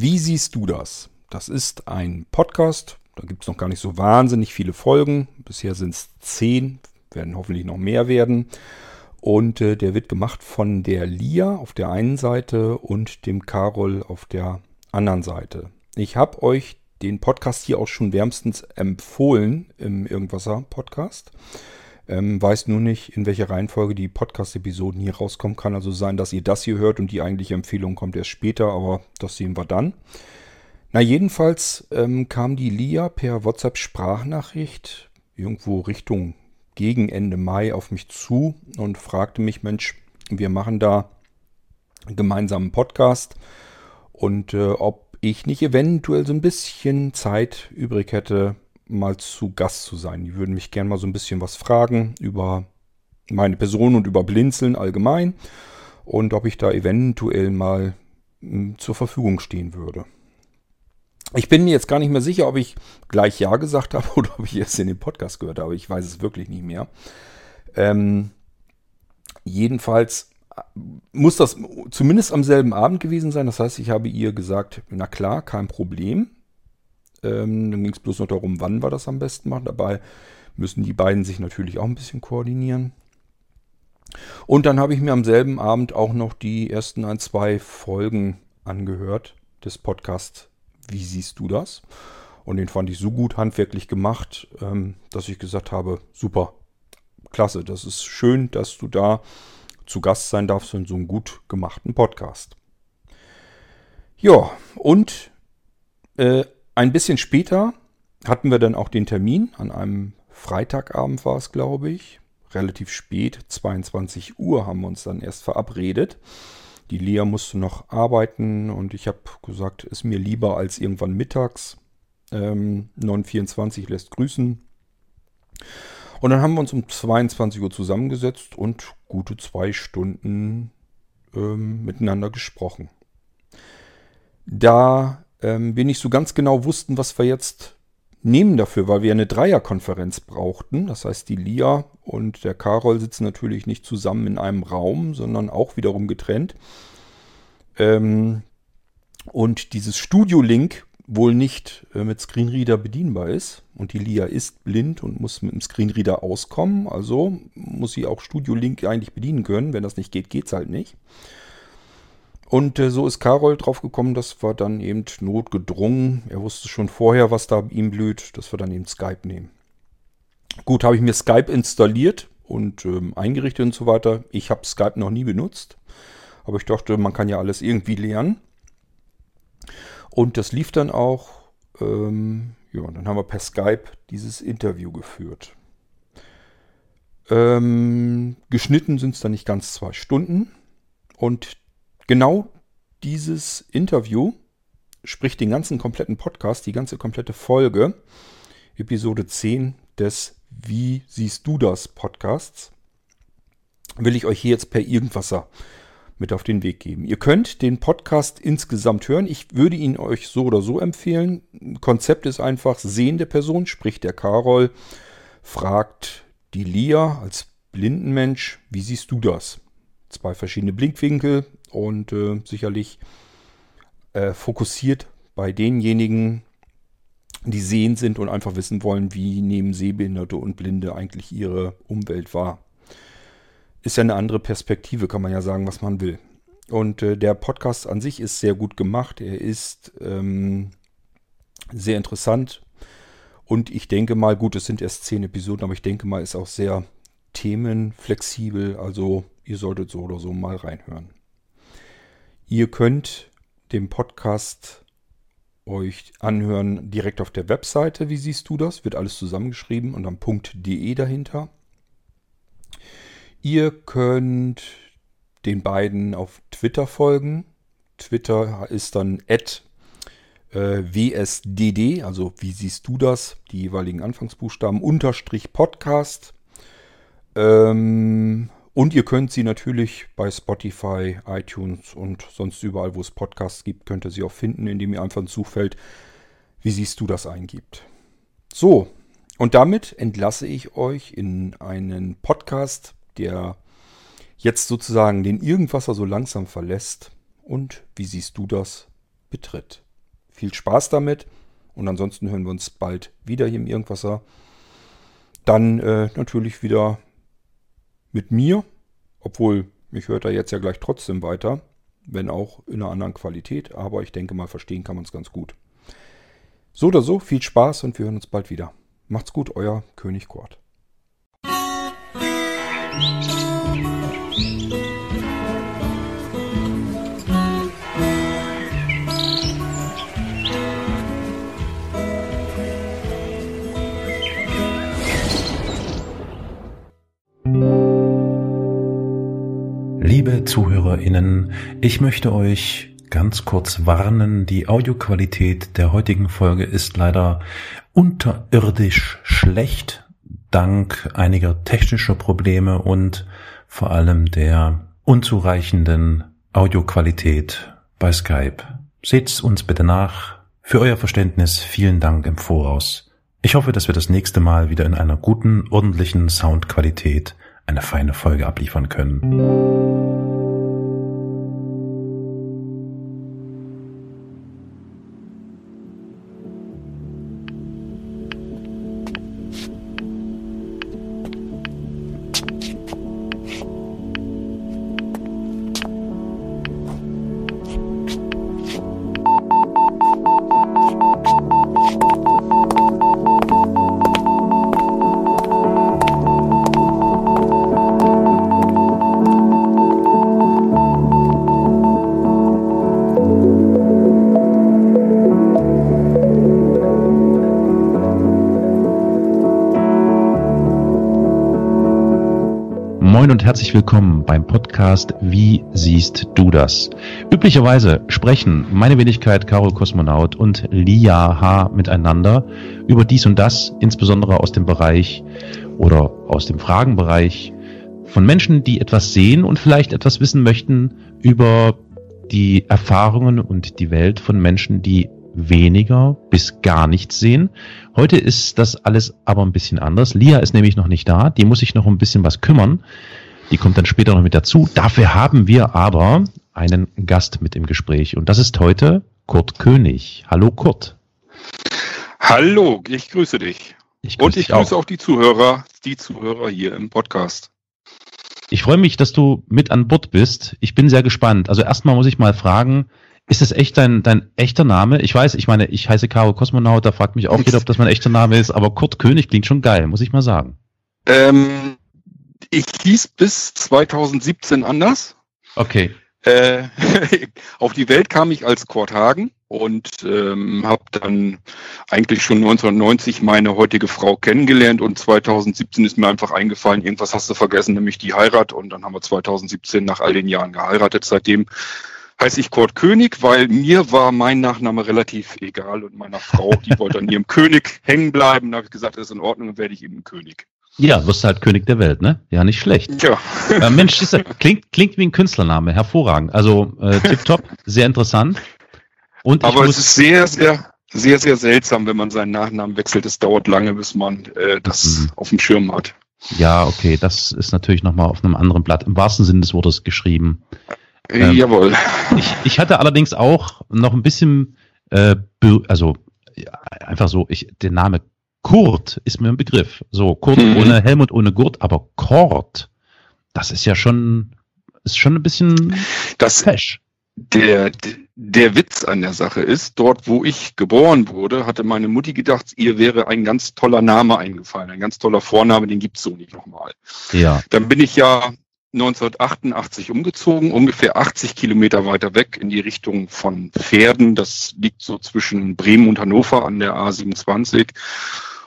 Wie siehst du das? Das ist ein Podcast. Da gibt es noch gar nicht so wahnsinnig viele Folgen. Bisher sind es zehn, werden hoffentlich noch mehr werden. Und äh, der wird gemacht von der Lia auf der einen Seite und dem Carol auf der anderen Seite. Ich habe euch den Podcast hier auch schon wärmstens empfohlen im Irgendwasser Podcast. Ähm, weiß nur nicht, in welcher Reihenfolge die Podcast-Episoden hier rauskommen. Kann also sein, dass ihr das hier hört und die eigentliche Empfehlung kommt erst später, aber das sehen wir dann. Na, jedenfalls ähm, kam die Lia per WhatsApp-Sprachnachricht irgendwo Richtung gegen Ende Mai auf mich zu und fragte mich, Mensch, wir machen da einen gemeinsamen Podcast und äh, ob ich nicht eventuell so ein bisschen Zeit übrig hätte, mal zu Gast zu sein. Die würden mich gerne mal so ein bisschen was fragen über meine Person und über Blinzeln allgemein und ob ich da eventuell mal hm, zur Verfügung stehen würde. Ich bin mir jetzt gar nicht mehr sicher, ob ich gleich Ja gesagt habe oder ob ich erst in den Podcast gehört habe. Ich weiß es wirklich nicht mehr. Ähm, jedenfalls äh, muss das zumindest am selben Abend gewesen sein. Das heißt, ich habe ihr gesagt, na klar, kein Problem. Ähm, dann ging es bloß noch darum, wann wir das am besten machen. Dabei müssen die beiden sich natürlich auch ein bisschen koordinieren. Und dann habe ich mir am selben Abend auch noch die ersten ein, zwei Folgen angehört des Podcasts wie siehst du das? Und den fand ich so gut handwerklich gemacht, ähm, dass ich gesagt habe, super, klasse, das ist schön, dass du da zu Gast sein darfst in so einem gut gemachten Podcast. Ja, und äh, ein bisschen später hatten wir dann auch den Termin. An einem Freitagabend war es, glaube ich. Relativ spät, 22 Uhr haben wir uns dann erst verabredet. Die Lea musste noch arbeiten und ich habe gesagt, ist mir lieber als irgendwann mittags. Ähm, 9.24 lässt grüßen. Und dann haben wir uns um 22 Uhr zusammengesetzt und gute zwei Stunden ähm, miteinander gesprochen. Da ähm, wir nicht so ganz genau wussten, was wir jetzt nehmen dafür, weil wir eine Dreierkonferenz brauchten. Das heißt, die Lia und der Karol sitzen natürlich nicht zusammen in einem Raum, sondern auch wiederum getrennt. Ähm, und dieses Studio-Link wohl nicht äh, mit Screenreader bedienbar ist. Und die Lia ist blind und muss mit dem Screenreader auskommen. Also muss sie auch Studio Link eigentlich bedienen können. Wenn das nicht geht, geht es halt nicht. Und äh, so ist Carol drauf gekommen, dass wir dann eben notgedrungen, er wusste schon vorher, was da ihm blüht, dass wir dann eben Skype nehmen. Gut, habe ich mir Skype installiert und ähm, eingerichtet und so weiter. Ich habe Skype noch nie benutzt, aber ich dachte, man kann ja alles irgendwie lernen. Und das lief dann auch. Ähm, ja, dann haben wir per Skype dieses Interview geführt. Ähm, geschnitten sind es dann nicht ganz zwei Stunden. Und Genau dieses Interview spricht den ganzen kompletten Podcast, die ganze komplette Folge, Episode 10 des Wie siehst du das Podcasts, will ich euch hier jetzt per Irgendwasser mit auf den Weg geben. Ihr könnt den Podcast insgesamt hören. Ich würde ihn euch so oder so empfehlen. Konzept ist einfach sehende Person, sprich der Karol, fragt die Lia als Blindenmensch, wie siehst du das? Zwei verschiedene Blinkwinkel, und äh, sicherlich äh, fokussiert bei denjenigen, die sehend sind und einfach wissen wollen, wie nehmen Sehbehinderte und Blinde eigentlich ihre Umwelt wahr. Ist ja eine andere Perspektive, kann man ja sagen, was man will. Und äh, der Podcast an sich ist sehr gut gemacht. Er ist ähm, sehr interessant. Und ich denke mal, gut, es sind erst zehn Episoden, aber ich denke mal, ist auch sehr themenflexibel. Also ihr solltet so oder so mal reinhören. Ihr könnt den Podcast euch anhören direkt auf der Webseite. Wie siehst du das? Wird alles zusammengeschrieben und dann .de dahinter. Ihr könnt den beiden auf Twitter folgen. Twitter ist dann at äh, WSDD, also wie siehst du das? Die jeweiligen Anfangsbuchstaben, Unterstrich Podcast. Ähm, und ihr könnt sie natürlich bei Spotify, iTunes und sonst überall, wo es Podcasts gibt, könnt ihr sie auch finden, indem ihr einfach ein Suchfeld, wie siehst du das eingibt. So, und damit entlasse ich euch in einen Podcast, der jetzt sozusagen den Irgendwasser so langsam verlässt und wie siehst du das betritt. viel Spaß damit. Und ansonsten hören wir uns bald wieder hier im Irgendwasser. Dann äh, natürlich wieder mit mir, obwohl mich hört er jetzt ja gleich trotzdem weiter, wenn auch in einer anderen Qualität. Aber ich denke mal, verstehen kann man es ganz gut. So oder so, viel Spaß und wir hören uns bald wieder. Macht's gut, euer König Kurt. Liebe ZuhörerInnen, ich möchte euch ganz kurz warnen, die Audioqualität der heutigen Folge ist leider unterirdisch schlecht, dank einiger technischer Probleme und vor allem der unzureichenden Audioqualität bei Skype. Seht's uns bitte nach. Für euer Verständnis vielen Dank im Voraus. Ich hoffe, dass wir das nächste Mal wieder in einer guten, ordentlichen Soundqualität eine feine Folge abliefern können. Moin und herzlich willkommen beim Podcast Wie siehst du das? Üblicherweise sprechen meine Wenigkeit Carol Kosmonaut und Lia H. miteinander über dies und das, insbesondere aus dem Bereich oder aus dem Fragenbereich von Menschen, die etwas sehen und vielleicht etwas wissen möchten über die Erfahrungen und die Welt von Menschen, die weniger bis gar nichts sehen. Heute ist das alles aber ein bisschen anders. Lia ist nämlich noch nicht da. Die muss sich noch ein bisschen was kümmern. Die kommt dann später noch mit dazu. Dafür haben wir aber einen Gast mit im Gespräch. Und das ist heute Kurt König. Hallo Kurt. Hallo, ich grüße dich. Ich grüße Und ich grüße auch. auch die Zuhörer, die Zuhörer hier im Podcast. Ich freue mich, dass du mit an Bord bist. Ich bin sehr gespannt. Also erstmal muss ich mal fragen, ist es echt dein, dein echter Name? Ich weiß, ich meine, ich heiße Caro Kosmonaut, da fragt mich auch jeder, ob das mein echter Name ist, aber Kurt König klingt schon geil, muss ich mal sagen. Ähm, ich hieß bis 2017 anders. Okay. Äh, auf die Welt kam ich als Kurt Hagen und ähm, habe dann eigentlich schon 1990 meine heutige Frau kennengelernt und 2017 ist mir einfach eingefallen, irgendwas hast du vergessen, nämlich die Heirat und dann haben wir 2017 nach all den Jahren geheiratet. Seitdem heiße ich Kurt König, weil mir war mein Nachname relativ egal und meiner Frau, die wollte an ihrem König hängen bleiben. Da habe ich gesagt, das ist in Ordnung, dann werde ich eben König. Ja, wirst halt König der Welt, ne? Ja, nicht schlecht. Ja. Äh, Mensch, ist, klingt, klingt wie ein Künstlername, hervorragend. Also äh, tipptopp, sehr interessant. Und Aber es ist sehr, sehr, sehr, sehr seltsam, wenn man seinen Nachnamen wechselt. Es dauert lange, bis man äh, das mhm. auf dem Schirm hat. Ja, okay, das ist natürlich nochmal auf einem anderen Blatt, im wahrsten Sinne des Wortes geschrieben. Ähm, Jawohl. Ich, ich hatte allerdings auch noch ein bisschen, äh, also einfach so, ich, der Name Kurt ist mir ein Begriff. So, Kurt mhm. ohne Helmut, ohne Gurt, aber Kort, das ist ja schon, ist schon ein bisschen das, fesch. Der, der Witz an der Sache ist, dort wo ich geboren wurde, hatte meine Mutti gedacht, ihr wäre ein ganz toller Name eingefallen, ein ganz toller Vorname, den gibt's so nicht nochmal. Ja. Dann bin ich ja 1988 umgezogen, ungefähr 80 Kilometer weiter weg in die Richtung von Pferden. Das liegt so zwischen Bremen und Hannover an der A27.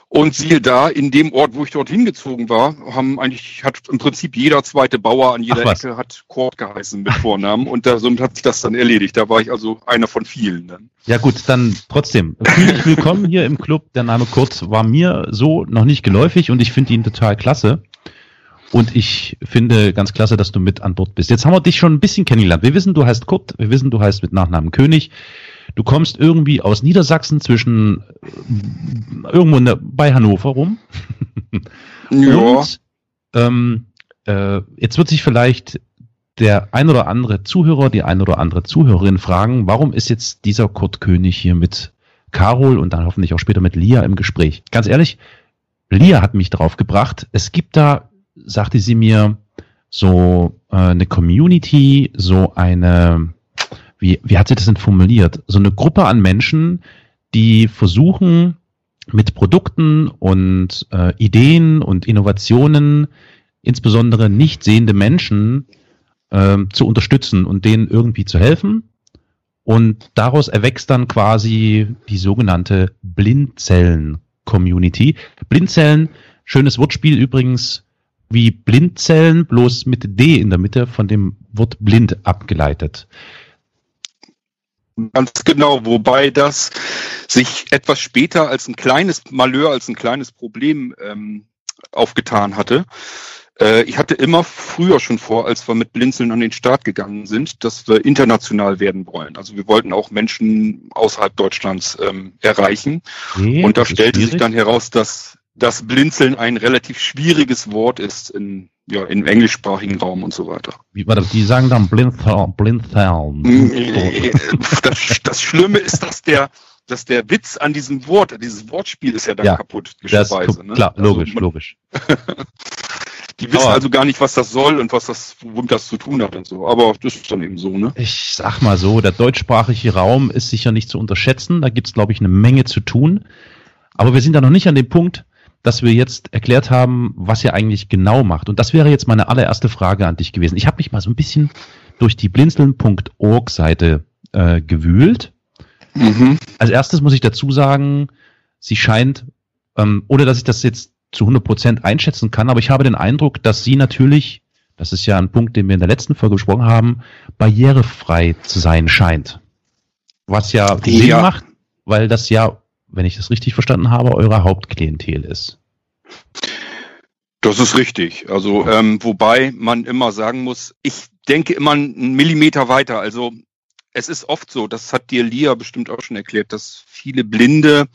Und siehe da, in dem Ort, wo ich dort hingezogen war, haben eigentlich, hat im Prinzip jeder zweite Bauer an jeder Ecke hat Kort geheißen mit Vornamen und da, somit hat sich das dann erledigt. Da war ich also einer von vielen dann. Ja gut, dann trotzdem. Willkommen hier im Club. Der Name Kurt war mir so noch nicht geläufig und ich finde ihn total klasse. Und ich finde ganz klasse, dass du mit an Bord bist. Jetzt haben wir dich schon ein bisschen kennengelernt. Wir wissen, du heißt Kurt, wir wissen, du heißt mit Nachnamen König. Du kommst irgendwie aus Niedersachsen zwischen äh, irgendwo der, bei Hannover rum. ja. Und ähm, äh, jetzt wird sich vielleicht der ein oder andere Zuhörer, die ein oder andere Zuhörerin fragen, warum ist jetzt dieser Kurt König hier mit Carol und dann hoffentlich auch später mit Lia im Gespräch? Ganz ehrlich, Lia hat mich drauf gebracht. Es gibt da, sagte sie mir, so äh, eine Community, so eine, wie, wie hat sie das denn formuliert? So eine Gruppe an Menschen, die versuchen, mit Produkten und äh, Ideen und Innovationen insbesondere nicht sehende Menschen äh, zu unterstützen und denen irgendwie zu helfen. Und daraus erwächst dann quasi die sogenannte Blindzellen-Community. Blindzellen, schönes Wortspiel übrigens, wie Blindzellen, bloß mit D in der Mitte von dem Wort blind abgeleitet. Ganz genau, wobei das sich etwas später als ein kleines Malheur, als ein kleines Problem ähm, aufgetan hatte. Äh, ich hatte immer früher schon vor, als wir mit Blinzeln an den Start gegangen sind, dass wir international werden wollen. Also wir wollten auch Menschen außerhalb Deutschlands ähm, erreichen. Nee, Und da stellte sich dann heraus, dass das Blinzeln ein relativ schwieriges Wort ist in ja, im englischsprachigen Raum und so weiter. Wie war das? Die sagen dann Blinzeln. Blinzeln. Das, das Schlimme ist, dass der, dass der Witz an diesem Wort, dieses Wortspiel ist ja dann ja, kaputt, geschweise. Ne? Klar, logisch, also man, logisch. die wissen Aber also gar nicht, was das soll und was das, womit das zu tun hat und so. Aber das ist dann eben so, ne? Ich sag mal so, der deutschsprachige Raum ist sicher nicht zu unterschätzen. Da gibt's, glaube ich, eine Menge zu tun. Aber wir sind da noch nicht an dem Punkt, dass wir jetzt erklärt haben, was ihr eigentlich genau macht. Und das wäre jetzt meine allererste Frage an dich gewesen. Ich habe mich mal so ein bisschen durch die blinzeln.org Seite äh, gewühlt. Mhm. Als erstes muss ich dazu sagen, sie scheint, ähm, ohne dass ich das jetzt zu 100 Prozent einschätzen kann, aber ich habe den Eindruck, dass sie natürlich, das ist ja ein Punkt, den wir in der letzten Folge besprochen haben, barrierefrei zu sein scheint. Was ja, ja. Sinn macht, weil das ja wenn ich das richtig verstanden habe, eure Hauptklientel ist. Das ist richtig. Also ähm, wobei man immer sagen muss, ich denke immer einen Millimeter weiter. Also es ist oft so, das hat dir Lia bestimmt auch schon erklärt, dass viele Blinde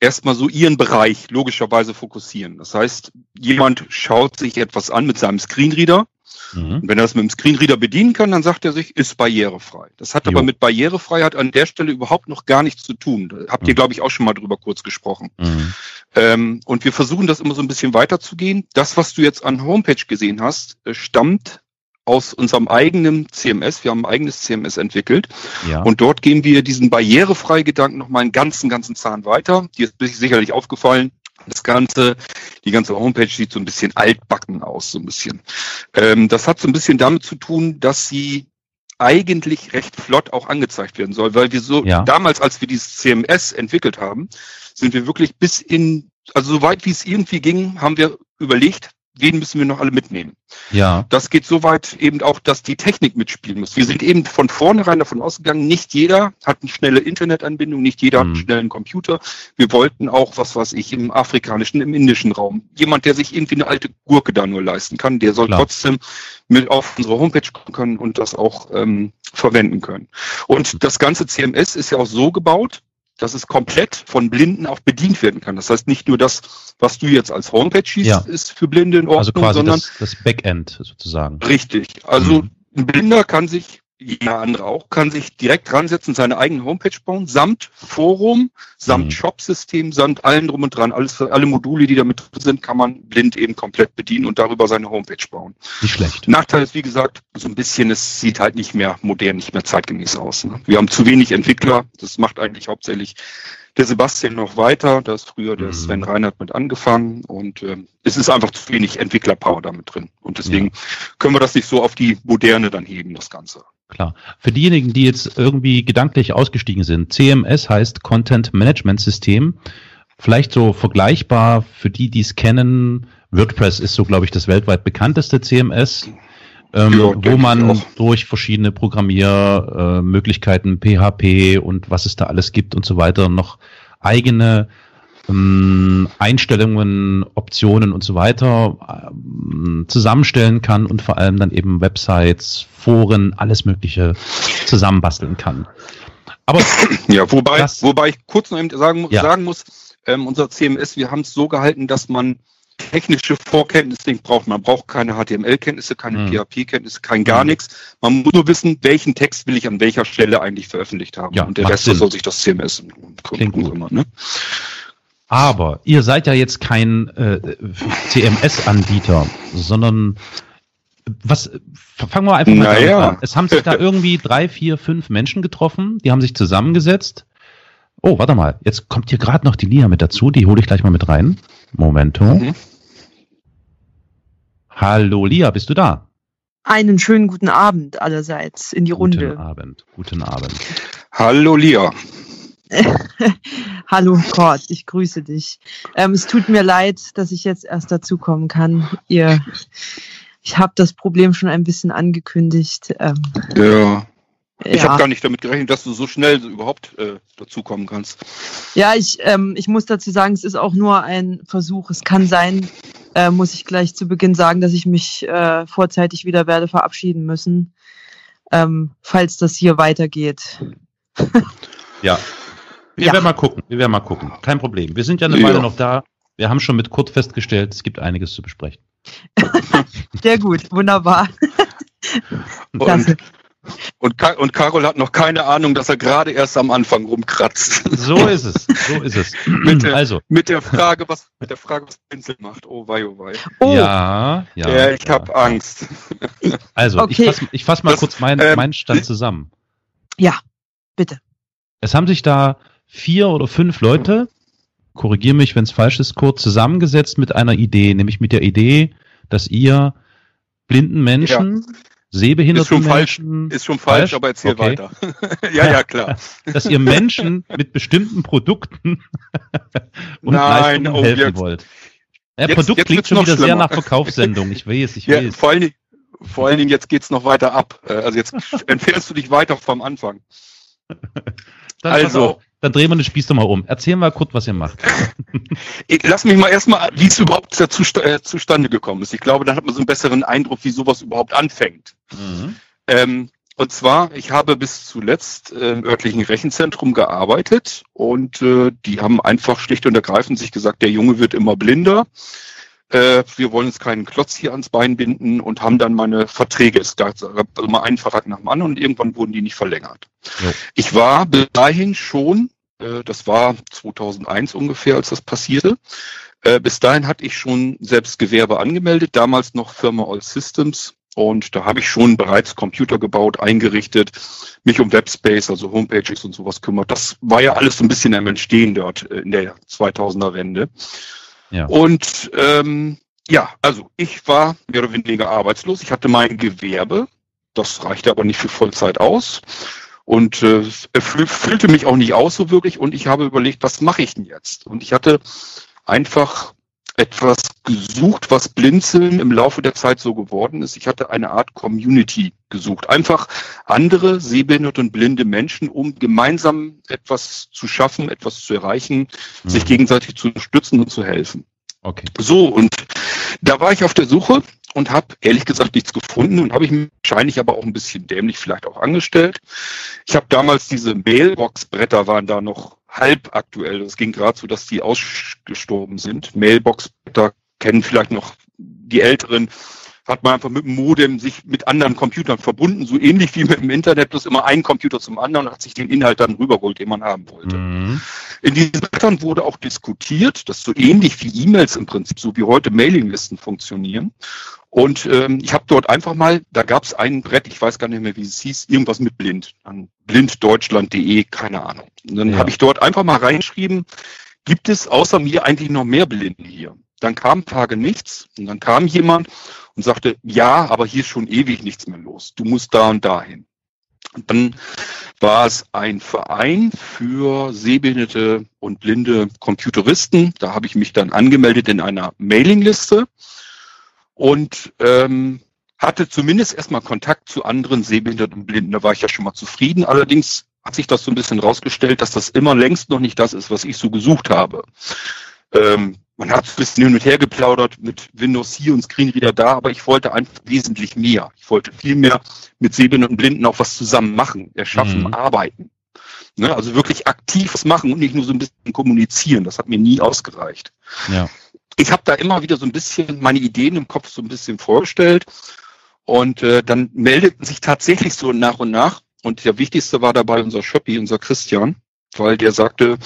erstmal so ihren Bereich logischerweise fokussieren. Das heißt, jemand schaut sich etwas an mit seinem Screenreader Mhm. wenn er das mit dem Screenreader bedienen kann, dann sagt er sich, ist barrierefrei. Das hat jo. aber mit Barrierefreiheit an der Stelle überhaupt noch gar nichts zu tun. Da habt mhm. ihr, glaube ich, auch schon mal drüber kurz gesprochen. Mhm. Ähm, und wir versuchen das immer so ein bisschen weiterzugehen. Das, was du jetzt an Homepage gesehen hast, äh, stammt aus unserem eigenen CMS. Wir haben ein eigenes CMS entwickelt. Ja. Und dort gehen wir diesen barrierefrei Gedanken noch mal einen ganzen, ganzen Zahn weiter. Die ist sicherlich aufgefallen. Das Ganze, die ganze Homepage sieht so ein bisschen altbacken aus, so ein bisschen. Ähm, das hat so ein bisschen damit zu tun, dass sie eigentlich recht flott auch angezeigt werden soll, weil wir so ja. damals, als wir dieses CMS entwickelt haben, sind wir wirklich bis in, also so weit wie es irgendwie ging, haben wir überlegt, wen müssen wir noch alle mitnehmen? Ja. Das geht so weit eben auch, dass die Technik mitspielen muss. Wir sind eben von vornherein davon ausgegangen, nicht jeder hat eine schnelle Internetanbindung, nicht jeder mhm. hat einen mhm. schnellen Computer. Wir wollten auch, was weiß ich, im afrikanischen, im indischen Raum. Jemand, der sich irgendwie eine alte Gurke da nur leisten kann, der soll Klar. trotzdem mit auf unsere Homepage kommen können und das auch ähm, verwenden können. Und das ganze CMS ist ja auch so gebaut, dass es komplett von Blinden auch bedient werden kann. Das heißt nicht nur das, was du jetzt als Homepage siehst, ja. ist für Blinde in Ordnung, also quasi sondern das, das Backend sozusagen. Richtig. Also mhm. ein Blinder kann sich jeder andere auch, kann sich direkt dran setzen, seine eigene Homepage bauen, samt Forum, samt mhm. Shop-System, samt allen drum und dran. Alles, alle Module, die da mit drin sind, kann man blind eben komplett bedienen und darüber seine Homepage bauen. Nicht schlecht. Nachteil ist, wie gesagt, so ein bisschen, es sieht halt nicht mehr modern, nicht mehr zeitgemäß aus. Ne? Wir haben zu wenig Entwickler. Das macht eigentlich hauptsächlich der Sebastian noch weiter. Da ist früher der mhm. Sven Reinhardt mit angefangen und äh, es ist einfach zu wenig Entwicklerpower damit drin. Und deswegen ja. können wir das nicht so auf die Moderne dann heben, das Ganze. Klar. Für diejenigen, die jetzt irgendwie gedanklich ausgestiegen sind, CMS heißt Content Management System. Vielleicht so vergleichbar für die, die es kennen. WordPress ist so, glaube ich, das weltweit bekannteste CMS, ähm, ja, wo man durch verschiedene Programmiermöglichkeiten, äh, PHP und was es da alles gibt und so weiter noch eigene ähm, Einstellungen, Optionen und so weiter ähm, zusammenstellen kann und vor allem dann eben Websites, Foren, alles Mögliche zusammenbasteln kann. Aber ja, wobei, das, wobei ich kurz noch eben sagen, ja. sagen muss, ähm, unser CMS, wir haben es so gehalten, dass man technische Vorkenntnisse braucht. Man braucht keine HTML-Kenntnisse, keine Mhm. PHP-Kenntnisse, kein gar Mhm. nichts. Man muss nur wissen, welchen Text will ich an welcher Stelle eigentlich veröffentlicht haben. Ja, und der Rest Sinn. soll sich das CMS kümmern. Ne? Aber ihr seid ja jetzt kein äh, CMS-Anbieter, sondern was fangen wir einfach mal Naja. an. Es haben sich da irgendwie drei, vier, fünf Menschen getroffen, die haben sich zusammengesetzt. Oh, warte mal, jetzt kommt hier gerade noch die Lia mit dazu, die hole ich gleich mal mit rein. Momento. Mhm. Hallo Lia, bist du da? Einen schönen guten Abend allerseits in die Guten Runde. Abend, guten Abend. Hallo Lia. Hallo Gott, ich grüße dich. Ähm, es tut mir leid, dass ich jetzt erst dazukommen kann. Ihr, ich habe das Problem schon ein bisschen angekündigt. Ähm, Ja. Ich ja. habe gar nicht damit gerechnet, dass du so schnell überhaupt äh, dazukommen kannst. Ja, ich, ähm, ich muss dazu sagen, es ist auch nur ein Versuch. Es kann sein, äh, muss ich gleich zu Beginn sagen, dass ich mich äh, vorzeitig wieder werde verabschieden müssen, ähm, falls das hier weitergeht. Ja. Wir Ja. werden mal gucken, wir werden mal gucken. Kein Problem. Wir sind ja eine Ja. Weile noch da. Wir haben schon mit Kurt festgestellt, es gibt einiges zu besprechen. Sehr gut, wunderbar. Klasse. Und, Ka und Carol hat noch keine Ahnung, dass er gerade erst am Anfang rumkratzt. So ist es, so ist es. Bitte. Also, mit der Frage, was mit der Frage, was Pinsel macht. Oh wei, oh wei. Oh, ja, ja. Ja, ich ja. habe Angst. Also, Okay. ich fasse ich fass mal Das, kurz meinen ähm, meinen Stand zusammen. ja, bitte. Es haben sich da vier oder fünf Leute, korrigiere mich, wenn es falsch ist, kurz zusammengesetzt mit einer Idee, nämlich mit der Idee, dass ihr blinden Menschen, sehbehinderten Ist schon falsch. Menschen, Ist schon falsch, Falsch? aber erzähl Okay. weiter. ja, ja, klar. dass ihr Menschen mit bestimmten Produkten und Nein, Leistungen oh, helfen jetzt- wollt. Ja, jetzt- Produkt jetzt klingt schon wieder sehr schlimmer. nach Verkaufssendung. Ich weiß, ich Ja, weiß. vor allen Dingen, vor allen Dingen jetzt geht's noch weiter ab. Äh, Also jetzt entfernst du dich weiter vom Anfang. Dann, also- dann drehen wir den Spieß doch mal um. Erzähl mal kurz, was ihr macht. Ich, lass mich mal erstmal, wie es überhaupt dazu, äh, zustande gekommen ist. Ich glaube, dann hat man so einen besseren Eindruck, wie sowas überhaupt anfängt. Mhm. Ähm, und zwar, ich habe bis zuletzt äh, im örtlichen Rechenzentrum gearbeitet und äh, die haben einfach schlicht und ergreifend sich gesagt, der Junge wird immer blinder. Äh, wir wollen uns keinen Klotz hier ans Bein binden und haben dann meine Verträge, es gab also mal einen Vertrag nach dem anderen und irgendwann wurden die nicht verlängert. Jo. Ich war bis dahin schon, äh, das war 2001 ungefähr, als das passierte, äh, bis dahin hatte ich schon selbst Gewerbe angemeldet, damals noch Firma All Systems. Und da habe ich schon bereits Computer gebaut, eingerichtet, mich um Webspace, also Homepages und sowas kümmert. Das war ja alles so ein bisschen am Entstehen dort äh, in der 2000er Wende. Ja. Und ähm, ja, also ich war mehr oder weniger arbeitslos. Ich hatte mein Gewerbe. Das reichte aber nicht für Vollzeit aus. Und äh, fühl, fühlte mich auch nicht aus so wirklich. Und ich habe überlegt, was mache ich denn jetzt? Und ich hatte einfach etwas gesucht, was Blinzeln im Laufe der Zeit so geworden ist. Ich hatte eine Art Community gesucht. Einfach andere sehbehinderte und blinde Menschen, um gemeinsam etwas zu schaffen, etwas zu erreichen, sich Mhm. gegenseitig zu unterstützen und zu helfen. Okay. So, und da war ich auf der Suche und habe ehrlich gesagt nichts gefunden und habe ich mich wahrscheinlich aber auch ein bisschen dämlich vielleicht auch angestellt. Ich habe damals diese Mailbox-Bretter waren da noch halb aktuell. Es ging gerade so, dass die ausgestorben sind. Mailbox-Bretter kennen vielleicht noch die Älteren. Hat man einfach mit dem Modem sich mit anderen Computern verbunden, so ähnlich wie mit dem Internet, bloß immer ein Computer zum anderen und hat sich den Inhalt dann rübergeholt, den man haben wollte. Mhm. In diesen Blättern wurde auch diskutiert, dass so ähnlich wie E-Mails im Prinzip, so wie heute Mailinglisten funktionieren. Und ähm, ich habe dort einfach mal, da gab es ein Brett, ich weiß gar nicht mehr, wie es hieß, irgendwas mit blind, an blinddeutschland.de, keine Ahnung. Und dann Ja. habe ich dort einfach mal reingeschrieben, gibt es außer mir eigentlich noch mehr Blinde hier? Dann kam Tage nichts und dann kam jemand und sagte, ja, aber hier ist schon ewig nichts mehr los. Du musst da und dahin. Und dann war es ein Verein für sehbehinderte und blinde Computeristen. Da habe ich mich dann angemeldet in einer Mailingliste und ähm, hatte zumindest erstmal Kontakt zu anderen sehbehinderten und Blinden. Da war ich ja schon mal zufrieden. Allerdings hat sich das so ein bisschen rausgestellt, dass das immer längst noch nicht das ist, was ich so gesucht habe. Ähm, man hat ein bisschen hin und her geplaudert mit Windows hier und Screenreader da, aber ich wollte einfach wesentlich mehr. Ich wollte viel mehr mit Sehbehinderten und Blinden auch was zusammen machen, erschaffen, Mhm. arbeiten. Ne, also wirklich aktiv was machen und nicht nur so ein bisschen kommunizieren. Das hat mir nie ausgereicht. Ja. ich habe da immer wieder so ein bisschen meine Ideen im Kopf so ein bisschen vorgestellt. Und äh, dann meldeten sich tatsächlich so nach und nach. Und der wichtigste war dabei unser Schöppi, unser Christian, weil der sagte,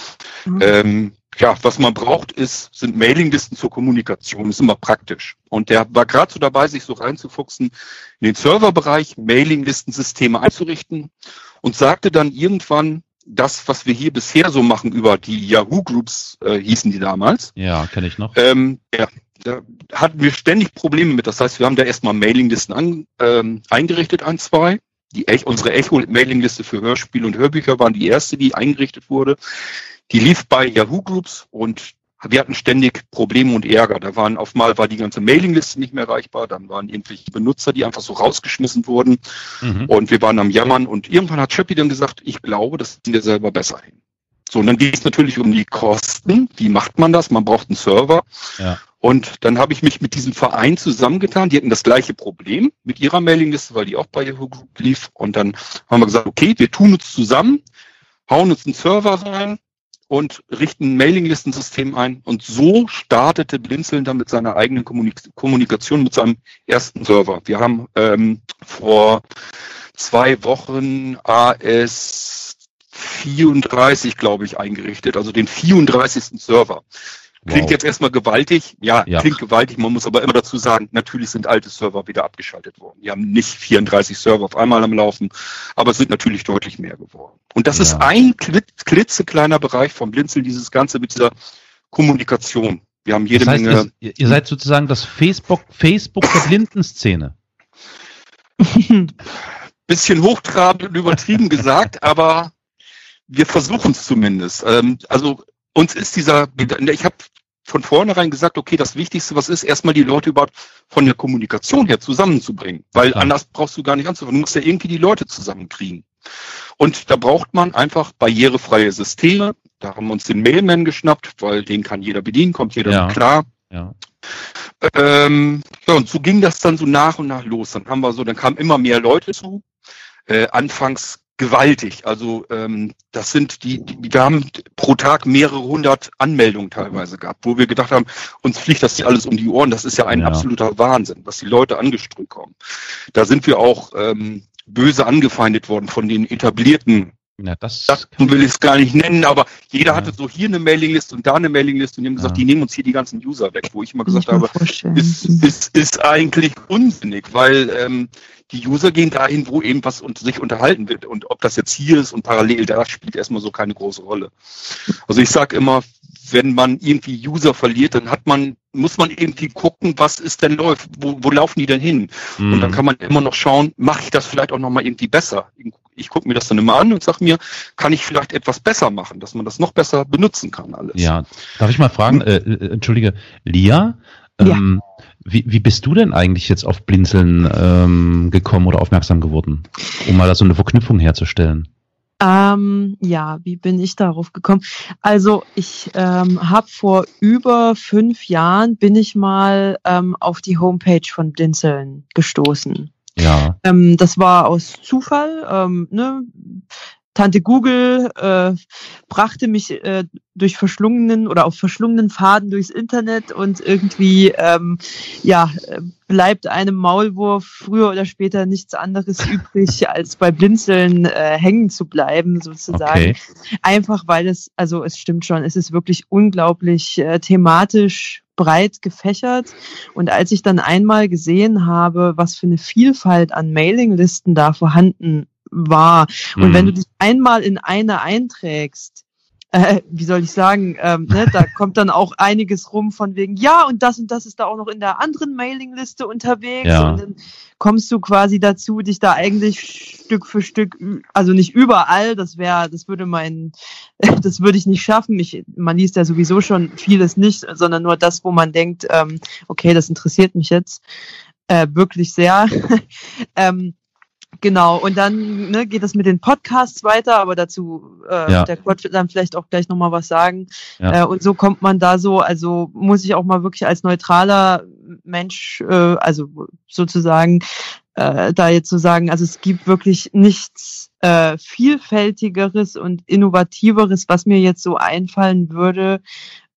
mhm. ähm, ja, was man braucht, ist, sind Mailinglisten zur Kommunikation. ist immer praktisch. Und der war gerade so dabei, sich so reinzufuchsen in den Serverbereich, Mailinglistensysteme einzurichten und sagte dann irgendwann, das, was wir hier bisher so machen über die Yahoo Groups, äh, hießen die damals. Ja, kenne ich noch. Ähm, ja, da hatten wir ständig Probleme mit. Das heißt, wir haben da erstmal Mailinglisten an, ähm, eingerichtet, ein, zwei. Die, unsere Echo-Mailingliste für Hörspiele und Hörbücher waren die erste, die eingerichtet wurde. Die lief bei Yahoo Groups und wir hatten ständig Probleme und Ärger. Da waren auf mal war die ganze Mailingliste nicht mehr erreichbar, dann waren irgendwelche Benutzer, die einfach so rausgeschmissen wurden mhm. und wir waren am Jammern und irgendwann hat Chappie dann gesagt, ich glaube, das sind wir selber besser hin. So, und dann geht es natürlich um die Kosten. Wie macht man das? Man braucht einen Server. Ja. Und dann habe ich mich mit diesem Verein zusammengetan. Die hatten das gleiche Problem mit ihrer Mailingliste, weil die auch bei Yahoo Group lief. Und dann haben wir gesagt, okay, wir tun uns zusammen, hauen uns einen Server rein, und richten ein Mailinglistensystem ein. Und so startete Blinzeln dann mit seiner eigenen Kommunik Kommunikation mit seinem ersten Server. Wir haben ähm, vor zwei Wochen AS 34, glaube ich, eingerichtet, also den 34. Server. Klingt wow. jetzt erstmal gewaltig. Ja, ja, klingt gewaltig. Man muss aber immer dazu sagen, natürlich sind alte Server wieder abgeschaltet worden. Die haben nicht 34 Server auf einmal am Laufen, aber es sind natürlich deutlich mehr geworden. Und das ja. ist ein klitzekleiner Bereich vom Blinzeln, dieses Ganze mit dieser Kommunikation. Wir haben jede das heißt, Menge. Ihr, ihr seid sozusagen das Facebook, Facebook der Blindenszene. Bisschen hochtrabend und übertrieben gesagt, aber wir versuchen es zumindest. Ähm, also uns ist dieser, ich habe von vornherein gesagt, okay, das Wichtigste, was ist, erstmal die Leute überhaupt von der Kommunikation her zusammenzubringen. Weil ja. anders brauchst du gar nicht anzufangen. Du musst ja irgendwie die Leute zusammenkriegen. Und da braucht man einfach barrierefreie Systeme. Da haben wir uns den Mailman geschnappt, weil den kann jeder bedienen, kommt jeder ja. klar. Ja. Ähm, ja, und so ging das dann so nach und nach los. Dann haben wir so, dann kamen immer mehr Leute zu. Äh, anfangs gewaltig. Also ähm, das sind die, die, wir haben pro Tag mehrere hundert Anmeldungen teilweise gehabt, wo wir gedacht haben, uns fliegt das hier alles um die Ohren. Das ist ja ein ja. absoluter Wahnsinn, was die Leute angeströmt kommen. Da sind wir auch ähm, böse angefeindet worden von den etablierten ja, das, das will ich es gar nicht nennen, aber jeder ja. hatte so hier eine Mailingliste und da eine Mailingliste und die haben gesagt, ja. die nehmen uns hier die ganzen User weg, wo ich immer gesagt habe, ist, ist, ist eigentlich unsinnig, weil ähm, die User gehen dahin, wo eben was und sich unterhalten wird. Und ob das jetzt hier ist und parallel da, spielt erstmal so keine große Rolle. Also ich sage immer, wenn man irgendwie User verliert, dann hat man, muss man irgendwie gucken, was ist denn läuft, wo, wo laufen die denn hin? Mhm. Und dann mhm. kann man immer noch schauen, mache ich das vielleicht auch nochmal irgendwie besser? Ich gucke mir das dann immer an und sage mir, kann ich vielleicht etwas besser machen, dass man das noch besser benutzen kann alles. Ja, darf ich mal fragen, äh, äh entschuldige, Lia, ähm, ja. Wie, wie bist du denn eigentlich jetzt auf Blinzeln ähm, gekommen oder aufmerksam geworden, um mal da so eine Verknüpfung herzustellen? Ähm, ja, wie bin ich darauf gekommen? Also ich ähm, habe vor über fünf Jahren bin ich mal ähm, auf die Homepage von Blinzeln gestoßen. Ja. Ähm, das war aus Zufall. Ähm, ne? Tante Google äh, brachte mich äh, durch verschlungenen oder auf verschlungenen Faden durchs Internet und irgendwie ähm, ja bleibt einem Maulwurf früher oder später nichts anderes übrig, als bei Blinzeln äh, hängen zu bleiben sozusagen. Okay. Einfach weil es, also es stimmt schon, es ist wirklich unglaublich äh, thematisch breit gefächert. Und als ich dann einmal gesehen habe, was für eine Vielfalt an Mailinglisten da vorhanden war. Und mhm. wenn du dich einmal in eine einträgst, äh, wie soll ich sagen, ähm, ne, da kommt dann auch einiges rum von wegen, ja, und das und das ist da auch noch in der anderen Mailingliste unterwegs. Ja. Und dann kommst du quasi dazu, dich da eigentlich Stück für Stück, also nicht überall, das wäre, das würde mein, das würde ich nicht schaffen. Ich, man liest ja sowieso schon vieles nicht, sondern nur das, wo man denkt, ähm, okay, das interessiert mich jetzt äh, wirklich sehr. ähm, Genau, und dann ne, geht es mit den Podcasts weiter, aber dazu äh, ja. der Quatsch wird dann vielleicht auch gleich nochmal was sagen. Ja. Äh, und so kommt man da so, also muss ich auch mal wirklich als neutraler Mensch, äh, also sozusagen, äh, da jetzt zu so sagen, also es gibt wirklich nichts äh, vielfältigeres und innovativeres, was mir jetzt so einfallen würde,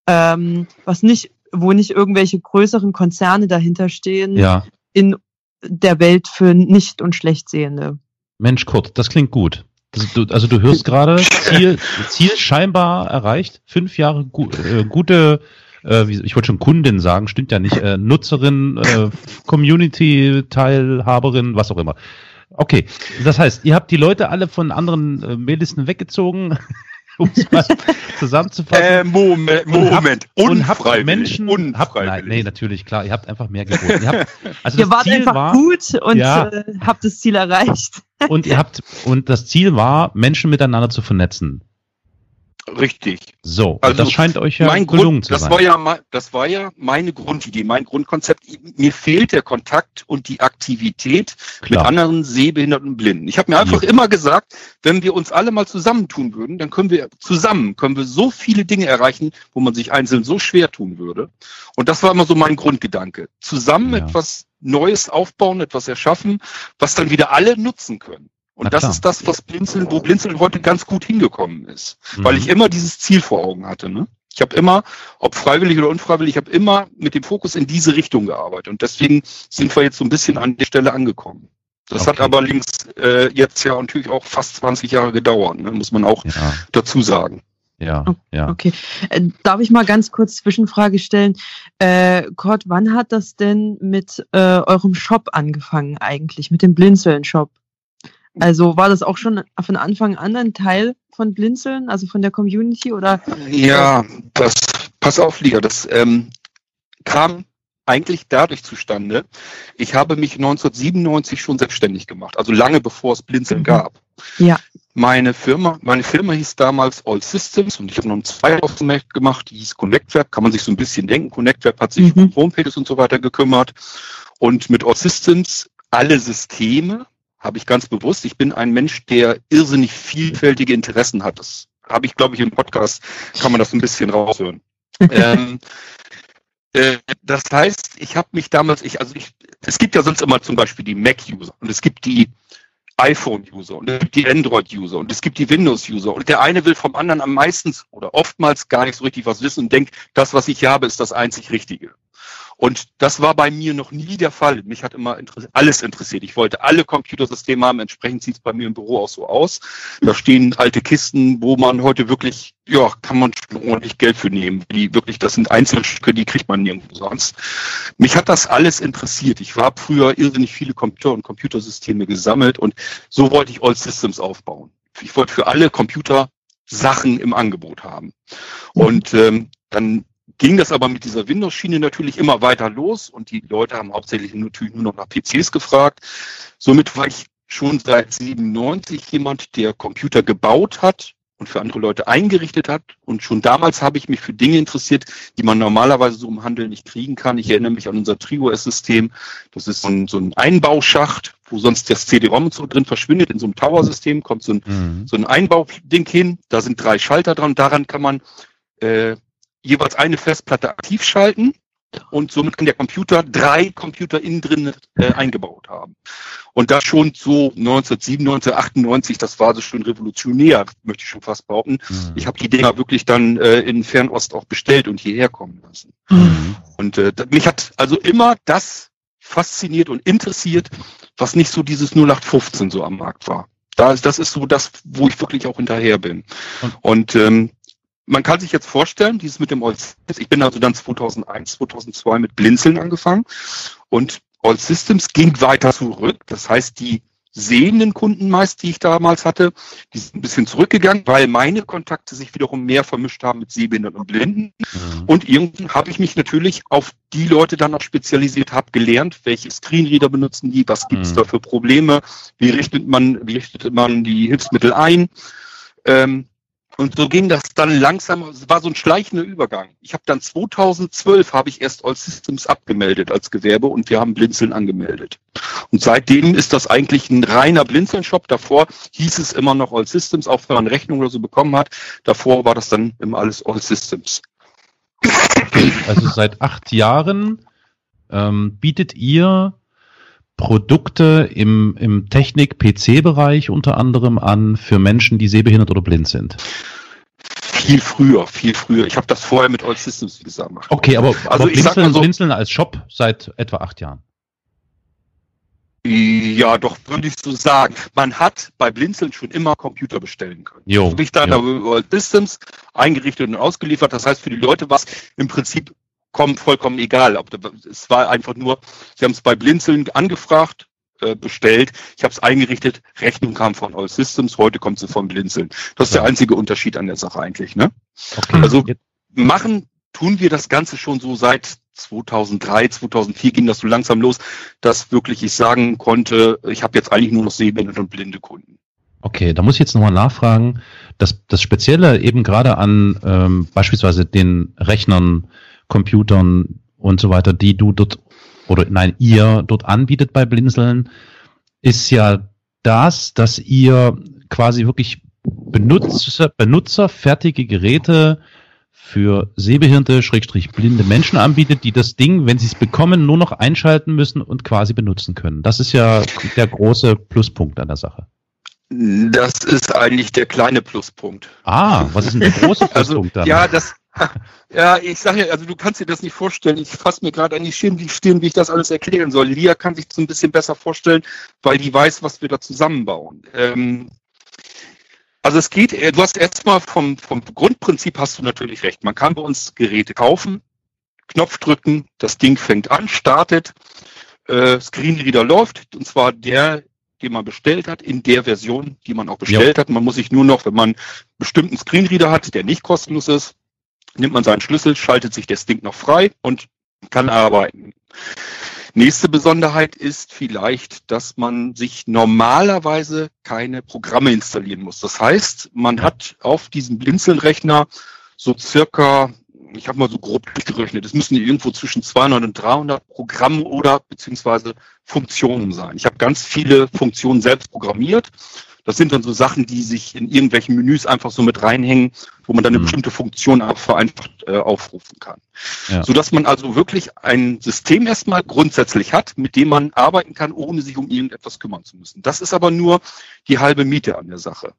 ähm, was nicht wo nicht irgendwelche größeren Konzerne dahinter stehen Ja. in der Welt für nicht und schlechtsehende. Mensch, Kurt, das klingt gut. Das, du, also du hörst gerade, Ziel, Ziel scheinbar erreicht, fünf Jahre gu äh, gute, äh, ich wollte schon Kundin sagen, stimmt ja nicht, äh, Nutzerin, äh, Community-Teilhaberin, was auch immer. Okay, das heißt, ihr habt die Leute alle von anderen äh, Maillisten weggezogen, um es mal zusammenzufassen. Äh, Moment, Und habt- Moment. und habt Unfreiwillig. Menschen, habt, nein, nee, natürlich, klar, ihr habt einfach mehr geboten. Ihr habt, also Ihr das wart Ziel einfach war, gut und Ja. äh, habt das Ziel erreicht. und ihr habt, und das Ziel war, Menschen miteinander zu vernetzen. Richtig. So, Also, das scheint euch ja mein gelungen Grund, zu das sein. war ja das war ja meine Grundidee, mein Grundkonzept. Mir fehlt der Kontakt und die Aktivität Klar. mit anderen Sehbehinderten und Blinden. Ich habe mir einfach Ja. immer gesagt, wenn wir uns alle mal zusammentun würden, dann können wir zusammen können wir so viele Dinge erreichen, wo man sich einzeln so schwer tun würde. Und das war immer so mein Grundgedanke. Zusammen Ja. etwas Neues aufbauen, etwas erschaffen, was dann wieder alle nutzen können. Und Na das klar. ist das, was Blinzeln, wo Blinzeln heute ganz gut hingekommen ist weil Mhm. ich immer dieses Ziel vor Augen hatte. Ne? Ich habe immer, ob freiwillig oder unfreiwillig, ich habe immer mit dem Fokus in diese Richtung gearbeitet. Und deswegen sind wir jetzt so ein bisschen an der Stelle angekommen. Das hat Okay. aber links äh, jetzt ja natürlich auch fast 20 Jahre gedauert, ne? muss man auch Ja, dazu sagen. ja, ja. Okay. Äh, darf ich mal ganz kurz Zwischenfrage stellen? Äh, Kurt, wann hat das denn mit äh, eurem Shop angefangen eigentlich, mit dem Blinzeln-Shop? Also war das auch schon von Anfang an ein Teil von Blinzeln, also von der Community oder? Ja, das, pass auf, Liga, das ähm, kam eigentlich dadurch zustande. Ich habe mich 1997 schon selbstständig gemacht, also lange bevor es Blinzeln Mhm. gab. Ja. Meine Firma, meine Firma hieß damals All Systems und ich habe noch einen zweiten auf dem Markt gemacht, die hieß Connect Web, kann man sich so ein bisschen denken. Connect Web hat sich Mhm. um Homepages und so weiter gekümmert. Und mit All Systems alle Systeme habe ich ganz bewusst. Ich bin ein Mensch, der irrsinnig vielfältige Interessen hat. Das habe ich, glaube ich, im Podcast, kann man das ein bisschen raushören. ähm, äh, das heißt, ich habe mich damals, ich, also ich, es gibt ja sonst immer zum Beispiel die Mac-User und es gibt die iPhone-User und es gibt die Android-User und es gibt die Windows-User und der eine will vom anderen am meisten oder oftmals gar nicht so richtig was wissen und denkt, das, was ich habe, ist das einzig Richtige. Und das war bei mir noch nie der Fall. Mich hat immer alles interessiert. Ich wollte alle Computersysteme haben. Entsprechend sieht es bei mir im Büro auch so aus. Da stehen alte Kisten, wo man heute wirklich, ja, kann man schon ordentlich Geld für nehmen. Die wirklich, das sind Einzelstücke, die kriegt man nirgendwo sonst. Mich hat das alles interessiert. Ich war früher irrsinnig viele Computer und Computersysteme gesammelt und so wollte ich All Systems aufbauen. Ich wollte für alle Computer Sachen im Angebot haben. Und ähm, dann ging das aber mit dieser Windows-Schiene natürlich immer weiter los und die Leute haben hauptsächlich natürlich nur noch nach PCs gefragt. Somit war ich schon seit 97 jemand, der Computer gebaut hat und für andere Leute eingerichtet hat. Und schon damals habe ich mich für Dinge interessiert, die man normalerweise so im Handel nicht kriegen kann. Ich erinnere mich an unser TriOS-System. Das ist so ein, so ein Einbauschacht, wo sonst das CD-ROM so drin verschwindet. In so einem Tower-System kommt so ein Mhm. so ein Einbauding hin. Da sind drei Schalter dran. Daran kann man äh, jeweils eine Festplatte aktiv schalten und somit kann der Computer drei Computer innen drin äh, eingebaut haben. Und das schon so 1997, 98, das war so schon revolutionär, möchte ich schon fast behaupten. Mhm. Ich habe die Dinger wirklich dann äh, in Fernost auch bestellt und hierher kommen lassen. Mhm. Und äh, mich hat also immer das fasziniert und interessiert, was nicht so dieses 0815 so am Markt war. Da ist, das ist so das, wo ich wirklich auch hinterher bin. Und- Und ähm, man kann sich jetzt vorstellen, dieses mit dem All Systems, ich bin also dann 2001, 2002 mit Blinzeln angefangen und All Systems ging weiter zurück. Das heißt, die sehenden Kunden meist, die ich damals hatte, die sind ein bisschen zurückgegangen, weil meine Kontakte sich wiederum mehr vermischt haben mit Sehbehinderten und Blinden. Mhm. Und irgendwann habe ich mich natürlich auf die Leute dann auch spezialisiert, habe gelernt, welche Screenreader benutzen die, was gibt es Mhm. da für Probleme, wie richtet man, wie richtet man die Hilfsmittel ein. Ähm, und so ging das dann langsam, es war so ein schleichender Übergang. Ich habe dann 2012 habe ich erst All Systems abgemeldet als Gewerbe und wir haben Blinzeln angemeldet. Und seitdem ist das eigentlich ein reiner Blinzeln-Shop. Davor hieß es immer noch All Systems, auch wenn man Rechnung oder so bekommen hat. Davor war das dann immer alles All Systems. Also seit acht Jahren ähm, bietet ihr Produkte im, im Technik-PC-Bereich unter anderem an für Menschen, die sehbehindert oder blind sind. viel früher, viel früher. Ich habe das vorher mit All Systems, gesagt, gemacht. Okay, aber, Also aber ich sag Blinzeln, mal so- Blinzeln als Shop seit etwa acht Jahren. Ja, doch, würde ich so sagen. Man hat bei Blinzeln schon immer Computer bestellen können. Jo, ich dann jo. über Systems eingerichtet und ausgeliefert. Das heißt, für die Leute war es im Prinzip komm, vollkommen egal. Ob Es war einfach nur, sie haben es bei Blinzeln angefragt, äh, bestellt. Ich habe es eingerichtet, Rechnung kam von All Systems, heute kommt sie von Blinzeln. Das ist Ja. der einzige Unterschied an der Sache eigentlich. Ne? Okay. Also- machen, tun wir das Ganze schon so seit 2003, 2004 ging das so langsam los, dass wirklich ich sagen konnte, ich habe jetzt eigentlich nur noch sehbehinderte und blinde Kunden. Okay, da muss ich jetzt nochmal nachfragen. Das, das Spezielle eben gerade an ähm, beispielsweise den Rechnern, Computern und so weiter, die du dort oder nein, ihr dort anbietet bei Blinzeln, ist ja das, dass ihr quasi wirklich Benutzer, benutzerfertige Geräte für sehbehinderte, schrägstrich blinde Menschen anbietet, die das Ding, wenn sie es bekommen, nur noch einschalten müssen und quasi benutzen können. Das ist ja der große Pluspunkt an der Sache. Das ist eigentlich der kleine Pluspunkt. Ah, was ist denn der große Also, Pluspunkt dann? ja, das, ja, ich sage ja, also du kannst dir das nicht vorstellen. Ich fasse mir gerade an die Stirn, wie ich das alles erklären soll. Lia kann sich so ein bisschen besser vorstellen, weil die weiß, was wir da zusammenbauen. Ähm, also es geht, äh, du hast erstmal vom, vom Grundprinzip hast du natürlich recht. Man kann bei uns Geräte kaufen, Knopf drücken, das Ding fängt an, startet, äh, Screenreader läuft, und zwar der, den man bestellt hat, in der Version, die man auch bestellt hat. Man muss sich nur noch, wenn man einen bestimmten Screenreader hat, der nicht kostenlos ist, nimmt man seinen Schlüssel, schaltet sich das Ding noch frei und kann arbeiten. Nächste Besonderheit ist vielleicht, dass man sich normalerweise keine Programme installieren muss. Das heißt, man hat auf diesem Blinzeln-Rechner so circa, ich habe mal so grob gerechnet, es müssen irgendwo zwischen 200 und 300 Programme oder beziehungsweise Funktionen sein. Ich habe ganz viele Funktionen selbst programmiert. Das sind dann so Sachen, die sich in irgendwelchen Menüs einfach so mit reinhängen, wo man dann eine Mhm. bestimmte Funktion einfach vereinfacht äh, aufrufen kann. Ja. So dass man also wirklich ein System erstmal grundsätzlich hat, mit dem man arbeiten kann, ohne sich um irgendetwas kümmern zu müssen. Das ist aber nur die halbe Miete an der Sache.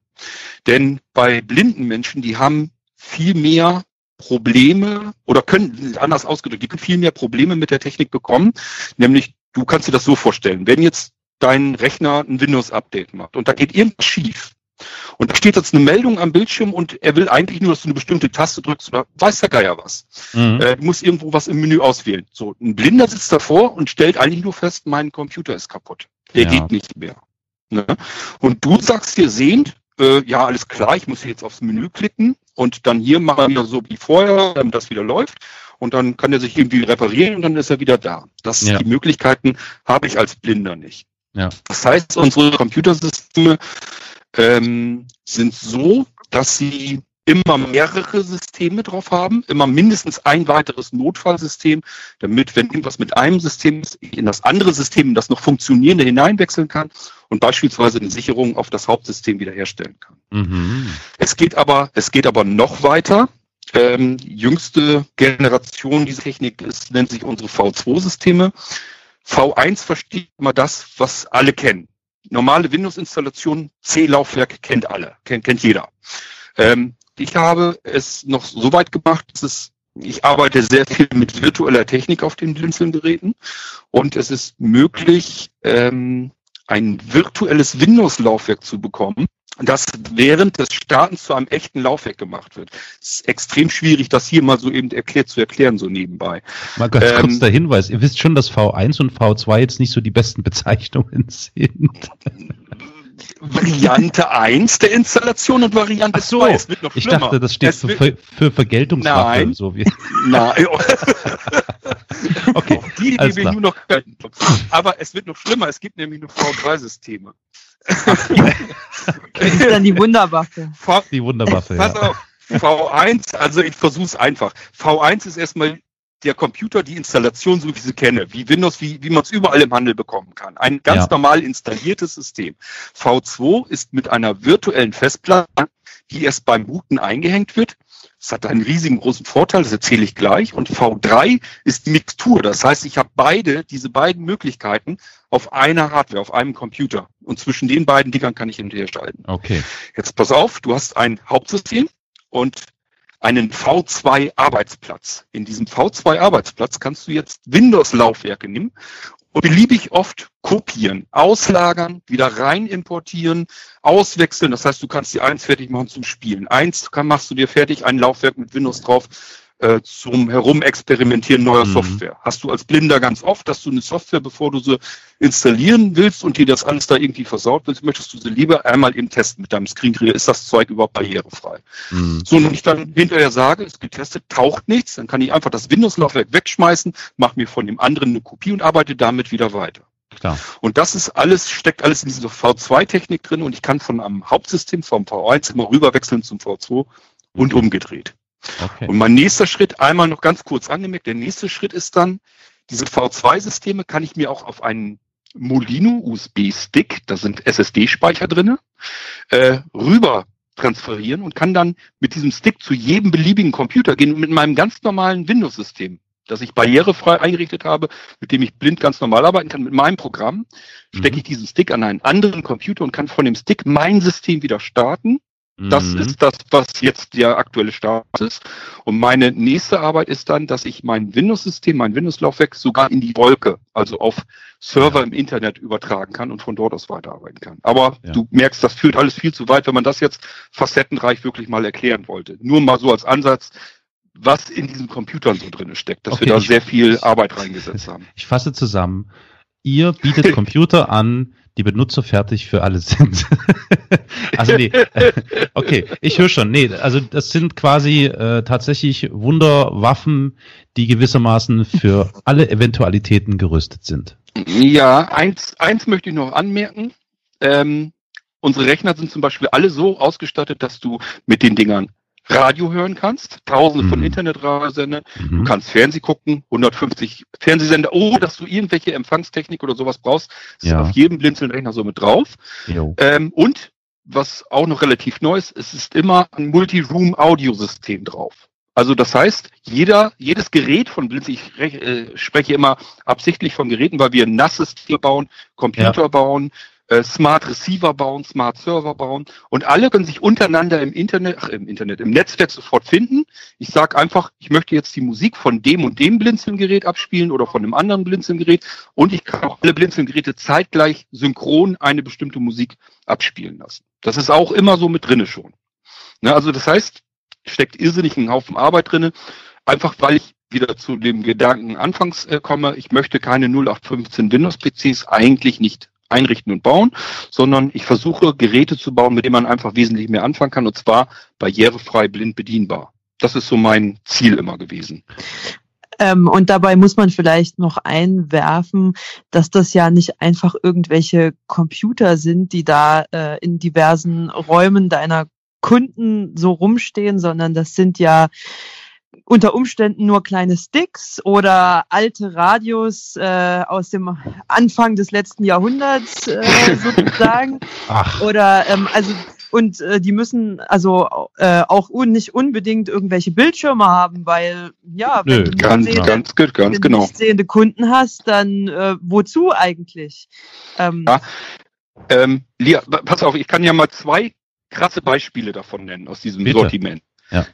Denn bei blinden Menschen, die haben viel mehr Probleme oder können, anders ausgedrückt, die können viel mehr Probleme mit der Technik bekommen. Nämlich, du kannst dir das so vorstellen, wenn jetzt dein Rechner ein Windows-Update macht und da geht irgendwas schief. Und da steht jetzt eine Meldung am Bildschirm und er will eigentlich nur, dass du eine bestimmte Taste drückst oder weiß der Geier was. Mhm. Äh, du musst irgendwo was im Menü auswählen. So, ein Blinder sitzt davor und stellt eigentlich nur fest, mein Computer ist kaputt. Der Ja. geht nicht mehr. Ne? Und du sagst dir sehend, äh, ja, alles klar, ich muss hier jetzt aufs Menü klicken und dann hier machen wir so wie vorher, damit das wieder läuft. Und dann kann er sich irgendwie reparieren und dann ist er wieder da. Das, Ja. Die Möglichkeiten habe ich als Blinder nicht. Ja. Das heißt, unsere Computersysteme ähm, sind so, dass sie immer mehrere Systeme drauf haben, immer mindestens ein weiteres Notfallsystem, damit, wenn irgendwas mit einem System ist, ich in das andere System, das noch funktionierende hineinwechseln kann und beispielsweise eine Sicherung auf das Hauptsystem wiederherstellen kann. Mhm. Es geht aber, es geht aber noch weiter. Ähm, jüngste Generation dieser Technik ist, nennt sich unsere V2-Systeme. V1 versteht immer das, was alle kennen. Normale Windows-Installation, C-Laufwerk kennt alle, kennt, kennt jeder. Ähm, ich habe es noch so weit gemacht, dass es, ich arbeite sehr viel mit virtueller Technik auf den Blinzeln-Geräten und es ist möglich, ähm, ein virtuelles Windows-Laufwerk zu bekommen, das während des Startens zu einem echten Laufwerk gemacht wird. Es ist extrem schwierig, das hier mal so eben erklärt zu erklären, so nebenbei. Mal ganz Ähm, kurz der Hinweis. Ihr wisst schon, dass V1 und V2 jetzt nicht so die besten Bezeichnungen sind. Variante 1 der Installation und Variante Ach so, 2. Es wird noch Ich dachte, das steht für, Ver für Vergeltungswaffe. Nein. So wie, Nein. okay, Die, die wir nur noch können. Aber es wird noch schlimmer. Es gibt nämlich nur V3-Systeme. Das ist dann die Wunderwaffe. V Die Wunderwaffe. Pass Ja. auf. V1, also ich versuche es einfach. V1 ist erstmal der Computer, die Installation, so wie ich sie kenne, wie Windows, wie, wie man es überall im Handel bekommen kann. Ein ganz Ja. normal installiertes System. V2 ist mit einer virtuellen Festplatte, die erst beim Booten eingehängt wird. Das hat einen riesigen großen Vorteil, das erzähle ich gleich. Und V3 ist Mixtur. Das heißt, ich habe beide, diese beiden Möglichkeiten auf einer Hardware, auf einem Computer. Und zwischen den beiden Dingern kann ich hinterher schalten. Okay. Jetzt pass auf, du hast ein Hauptsystem und einen V2-Arbeitsplatz. In diesem V2-Arbeitsplatz kannst du jetzt Windows-Laufwerke nehmen und beliebig oft kopieren, auslagern, wieder rein importieren, auswechseln. Das heißt, du kannst die eins fertig machen zum Spielen. Eins kann, machst du dir fertig, ein Laufwerk mit Windows drauf äh, zum Herumexperimentieren neuer mhm. Software. Hast du als Blinder ganz oft, dass du eine Software, bevor du sie installieren willst und dir das alles da irgendwie versaut willst, möchtest du sie lieber einmal eben testen mit deinem Screenreader. Ist das Zeug überhaupt barrierefrei? Mhm. So, und ich dann hinterher sage, ist getestet, taucht nichts, dann kann ich einfach das Windows-Laufwerk wegschmeißen, mache mir von dem anderen eine Kopie und arbeite damit wieder weiter. Klar. Und das ist alles, steckt alles in dieser V2-Technik drin und ich kann von einem Hauptsystem, vom V1 immer rüberwechseln zum V2 und umgedreht. Okay. Und mein nächster Schritt, einmal noch ganz kurz angemerkt, der nächste Schritt ist dann, diese V2-Systeme kann ich mir auch auf einen Molino USB-Stick, da sind SSD-Speicher drinne, äh, rüber transferieren und kann dann mit diesem Stick zu jedem beliebigen Computer gehen und mit meinem ganz normalen Windows-System, das ich barrierefrei eingerichtet habe, mit dem ich blind ganz normal arbeiten kann, mit meinem Programm, stecke mhm. ich diesen Stick an einen anderen Computer und kann von dem Stick mein System wieder starten das mhm. ist das, was jetzt der aktuelle Start ist. Und meine nächste Arbeit ist dann, dass ich mein Windows-System, mein Windows-Laufwerk sogar in die Wolke, also auf Server im Internet übertragen kann und von dort aus weiterarbeiten kann. Aber ja. du merkst, das führt alles viel zu weit, wenn man das jetzt facettenreich wirklich mal erklären wollte. Nur mal so als Ansatz, was in diesen Computern so drin steckt, dass okay, wir da sehr viel Arbeit reingesetzt haben. Ich fasse zusammen. Ihr bietet Computer an, die benutzerfertig für alle sind. also nee, okay, ich höre schon. Nee, also das sind quasi äh, tatsächlich Wunderwaffen, die gewissermaßen für alle Eventualitäten gerüstet sind. Ja, eins, eins möchte ich noch anmerken. Ähm, unsere Rechner sind zum Beispiel alle so ausgestattet, dass du mit den Dingern Radio hören kannst, tausende mhm. von Internetradiosendern, mhm. du kannst Fernseh gucken, 150 Fernsehsender, ohne dass du irgendwelche Empfangstechnik oder sowas brauchst, ist ja. auf jedem Blinzeln-Rechner so mit drauf. Ähm, und was auch noch relativ neu ist, es ist immer ein Multi-Room-Audiosystem drauf. Also das heißt, jeder, jedes Gerät von Blinz, ich äh, spreche immer absichtlich von Geräten, weil wir ein nasses Tier bauen, Computer ja. bauen, äh, Smart Receiver bauen, Smart Server bauen und alle können sich untereinander im Internet, ach, im Internet, im Netzwerk sofort finden. Ich sage einfach, ich möchte jetzt die Musik von dem und dem Blinzelgerät abspielen oder von einem anderen Blinzelgerät und ich kann auch alle Blinzelgeräte zeitgleich synchron eine bestimmte Musik abspielen lassen. Das ist auch immer so mit drinne schon. Ne, also das heißt, steckt irrsinnig ein Haufen Arbeit drinne, einfach weil ich wieder zu dem Gedanken anfangs äh, komme, ich möchte keine 0815 Windows PCs eigentlich nicht einrichten und bauen, sondern ich versuche Geräte zu bauen, mit denen man einfach wesentlich mehr anfangen kann und zwar barrierefrei blind bedienbar. Das ist so mein Ziel immer gewesen. Ähm, und dabei muss man vielleicht noch einwerfen, dass das ja nicht einfach irgendwelche Computer sind, die da äh, in diversen Räumen deiner Kunden so rumstehen, sondern das sind ja unter Umständen nur kleine Sticks oder alte Radios äh, aus dem Anfang des letzten Jahrhunderts äh, sozusagen. Ach. Oder ähm, also und äh, die müssen also äh, auch un nicht unbedingt irgendwelche Bildschirme haben, weil ja, wenn Nö, du ganz, sehende, ganz, ganz wenn genau. nicht sehende Kunden hast, dann äh, wozu eigentlich? Ähm, ja. Ähm, Lia, pass auf, ich kann ja mal zwei krasse Beispiele davon nennen aus diesem Bitte. Sortiment. Ja.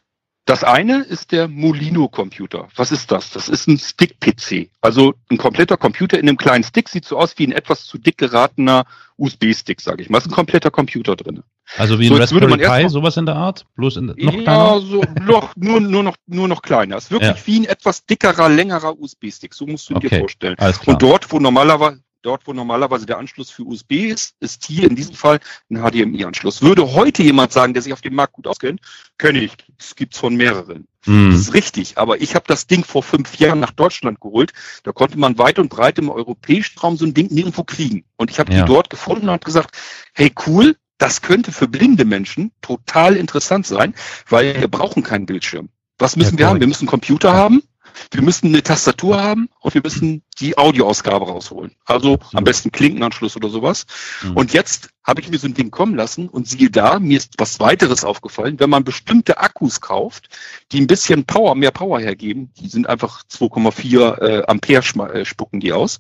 Das eine ist der Molino-Computer. Was ist das? Das ist ein Stick-PC. Also ein kompletter Computer in einem kleinen Stick. Sieht so aus wie ein etwas zu dick geratener USB-Stick, sage ich mal. ist ein kompletter Computer drin. Also wie ein so, Raspberry Pi, sowas in der Art? Bloß in, noch kleiner? Ja, so, noch, nur, nur, noch, nur noch kleiner. Es ist wirklich ja. wie ein etwas dickerer, längerer USB-Stick. So musst du okay. dir vorstellen. Und dort, wo normalerweise, dort, wo normalerweise der Anschluss für USB ist, ist hier in diesem Fall ein HDMI-Anschluss. Würde heute jemand sagen, der sich auf dem Markt gut auskennt, kenne ich. Es gibt von mehreren. Mm. Das ist richtig, aber ich habe das Ding vor fünf Jahren nach Deutschland geholt. Da konnte man weit und breit im europäischen Raum so ein Ding nirgendwo kriegen. Und ich habe ja. die dort gefunden und gesagt, hey cool, das könnte für blinde Menschen total interessant sein, weil wir brauchen keinen Bildschirm. Was müssen ja, wir haben? Wir müssen Computer haben wir müssen eine Tastatur haben und wir müssen die Audioausgabe rausholen. Also am besten Klinkenanschluss oder sowas. Mhm. Und jetzt habe ich mir so ein Ding kommen lassen und siehe da, mir ist was weiteres aufgefallen. Wenn man bestimmte Akkus kauft, die ein bisschen Power, mehr Power hergeben, die sind einfach 2,4 äh, Ampere äh, spucken die aus.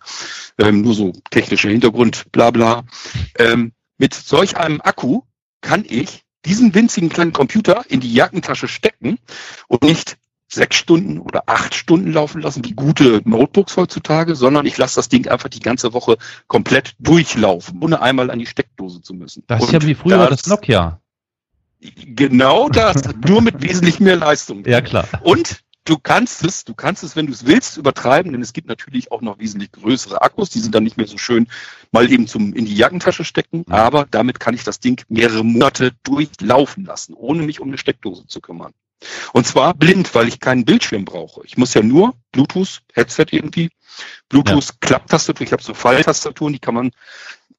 Ähm, nur so technischer Hintergrund, bla bla. Ähm, mit solch einem Akku kann ich diesen winzigen kleinen Computer in die Jackentasche stecken und nicht sechs Stunden oder acht Stunden laufen lassen, wie gute Notebooks heutzutage, sondern ich lasse das Ding einfach die ganze Woche komplett durchlaufen, ohne einmal an die Steckdose zu müssen. Das ist ja wie früher das, das Nokia. Genau das, nur mit wesentlich mehr Leistung. Ja, klar. Und du kannst es, du kannst es, wenn du es willst, übertreiben, denn es gibt natürlich auch noch wesentlich größere Akkus, die sind dann nicht mehr so schön mal eben zum in die Jackentasche stecken, aber damit kann ich das Ding mehrere Monate durchlaufen lassen, ohne mich um eine Steckdose zu kümmern. Und zwar blind, weil ich keinen Bildschirm brauche. Ich muss ja nur Bluetooth, Headset irgendwie, Bluetooth, ja. Klapptastatur, ich habe so Falltastaturen, die kann man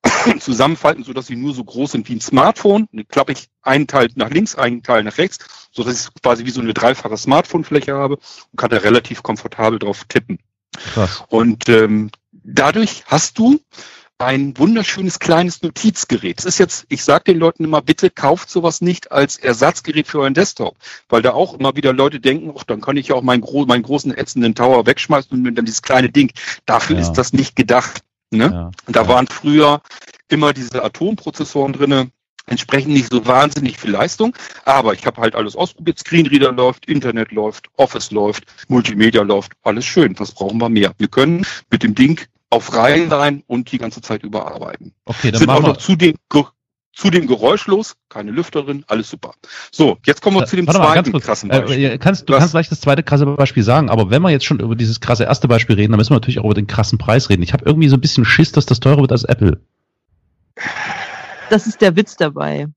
zusammenfalten, sodass sie nur so groß sind wie ein Smartphone. Dann klappe ich einen Teil nach links, einen Teil nach rechts, sodass ich quasi wie so eine dreifache Smartphone-Fläche habe und kann da relativ komfortabel drauf tippen. Krass. Und ähm, dadurch hast du ein wunderschönes kleines Notizgerät. Es ist jetzt, ich sage den Leuten immer, bitte kauft sowas nicht als Ersatzgerät für euren Desktop, weil da auch immer wieder Leute denken, ach, dann kann ich ja auch meinen, gro meinen großen ätzenden Tower wegschmeißen und dann dieses kleine Ding. Dafür ja. ist das nicht gedacht. Ne? Ja. Und da waren früher immer diese Atomprozessoren drinne, entsprechend nicht so wahnsinnig viel Leistung, aber ich habe halt alles ausprobiert. Screenreader läuft, Internet läuft, Office läuft, Multimedia läuft, alles schön. Was brauchen wir mehr? Wir können mit dem Ding auf Reihen rein und die ganze Zeit überarbeiten. Okay, dann Sind auch noch zudem, zudem geräuschlos, keine Lüfter drin, alles super. So, jetzt kommen wir äh, zu dem zweiten krassen äh, Beispiel. Äh, kannst, du Was? kannst gleich das zweite krasse Beispiel sagen, aber wenn wir jetzt schon über dieses krasse erste Beispiel reden, dann müssen wir natürlich auch über den krassen Preis reden. Ich habe irgendwie so ein bisschen Schiss, dass das teurer wird als Apple. Das ist der Witz dabei.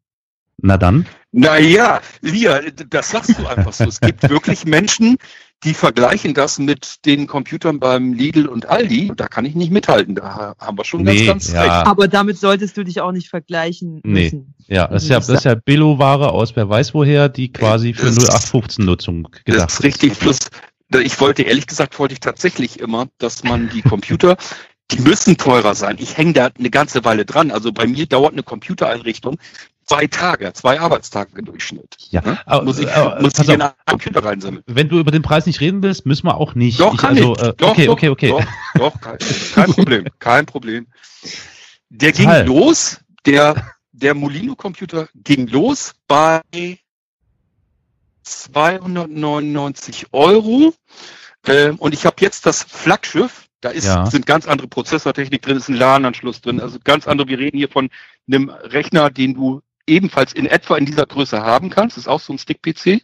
Na dann? Naja, Lia, das sagst du einfach so. Es gibt wirklich Menschen, die vergleichen das mit den Computern beim Lidl und Aldi. Da kann ich nicht mithalten. Da haben wir schon nee, ganz, ganz ja. recht. Aber damit solltest du dich auch nicht vergleichen nee. müssen. Ja, das ist ja, das ist ja Billo-Ware aus wer weiß woher, die quasi für 0815-Nutzung gedacht ist. Das ist richtig. Plus, ich wollte, ehrlich gesagt, wollte ich tatsächlich immer, dass man die Computer die müssen teurer sein. Ich hänge da eine ganze Weile dran. Also bei mir dauert eine Computereinrichtung zwei Tage, zwei Arbeitstage im Durchschnitt. Ja, ne? aber, muss ich, aber, muss ich in einen Computer reinsammeln. Wenn du über den Preis nicht reden willst, müssen wir auch nicht. Doch, kann ich. Also, äh, doch, okay, doch, okay, okay. Doch, doch kein, kein Problem, kein Problem. Der ging Teil. los, der, der Molino-Computer ging los bei 299 Euro. Ähm, und ich habe jetzt das Flaggschiff, da ist, ja. sind ganz andere Prozessortechnik drin, ist ein LAN-Anschluss drin, also ganz andere. Wir reden hier von einem Rechner, den du ebenfalls in etwa in dieser Größe haben kannst. Ist auch so ein Stick-PC.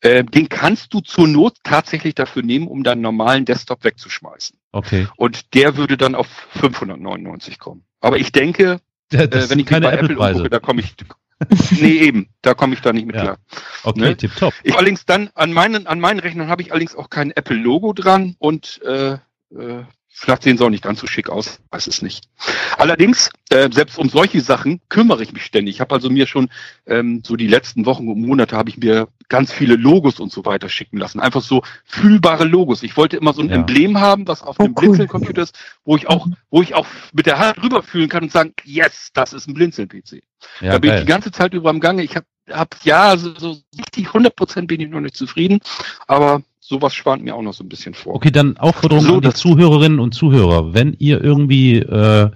Äh, den kannst du zur Not tatsächlich dafür nehmen, um deinen normalen Desktop wegzuschmeißen. Okay. Und der würde dann auf 599 kommen. Aber ich denke, äh, wenn ich keine bei Apple, Apple umgucke, da komme ich, nee, eben, da komme ich da nicht mit ja. klar. Okay, ne? tipptopp. Ich allerdings dann, an meinen, an meinen Rechnern habe ich allerdings auch kein Apple-Logo dran und äh, äh, vielleicht sehen sie auch nicht ganz so schick aus, weiß es nicht. Allerdings, äh, selbst um solche Sachen kümmere ich mich ständig. Ich habe also mir schon ähm, so die letzten Wochen und Monate habe ich mir ganz viele Logos und so weiter schicken lassen. Einfach so fühlbare Logos. Ich wollte immer so ein ja. Emblem haben, was auf oh, dem cool. Blinzeln-Computer ist, wo ich auch, wo ich auch mit der Hand rüberfühlen kann und sagen, yes, das ist ein Blinzeln-PC. Ja, da bin geil. ich die ganze Zeit über am Gange. Ich habe hab, ja, so, so richtig 100% bin ich noch nicht zufrieden, aber sowas spannt mir auch noch so ein bisschen vor. Okay, dann Aufforderung so, an die Zuhörerinnen und Zuhörer. Wenn ihr irgendwie äh,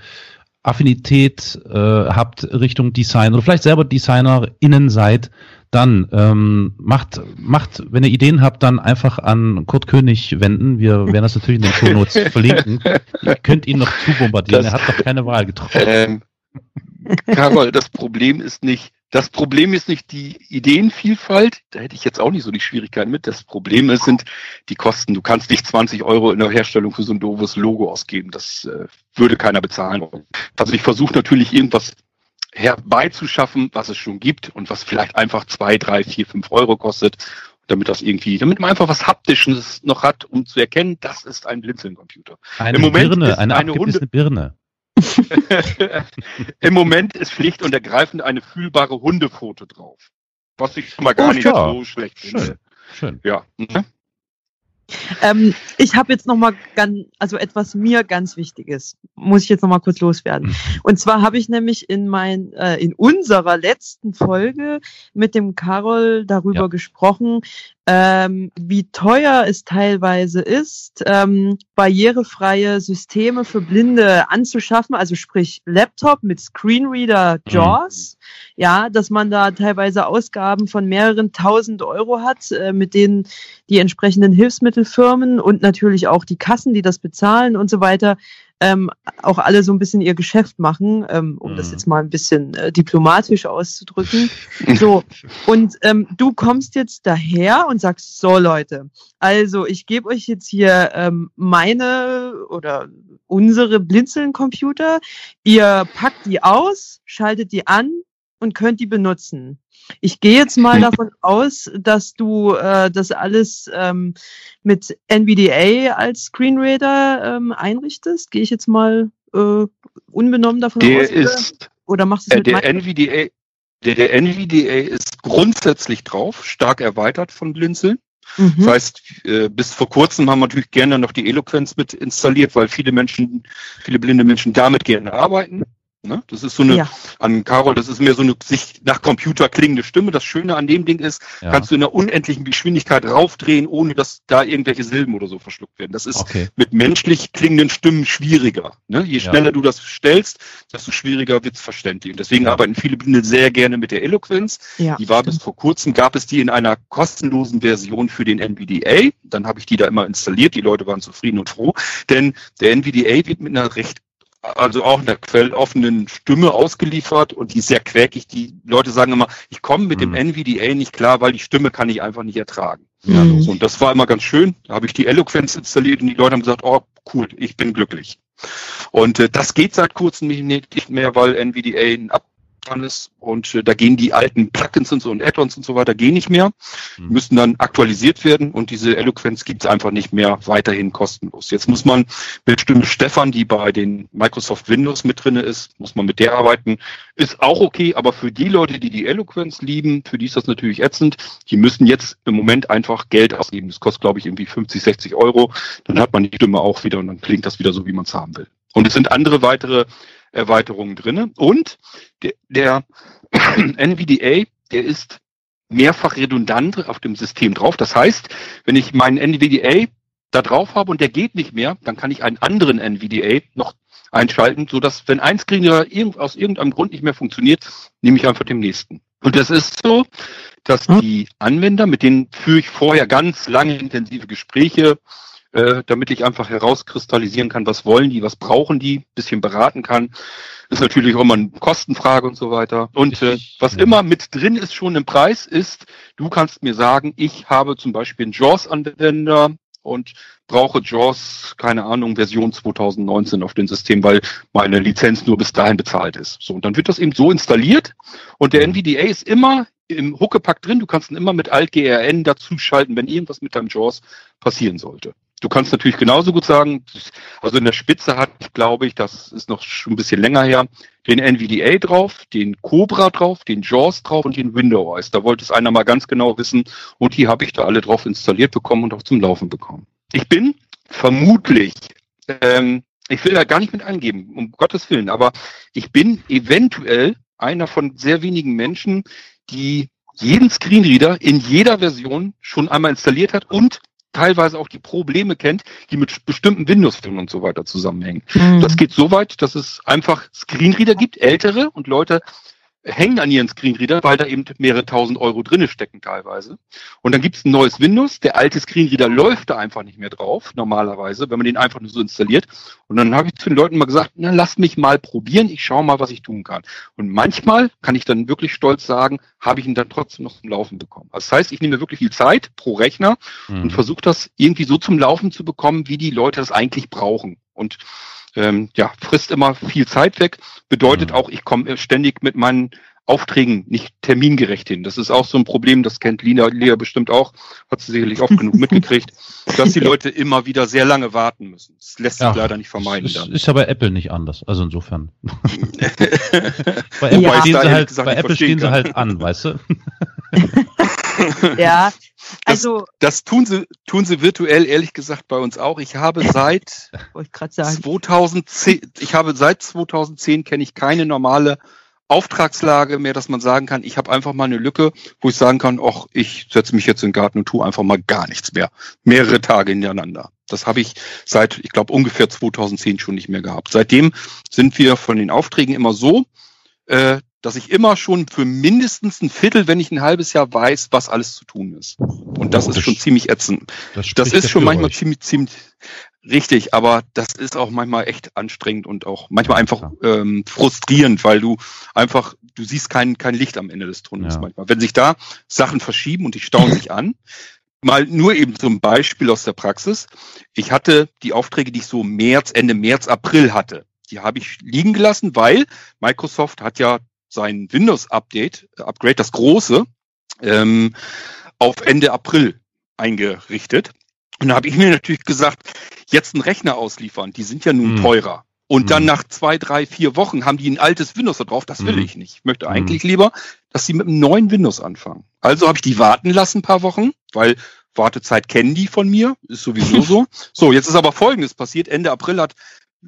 Affinität äh, habt Richtung Design oder vielleicht selber DesignerInnen seid, dann ähm, macht, macht, wenn ihr Ideen habt, dann einfach an Kurt König wenden. Wir werden das natürlich in den Show Notes verlinken. Ihr könnt ihn noch zubombardieren, das, er hat doch keine Wahl getroffen. Ähm, Carol, das Problem ist nicht, das Problem ist nicht die Ideenvielfalt, da hätte ich jetzt auch nicht so die Schwierigkeiten mit. Das Problem ist, sind die Kosten. Du kannst nicht 20 Euro in der Herstellung für so ein doofes Logo ausgeben. Das äh, würde keiner bezahlen. Also ich versuche natürlich irgendwas herbeizuschaffen, was es schon gibt und was vielleicht einfach zwei, drei, vier, fünf Euro kostet, damit das irgendwie, damit man einfach was Haptisches noch hat, um zu erkennen, das ist ein Blinzeln-Computer. Eine Im Moment Birne, eine, eine Hunde Birne. Im Moment ist schlicht und ergreifend eine fühlbare Hundefoto drauf. Was ich schon mal gar oh, nicht so schlecht finde. Schön. Ja. Ähm, ich habe jetzt noch mal ganz, also etwas mir ganz Wichtiges, muss ich jetzt noch mal kurz loswerden. Mhm. Und zwar habe ich nämlich in mein, äh, in unserer letzten Folge mit dem Carol darüber ja. gesprochen, ähm, wie teuer es teilweise ist, ähm, barrierefreie Systeme für Blinde anzuschaffen, also sprich Laptop mit Screenreader. JAWS, mhm. ja, dass man da teilweise Ausgaben von mehreren tausend Euro hat, äh, mit denen die entsprechenden Hilfsmittelfirmen und natürlich auch die Kassen, die das bezahlen und so weiter, ähm, auch alle so ein bisschen ihr Geschäft machen, ähm, um mhm. das jetzt mal ein bisschen äh, diplomatisch auszudrücken. So, und ähm, du kommst jetzt daher und sagst, so Leute, also ich gebe euch jetzt hier ähm, meine oder unsere Blinzeln-Computer, ihr packt die aus, schaltet die an und könnt die benutzen. Ich gehe jetzt mal davon aus, dass du äh, das alles ähm, mit NVDA als Screenreader ähm, einrichtest. Gehe ich jetzt mal äh, unbenommen davon der aus? Ist, oder machst du es äh, der NVDA, der, der NVDA ist grundsätzlich drauf, stark erweitert von Blinzeln. Mhm. Das heißt, äh, bis vor kurzem haben wir natürlich gerne noch die Eloquenz mit installiert, weil viele Menschen, viele blinde Menschen damit gerne arbeiten. Ne? Das ist so eine, ja. an Carol, das ist mehr so eine sich nach Computer klingende Stimme. Das Schöne an dem Ding ist, ja. kannst du in einer unendlichen Geschwindigkeit raufdrehen, ohne dass da irgendwelche Silben oder so verschluckt werden. Das ist okay. mit menschlich klingenden Stimmen schwieriger. Ne? Je schneller ja. du das stellst, desto schwieriger wird's verständlich. Und deswegen arbeiten viele Blinde sehr gerne mit der Eloquenz. Ja, die war stimmt. bis vor kurzem, gab es die in einer kostenlosen Version für den NVDA. Dann habe ich die da immer installiert. Die Leute waren zufrieden und froh. Denn der NVDA wird mit einer recht also auch in der quelloffenen Stimme ausgeliefert und die ist sehr quäkig. Die Leute sagen immer, ich komme mit mhm. dem NVDA nicht klar, weil die Stimme kann ich einfach nicht ertragen. Mhm. Und das war immer ganz schön. Da habe ich die Eloquenz installiert und die Leute haben gesagt, oh cool, ich bin glücklich. Und äh, das geht seit kurzem nicht mehr, weil NVDA ein Ab dran ist. Und äh, da gehen die alten Plugins und so und Add-ons und so weiter gehen nicht mehr, mhm. müssen dann aktualisiert werden und diese Eloquenz gibt es einfach nicht mehr weiterhin kostenlos. Jetzt muss man mit Stimme Stefan, die bei den Microsoft Windows mit drinne ist, muss man mit der arbeiten. Ist auch okay, aber für die Leute, die die Eloquenz lieben, für die ist das natürlich ätzend. Die müssen jetzt im Moment einfach Geld ausgeben. Das kostet, glaube ich, irgendwie 50, 60 Euro. Dann hat man die Stimme auch wieder und dann klingt das wieder so, wie man es haben will. Und es sind andere weitere Erweiterungen drinne. Und der, der NVDA, der ist mehrfach redundant auf dem System drauf. Das heißt, wenn ich meinen NVDA da drauf habe und der geht nicht mehr, dann kann ich einen anderen NVDA noch einschalten, so dass wenn ein Screener aus irgendeinem Grund nicht mehr funktioniert, nehme ich einfach den nächsten. Und das ist so, dass hm? die Anwender, mit denen führe ich vorher ganz lange intensive Gespräche, äh, damit ich einfach herauskristallisieren kann, was wollen die, was brauchen die, bisschen beraten kann. Ist natürlich auch immer eine Kostenfrage und so weiter. Und äh, was immer mit drin ist schon im Preis ist, du kannst mir sagen, ich habe zum Beispiel einen JAWS-Anwender und brauche JAWS, keine Ahnung, Version 2019 auf dem System, weil meine Lizenz nur bis dahin bezahlt ist. So, und dann wird das eben so installiert und der mhm. NVDA ist immer im Huckepack drin. Du kannst ihn immer mit Alt-GRN dazuschalten, wenn irgendwas mit deinem JAWS passieren sollte. Du kannst natürlich genauso gut sagen, also in der Spitze hat, glaube ich, das ist noch schon ein bisschen länger her, den NVDA drauf, den Cobra drauf, den JAWS drauf und den WindowOS. Da wollte es einer mal ganz genau wissen und die habe ich da alle drauf installiert bekommen und auch zum Laufen bekommen. Ich bin vermutlich, ähm, ich will da gar nicht mit angeben, um Gottes Willen, aber ich bin eventuell einer von sehr wenigen Menschen, die jeden Screenreader in jeder Version schon einmal installiert hat und teilweise auch die Probleme kennt, die mit bestimmten Windows-Filmen und so weiter zusammenhängen. Mhm. Das geht so weit, dass es einfach Screenreader gibt, ältere und Leute hängen an ihren Screenreader, weil da eben mehrere tausend Euro drinne stecken teilweise. Und dann gibt es ein neues Windows, der alte Screenreader läuft da einfach nicht mehr drauf, normalerweise, wenn man den einfach nur so installiert. Und dann habe ich zu den Leuten mal gesagt, na, lass mich mal probieren, ich schaue mal, was ich tun kann. Und manchmal kann ich dann wirklich stolz sagen, habe ich ihn dann trotzdem noch zum Laufen bekommen. Also das heißt, ich nehme wirklich viel Zeit pro Rechner mhm. und versuche das irgendwie so zum Laufen zu bekommen, wie die Leute das eigentlich brauchen. Und ähm, ja, frisst immer viel Zeit weg. Bedeutet mhm. auch, ich komme ständig mit meinen Aufträgen nicht termingerecht hin. Das ist auch so ein Problem, das kennt Lina Lea bestimmt auch, hat sie sicherlich oft genug mitgekriegt, dass die Leute immer wieder sehr lange warten müssen. Das lässt sich ja, leider nicht vermeiden. Ist, ist ja bei Apple nicht anders, also insofern. bei Apple, ja. stehen, sie halt, bei Apple stehen sie halt an, weißt du? ja, also das tun sie tun sie virtuell ehrlich gesagt bei uns auch. Ich habe seit 2010 ich habe seit 2010 kenne ich keine normale Auftragslage mehr, dass man sagen kann, ich habe einfach mal eine Lücke, wo ich sagen kann, ach, ich setze mich jetzt in den Garten und tue einfach mal gar nichts mehr. Mehrere Tage hintereinander. Das habe ich seit, ich glaube, ungefähr 2010 schon nicht mehr gehabt. Seitdem sind wir von den Aufträgen immer so, äh, dass ich immer schon für mindestens ein Viertel, wenn nicht ein halbes Jahr weiß, was alles zu tun ist. Und das, oh, das ist schon ziemlich ätzend. Das, das ist schon manchmal euch. ziemlich, ziemlich richtig, aber das ist auch manchmal echt anstrengend und auch manchmal einfach ähm, frustrierend, weil du einfach, du siehst kein, kein Licht am Ende des Tunnels ja. manchmal. Wenn sich da Sachen verschieben und die stauen sich an, mal nur eben zum Beispiel aus der Praxis. Ich hatte die Aufträge, die ich so März, Ende März, April hatte. Die habe ich liegen gelassen, weil Microsoft hat ja sein Windows-Update, äh, Upgrade, das große, ähm, auf Ende April eingerichtet. Und da habe ich mir natürlich gesagt, jetzt einen Rechner ausliefern, die sind ja nun hm. teurer. Und dann hm. nach zwei, drei, vier Wochen haben die ein altes Windows da drauf. Das will hm. ich nicht. Ich möchte eigentlich hm. lieber, dass sie mit einem neuen Windows anfangen. Also habe ich die warten lassen ein paar Wochen, weil Wartezeit kennen die von mir, ist sowieso so. So, jetzt ist aber Folgendes passiert. Ende April hat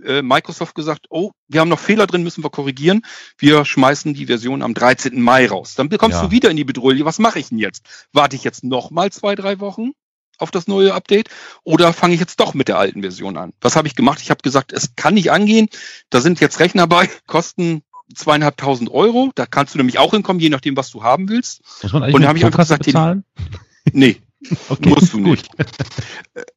äh, Microsoft gesagt, oh, wir haben noch Fehler drin, müssen wir korrigieren. Wir schmeißen die Version am 13. Mai raus. Dann bekommst ja. du wieder in die Bedrohung. Was mache ich denn jetzt? Warte ich jetzt noch mal zwei, drei Wochen auf das neue Update oder fange ich jetzt doch mit der alten Version an? Was habe ich gemacht? Ich habe gesagt, es kann nicht angehen. Da sind jetzt Rechner bei, kosten zweieinhalbtausend Euro. Da kannst du nämlich auch hinkommen, je nachdem, was du haben willst. Muss man eigentlich Und da habe ich einfach gesagt, bezahlen? nee, Okay, Musst du nicht.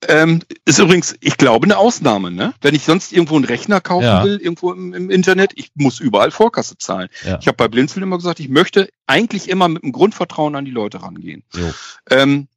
ähm, ist übrigens, ich glaube, eine Ausnahme, ne? Wenn ich sonst irgendwo einen Rechner kaufen ja. will, irgendwo im, im, Internet, ich muss überall Vorkasse zahlen. Ja. Ich habe bei Blinzeln immer gesagt, ich möchte eigentlich immer mit einem Grundvertrauen an die Leute rangehen. Ähm,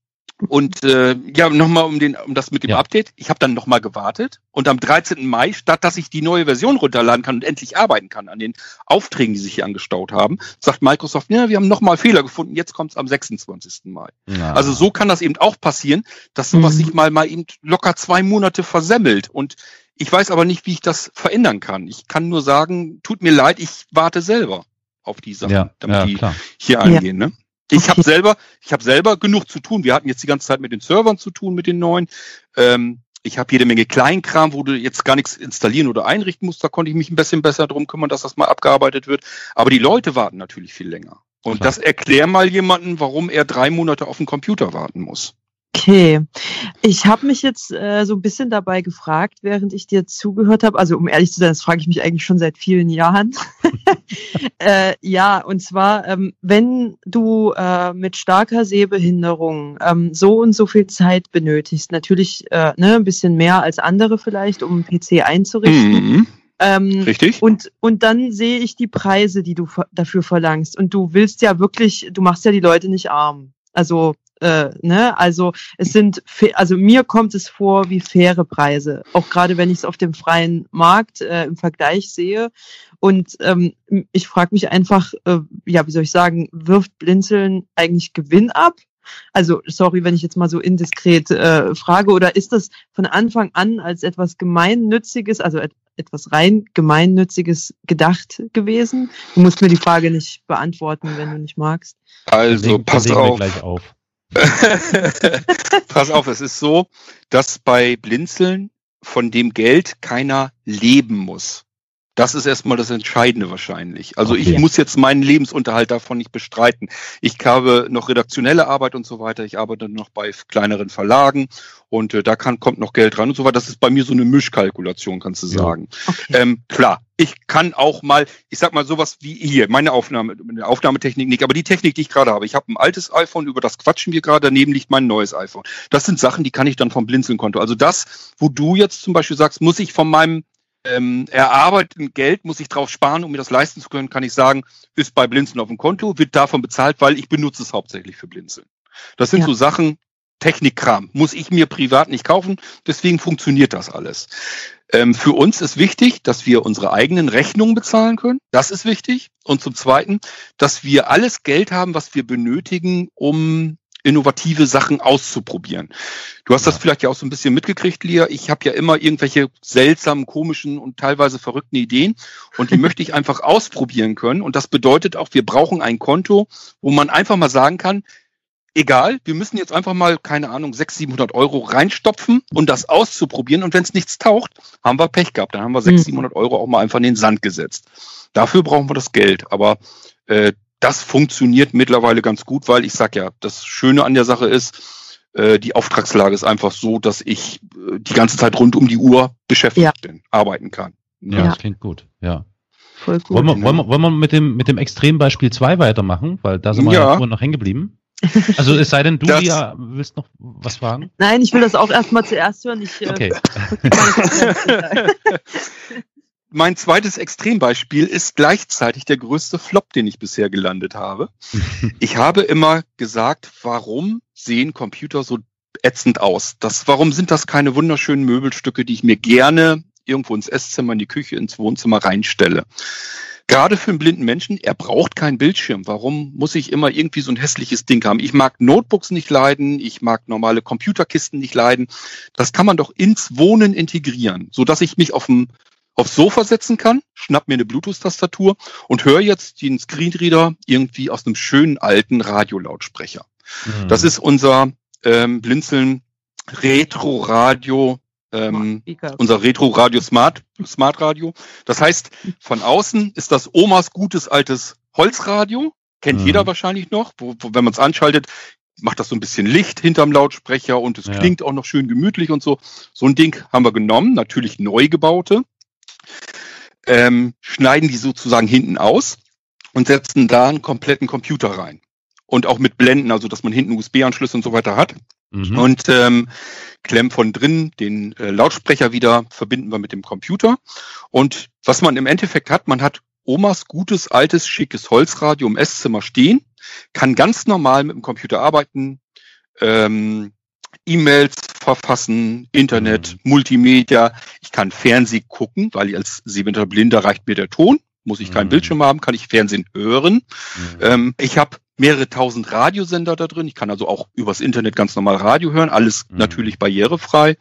und äh, ja, nochmal um, den, um das mit dem ja. Update. Ich habe dann nochmal gewartet und am 13. Mai, statt dass ich die neue Version runterladen kann und endlich arbeiten kann an den Aufträgen, die sich hier angestaut haben, sagt Microsoft, ja, wir haben nochmal Fehler gefunden, jetzt kommt es am 26. Mai. Ja. Also so kann das eben auch passieren, dass sowas mhm. sich mal, mal eben locker zwei Monate versemmelt. Und ich weiß aber nicht, wie ich das verändern kann. Ich kann nur sagen, tut mir leid, ich warte selber auf die Sachen, ja, damit die klar. hier angehen. Ne? Ich habe selber, ich habe selber genug zu tun. Wir hatten jetzt die ganze Zeit mit den Servern zu tun, mit den neuen. Ähm, ich habe jede Menge Kleinkram, wo du jetzt gar nichts installieren oder einrichten musst. Da konnte ich mich ein bisschen besser drum kümmern, dass das mal abgearbeitet wird. Aber die Leute warten natürlich viel länger. Und Klar. das erklär mal jemanden, warum er drei Monate auf den Computer warten muss. Okay, ich habe mich jetzt äh, so ein bisschen dabei gefragt, während ich dir zugehört habe. Also um ehrlich zu sein, das frage ich mich eigentlich schon seit vielen Jahren. äh, ja, und zwar, ähm, wenn du äh, mit starker Sehbehinderung ähm, so und so viel Zeit benötigst, natürlich äh, ne, ein bisschen mehr als andere vielleicht, um einen PC einzurichten. Mhm. Ähm, Richtig. Und, und dann sehe ich die Preise, die du dafür verlangst. Und du willst ja wirklich, du machst ja die Leute nicht arm. Also äh, ne? Also es sind, also mir kommt es vor wie faire Preise, auch gerade wenn ich es auf dem freien Markt äh, im Vergleich sehe. Und ähm, ich frage mich einfach, äh, ja, wie soll ich sagen, wirft Blinzeln eigentlich Gewinn ab? Also sorry, wenn ich jetzt mal so indiskret äh, frage, oder ist das von Anfang an als etwas Gemeinnütziges, also et etwas rein Gemeinnütziges gedacht gewesen? Du musst mir die Frage nicht beantworten, wenn du nicht magst. Also pass auf. auf. Pass auf, es ist so, dass bei Blinzeln von dem Geld keiner leben muss. Das ist erstmal das Entscheidende wahrscheinlich. Also okay. ich muss jetzt meinen Lebensunterhalt davon nicht bestreiten. Ich habe noch redaktionelle Arbeit und so weiter. Ich arbeite noch bei kleineren Verlagen und äh, da kann, kommt noch Geld rein und so weiter. Das ist bei mir so eine Mischkalkulation, kannst du sagen. Okay. Ähm, klar, ich kann auch mal, ich sag mal sowas wie hier, meine Aufnahme, meine Aufnahmetechnik nicht, aber die Technik, die ich gerade habe. Ich habe ein altes iPhone, über das quatschen wir gerade, daneben liegt mein neues iPhone. Das sind Sachen, die kann ich dann vom Blinzeln-Konto. Also das, wo du jetzt zum Beispiel sagst, muss ich von meinem ähm, erarbeiteten Geld muss ich drauf sparen, um mir das leisten zu können, kann ich sagen, ist bei Blinzeln auf dem Konto, wird davon bezahlt, weil ich benutze es hauptsächlich für Blinzeln. Das sind ja. so Sachen, Technikkram, muss ich mir privat nicht kaufen, deswegen funktioniert das alles. Ähm, für uns ist wichtig, dass wir unsere eigenen Rechnungen bezahlen können. Das ist wichtig. Und zum Zweiten, dass wir alles Geld haben, was wir benötigen, um innovative Sachen auszuprobieren. Du hast das vielleicht ja auch so ein bisschen mitgekriegt, Lia. Ich habe ja immer irgendwelche seltsamen, komischen und teilweise verrückten Ideen und die möchte ich einfach ausprobieren können. Und das bedeutet auch, wir brauchen ein Konto, wo man einfach mal sagen kann, egal, wir müssen jetzt einfach mal, keine Ahnung, 600, 700 Euro reinstopfen und das auszuprobieren. Und wenn es nichts taucht, haben wir Pech gehabt. Dann haben wir 600, Mhm. 700 Euro auch mal einfach in den Sand gesetzt. Dafür brauchen wir das Geld. Aber äh, das funktioniert mittlerweile ganz gut, weil ich sag ja, das Schöne an der Sache ist, äh, die Auftragslage ist einfach so, dass ich äh, die ganze Zeit rund um die Uhr beschäftigt Ja. bin, arbeiten kann. Ja, Ja. das klingt gut. Ja. Voll gut. Wollen wir, wollen, wir, wollen wir mit dem, mit dem Extrembeispiel 2 weitermachen? Weil da sind wir Ja. noch hängen geblieben. Also es sei denn, du Das- ja, willst noch was fragen? Nein, ich will das auch erstmal zuerst hören. Ich, äh, Okay. Konferenz- Mein zweites Extrembeispiel ist gleichzeitig der größte Flop, den ich bisher gelandet habe. Ich habe immer gesagt, warum sehen Computer so ätzend aus? Das, warum sind das keine wunderschönen Möbelstücke, die ich mir gerne irgendwo ins Esszimmer, in die Küche, ins Wohnzimmer reinstelle? Gerade für einen blinden Menschen, er braucht keinen Bildschirm. Warum muss ich immer irgendwie so ein hässliches Ding haben? Ich mag Notebooks nicht leiden, ich mag normale Computerkisten nicht leiden. Das kann man doch ins Wohnen integrieren, so dass ich mich auf dem aufs Sofa setzen kann, schnapp mir eine Bluetooth-Tastatur und höre jetzt den Screenreader irgendwie aus einem schönen alten Radiolautsprecher. Mhm. Das ist unser ähm, Blinzeln Retro-Radio, ähm, unser Retro-Radio Smart, Smart Radio. Das heißt, von außen ist das Omas gutes altes Holzradio, kennt Mhm. jeder wahrscheinlich noch, wo, wo wenn man es anschaltet, macht das so ein bisschen Licht hinterm Lautsprecher und es Ja. klingt auch noch schön gemütlich und so. So ein Ding haben wir genommen, natürlich neu gebaute, ähm, schneiden die sozusagen hinten aus und setzen da einen kompletten Computer rein. Und auch mit Blenden, also dass man hinten USB-Anschlüsse und so weiter hat. Mhm. Und ähm, klemmen von drin den äh, Lautsprecher wieder, verbinden wir mit dem Computer. Und was man im Endeffekt hat, man hat Omas gutes, altes, schickes Holzradio im Esszimmer stehen, kann ganz normal mit dem Computer arbeiten, ähm, E-Mails verfassen, Internet, Multimedia. Ich kann Fernsehen gucken, weil ich als sehbehinderte Blinder reicht mir der Ton. Muss ich keinen Mhm. Bildschirm haben, kann ich Fernsehen hören. Mhm. Ähm, ich habe mehrere tausend Radiosender da drin. Ich kann also auch übers Internet ganz normal Radio hören, alles Mhm. natürlich barrierefrei.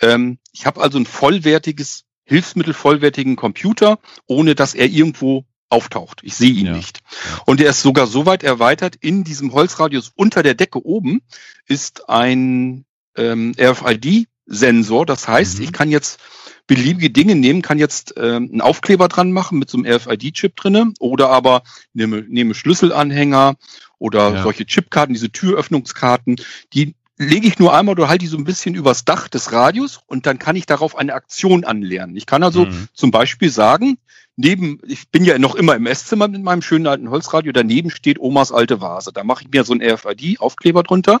Ähm, ich habe also ein vollwertiges Hilfsmittel, vollwertigen Computer, ohne dass er irgendwo auftaucht. Ich sehe ihn Ja. nicht. Und er ist sogar so weit erweitert, in diesem Holzradius unter der Decke oben ist ein ähm, RFID-Sensor. Das heißt, Mhm. ich kann jetzt beliebige Dinge nehmen, kann jetzt ähm, einen Aufkleber dran machen mit so einem RFID-Chip drinne oder aber nehme, nehme Schlüsselanhänger oder Ja. solche Chipkarten, diese Türöffnungskarten, die lege ich nur einmal oder halte die so ein bisschen übers Dach des Radios und dann kann ich darauf eine Aktion anlernen. Ich kann also Mhm. zum Beispiel sagen, neben, ich bin ja noch immer im Esszimmer mit meinem schönen alten Holzradio, daneben steht Omas alte Vase. Da mache ich mir so einen RFID-Aufkleber drunter,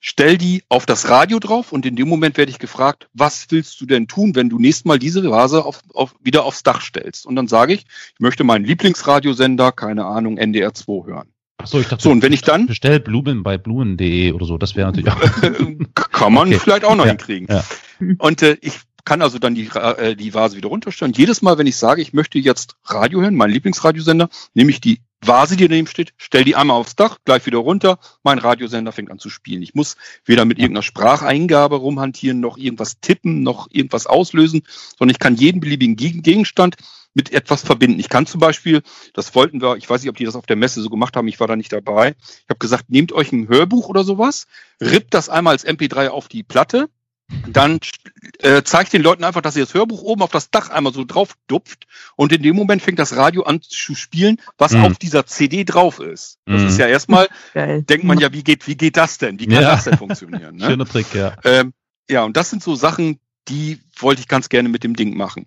stell die auf das Radio drauf und in dem Moment werde ich gefragt, was willst du denn tun, wenn du nächstes Mal diese Vase auf, auf, wieder aufs Dach stellst? Und dann sage ich, ich möchte meinen Lieblingsradiosender, keine Ahnung, NDR 2 hören. Achso, ich dachte, So, und wenn ich dann, bestell Blumen bei blumen.de oder so, das wäre natürlich auch. kann man Okay. vielleicht auch noch Ja, hinkriegen. ja. Und äh, ich kann also dann die, äh, die Vase wieder runterstellen. Jedes Mal, wenn ich sage, ich möchte jetzt Radio hören, meinen Lieblingsradiosender, nehme ich die Vase, die daneben steht, stell die einmal aufs Dach, gleich wieder runter, mein Radiosender fängt an zu spielen. Ich muss weder mit irgendeiner Spracheingabe rumhantieren, noch irgendwas tippen, noch irgendwas auslösen, sondern ich kann jeden beliebigen Gegen- Gegenstand mit etwas verbinden. Ich kann zum Beispiel, das wollten wir, ich weiß nicht, ob die das auf der Messe so gemacht haben, ich war da nicht dabei. Ich habe gesagt, nehmt euch ein Hörbuch oder sowas, rippt das einmal als MP3 auf die Platte, dann äh, zeigt den Leuten einfach, dass ihr das Hörbuch oben auf das Dach einmal so drauf dupft und in dem Moment fängt das Radio an zu spielen, was Mhm. auf dieser CD drauf ist. Das Mhm. ist ja erstmal, Geil. denkt man ja, wie geht, wie geht das denn? Wie kann Ja. das denn funktionieren? Ne? Schöner Trick, ja. Ähm, ja, und das sind so Sachen, die wollte ich ganz gerne mit dem Ding machen.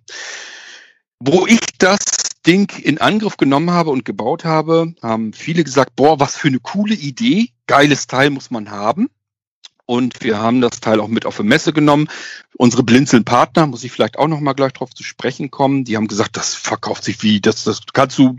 Wo ich das Ding in Angriff genommen habe und gebaut habe, haben viele gesagt, boah, was für eine coole Idee, geiles Teil muss man haben. Und wir haben das Teil auch mit auf eine Messe genommen. Unsere Blinzeln-Partner, muss ich vielleicht auch noch mal gleich drauf zu sprechen kommen, die haben gesagt, das verkauft sich wie, das, das kannst du,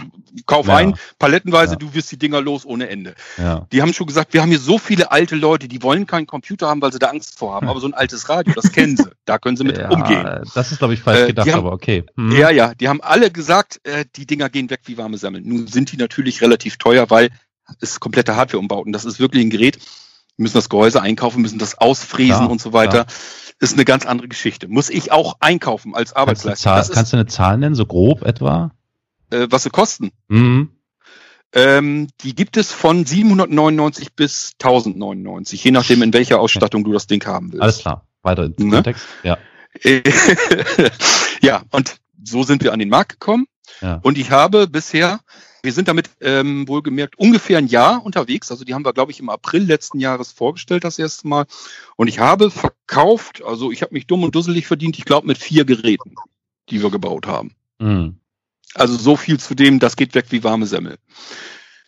kauf Ja. ein, palettenweise, Ja. du wirst die Dinger los ohne Ende. ja. Die haben schon gesagt, wir haben hier so viele alte Leute, die wollen keinen Computer haben, weil sie da Angst vor haben. Aber so ein altes Radio, das kennen sie. Da können sie mit umgehen. Das ist, glaube ich, falsch Äh, gedacht, haben- aber okay. Hm. Ja, ja, die haben alle gesagt, äh, die Dinger gehen weg wie warme Semmeln. Nun sind die natürlich relativ teuer, weil es komplette Hardware-Umbauten. Das ist wirklich ein Gerät. Wir müssen das Gehäuse einkaufen, müssen das ausfräsen Klar, und so weiter. Ist eine ganz andere Geschichte. Muss ich auch einkaufen als Kannst, du Arbeitsleistung. Zahl, kannst du eine Zahl nennen, so grob etwa? äh, was sie kosten. Mhm. Ähm, die gibt es von 799 bis 1099, je nachdem, in welcher Ausstattung du das Ding haben willst. Alles klar. Weiter im Ne? Kontext. Ja. ja, und so sind wir an den Markt gekommen. Ja. Und ich habe bisher, wir sind damit ähm, wohlgemerkt ungefähr ein Jahr unterwegs. Also die haben wir, glaube ich, im April letzten Jahres vorgestellt, das erste Mal. Und ich habe verkauft, also ich habe mich dumm und dusselig verdient, ich glaube, mit vier Geräten, die wir gebaut haben. Mhm. Also so viel zu dem, das geht weg wie warme Semmel.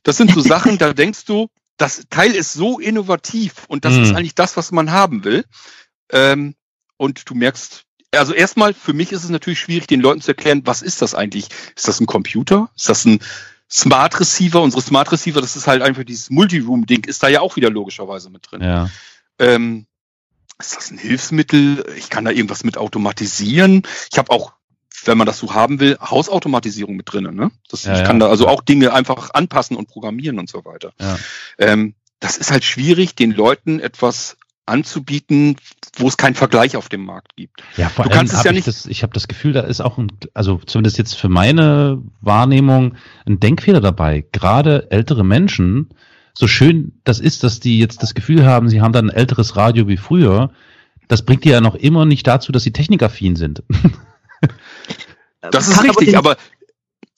Das sind so Sachen, da denkst du, das Teil ist so innovativ und das Mhm. ist eigentlich das, was man haben will. Ähm, und du merkst, also erstmal, für mich ist es natürlich schwierig, den Leuten zu erklären, was ist das eigentlich? Ist das ein Computer? Ist das ein Smart Receiver? Unsere Smart Receiver, das ist halt einfach dieses Multiroom-Ding, ist da ja auch wieder logischerweise mit drin. Ja. Ähm, ist das ein Hilfsmittel? Ich kann da irgendwas mit automatisieren. Ich habe auch, wenn man das so haben will, Hausautomatisierung mit drinnen. Ne? Das, Ja, ich kann da also auch Dinge einfach anpassen und programmieren und so weiter. Ähm, das ist halt schwierig, den Leuten etwas anzubieten, wo es keinen Vergleich auf dem Markt gibt. Ja, vor Du allem kannst es ja ich nicht- Das, ich habe das Gefühl, da ist auch ein, also zumindest jetzt für meine Wahrnehmung, ein Denkfehler dabei. Gerade ältere Menschen, so schön das ist, dass die jetzt das Gefühl haben, sie haben dann ein älteres Radio wie früher, das bringt die ja noch immer nicht dazu, dass sie technikaffin sind. Das ist richtig, den- aber,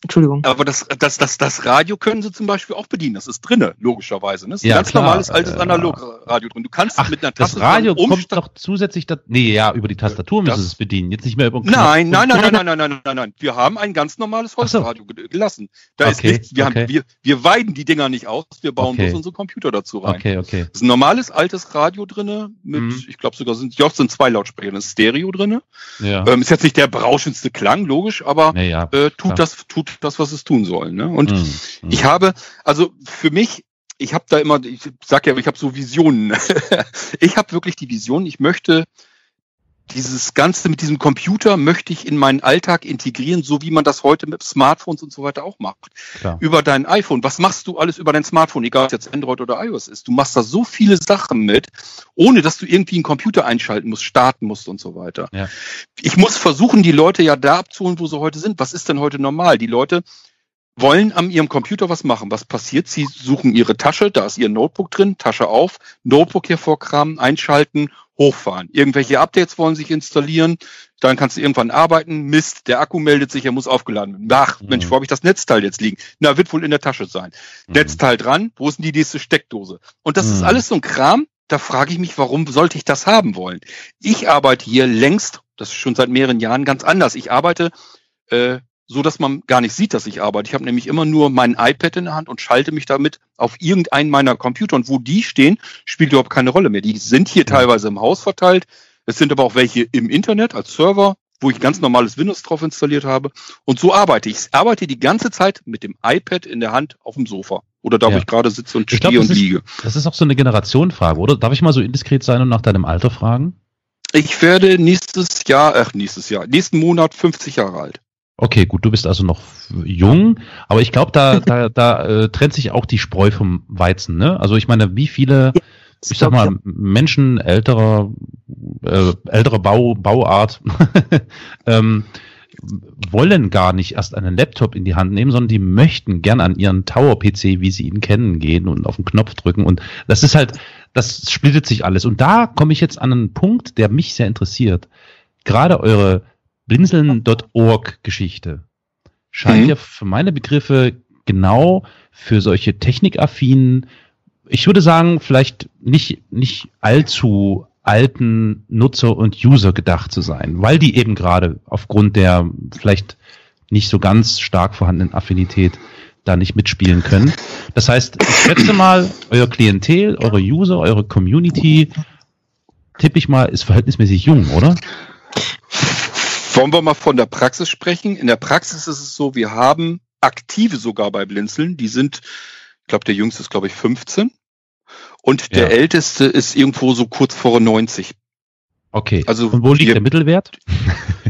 Entschuldigung. aber das, das, das, das Radio können sie zum Beispiel auch bedienen. Das ist drinne, logischerweise. Ne? Das ist Ja, ein ganz klar. normales altes Äh, Analogradio drin. Du kannst Ach, mit einer das Taste Radio kommt doch zusätzlich, da, nee, ja, über die Tastatur müssen Das- sie es bedienen, jetzt nicht mehr über. Nein, nein, nein, nein, nein, nein, nein, nein, nein, nein. Wir haben ein ganz normales so. Holzradio ge- gelassen. Da ist Okay, nichts, wir, okay. haben, wir, wir weiden die Dinger nicht aus, wir bauen Okay. bloß unsere Computer dazu rein. Okay, okay. Es ist ein normales altes Radio drinne mit, Mhm. ich glaube sogar sind, ja, es sind zwei Lautsprecher, ein Stereo drinne. Ja. Ähm, ist jetzt nicht der berauschendste Klang, logisch, aber ja. äh, tut klar. das, tut das, was es tun soll. Ne? Und Mhm, mhm. ich habe, also für mich, ich habe da immer, ich sag ja, ich habe so Visionen. ich habe wirklich die Vision, ich möchte dieses Ganze mit diesem Computer möchte ich in meinen Alltag integrieren, so wie man das heute mit Smartphones und so weiter auch macht. Klar. Über dein iPhone. Was machst du alles über dein Smartphone, egal ob es jetzt Android oder iOS ist? Du machst da so viele Sachen mit, ohne dass du irgendwie einen Computer einschalten musst, starten musst und so weiter. Ja. Ich muss versuchen, die Leute ja da abzuholen, wo sie heute sind. Was ist denn heute normal? Die Leute wollen an ihrem Computer was machen. Was passiert? Sie suchen ihre Tasche, da ist ihr Notebook drin, Tasche auf, Notebook hervorkramen, einschalten, hochfahren. Irgendwelche Updates wollen sich installieren, dann kannst du irgendwann arbeiten. Mist, der Akku meldet sich, er muss aufgeladen werden. Ach, Mensch, Mhm. wo habe ich das Netzteil jetzt liegen? Na, wird wohl in der Tasche sein. Mhm. Netzteil dran, wo ist denn die nächste Steckdose? Und das ist Mhm. alles so ein Kram, da frage ich mich, warum sollte ich das haben wollen? Ich arbeite hier längst, das ist schon seit mehreren Jahren ganz anders. Ich arbeite äh, so, dass man gar nicht sieht, dass ich arbeite. Ich habe nämlich immer nur mein iPad in der Hand und schalte mich damit auf irgendeinen meiner Computer. Und wo die stehen, spielt überhaupt keine Rolle mehr. Die sind hier teilweise im Haus verteilt. Es sind aber auch welche im Internet als Server, wo ich ganz normales Windows drauf installiert habe. Und so arbeite ich. Ich arbeite die ganze Zeit mit dem iPad in der Hand auf dem Sofa. Oder da, wo Ja. ich gerade sitze und Ich stehe glaub, und ist- liege. Das ist auch so eine Generationenfrage, oder? Darf ich mal so indiskret sein und nach deinem Alter fragen? Ich werde nächstes Jahr, ach, nächstes Jahr, nächsten Monat 50 Jahre alt. Okay, gut, du bist also noch jung, aber ich glaube, da, da, da äh, trennt sich auch die Spreu vom Weizen, ne? Also ich meine, wie viele, ich sag mal, Menschen älterer, äh, älterer Bau, Bauart ähm, wollen gar nicht erst einen Laptop in die Hand nehmen, sondern die möchten gern an ihren Tower-PC, wie sie ihn kennen, gehen und auf den Knopf drücken. Und das ist halt, das splittet sich alles. Und da komme ich jetzt an einen Punkt, der mich sehr interessiert. Gerade eure blinzeln.org-Geschichte scheint Mhm. ja für meine Begriffe genau für solche technikaffinen, ich würde sagen, vielleicht nicht, nicht allzu alten Nutzer und User gedacht zu sein, weil die eben gerade aufgrund der vielleicht nicht so ganz stark vorhandenen Affinität da nicht mitspielen können. Das heißt, ich schätze mal, euer Klientel, eure User, eure Community, tippe ich mal, ist verhältnismäßig jung, oder? Wollen wir mal von der Praxis sprechen? In der Praxis ist es so, wir haben Aktive sogar bei Blinzeln. Die sind, ich glaube, der jüngste ist, glaube ich, 15. Und der Ja. älteste ist irgendwo so kurz vor 90. Okay. Also Und wo liegt wir- der Mittelwert?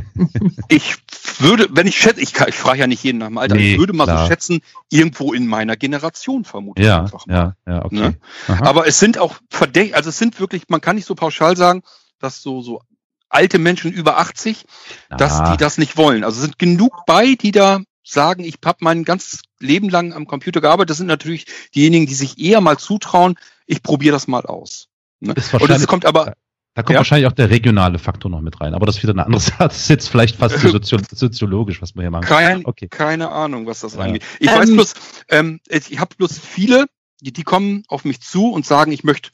Ich würde, wenn ich schätze, ich, ich frage ja nicht jeden nach dem Alter, Nee, ich würde mal klar. so schätzen, irgendwo in meiner Generation vermuten. Ja, einfach mal. ja, ja, okay. Ne? Aber es sind auch verdächtig, also es sind wirklich, man kann nicht so pauschal sagen, dass so, so alte Menschen über 80, dass Ah, die das nicht wollen. Also es sind genug bei, die da sagen, ich habe mein ganzes Leben lang am Computer gearbeitet. Das sind natürlich diejenigen, die sich eher mal zutrauen, ich probiere das mal aus. Ne? Und es kommt aber. Da kommt ja. wahrscheinlich auch der regionale Faktor noch mit rein. Aber das ist wieder eine andere Sache. Das ist jetzt vielleicht fast Sozio soziologisch, was wir hier machen. Kein, okay. Keine Ahnung, was das ja. angeht. Ich ähm, weiß bloß, ähm, ich habe bloß viele, die, die kommen auf mich zu und sagen, ich möchte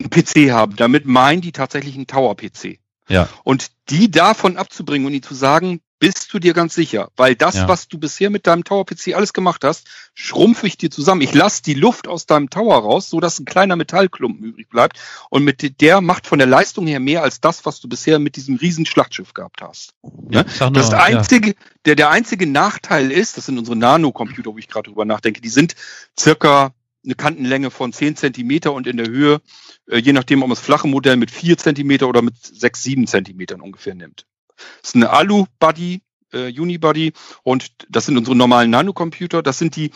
einen PC haben. Damit meinen die tatsächlich einen Tower-PC. Ja. Und die davon abzubringen und ihnen zu sagen, bist du dir ganz sicher? Weil das, ja. was du bisher mit deinem Tower-PC alles gemacht hast, schrumpfe ich dir zusammen. Ich lasse die Luft aus deinem Tower raus, so dass ein kleiner Metallklumpen übrig bleibt. Und mit der macht von der Leistung her mehr als das, was du bisher mit diesem riesen Schlachtschiff gehabt hast. Ja, ne? das einzige, ja. der, der einzige Nachteil ist, das sind unsere Nano-Computer, wo ich gerade drüber nachdenke, die sind circa eine Kantenlänge von 10 Zentimeter und in der Höhe, äh, je nachdem, ob man das flache Modell mit 4 Zentimeter oder mit 6, 7 Zentimetern ungefähr nimmt. Das ist eine Alu-Buddy, äh, Unibody und das sind unsere normalen Nanocomputer. Das sind die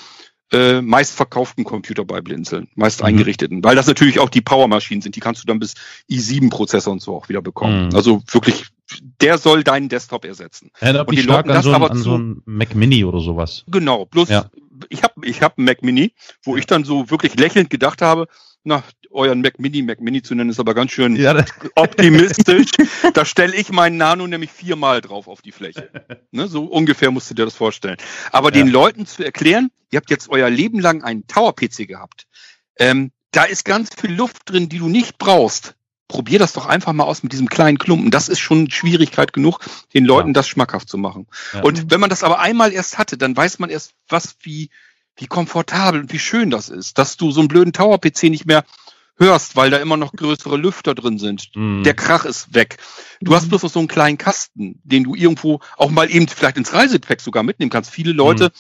äh, meistverkauften Computer bei Blinzeln, meist mhm. eingerichteten, weil das natürlich auch die Powermaschinen sind. Die kannst du dann bis i7-Prozessor und so auch wieder bekommen. Mhm. Also wirklich, der soll deinen Desktop ersetzen. Erinnert und die stark an so, ein, an so ein Mac Mini oder sowas. Genau, bloß ja. ich habe ich hab einen Mac Mini, wo ich dann so wirklich lächelnd gedacht habe, na, euren Mac Mini, Mac Mini zu nennen, ist aber ganz schön ja, optimistisch. da stelle ich meinen Nano nämlich viermal drauf auf die Fläche. Ne, so ungefähr musst du dir das vorstellen. Aber ja. den Leuten zu erklären, ihr habt jetzt euer Leben lang einen Tower-PC gehabt. Ähm, da ist ganz viel Luft drin, die du nicht brauchst. Probier das doch einfach mal aus mit diesem kleinen Klumpen. Das ist schon Schwierigkeit genug, den Leuten ja. das schmackhaft zu machen. Und wenn man das aber einmal erst hatte, dann weiß man erst, was wie wie komfortabel und wie schön das ist, dass du so einen blöden Tower-PC nicht mehr hörst, weil da immer noch größere Lüfter drin sind. Mm. Der Krach ist weg. Du hast mhm. bloß noch so einen kleinen Kasten, den du irgendwo auch mal eben vielleicht ins Reisegepäck sogar mitnehmen kannst. Viele Leute mm.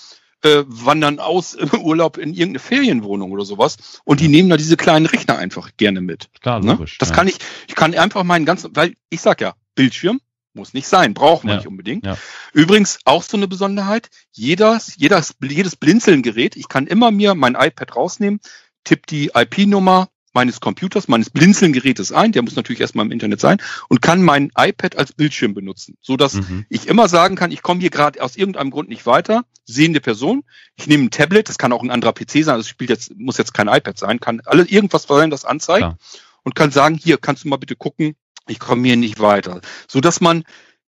Äh, wandern aus im Urlaub in irgendeine Ferienwohnung oder sowas und die nehmen da diese kleinen Rechner einfach gerne mit. Klar, ne? logisch. Das ja. kann ich, ich kann einfach meinen ganzen, weil ich sag ja, Bildschirm, muss nicht sein, brauchen wir ja. nicht unbedingt. Ja. Übrigens auch so eine Besonderheit, jedes, jedes, jedes Blinzeln-Gerät, ich kann immer mir mein iPad rausnehmen, tipp die IP-Nummer meines Computers, meines Blinzeln-Gerätes ein, der muss natürlich erstmal im Internet sein, und kann mein iPad als Bildschirm benutzen, so dass mhm. ich immer sagen kann, ich komme hier gerade aus irgendeinem Grund nicht weiter, sehende Person, ich nehme ein Tablet, das kann auch ein anderer PC sein, das spielt jetzt, muss jetzt kein iPad sein, kann alle irgendwas sein, das anzeigt Klar. und kann sagen, hier kannst du mal bitte gucken, ich komme hier nicht weiter. So dass man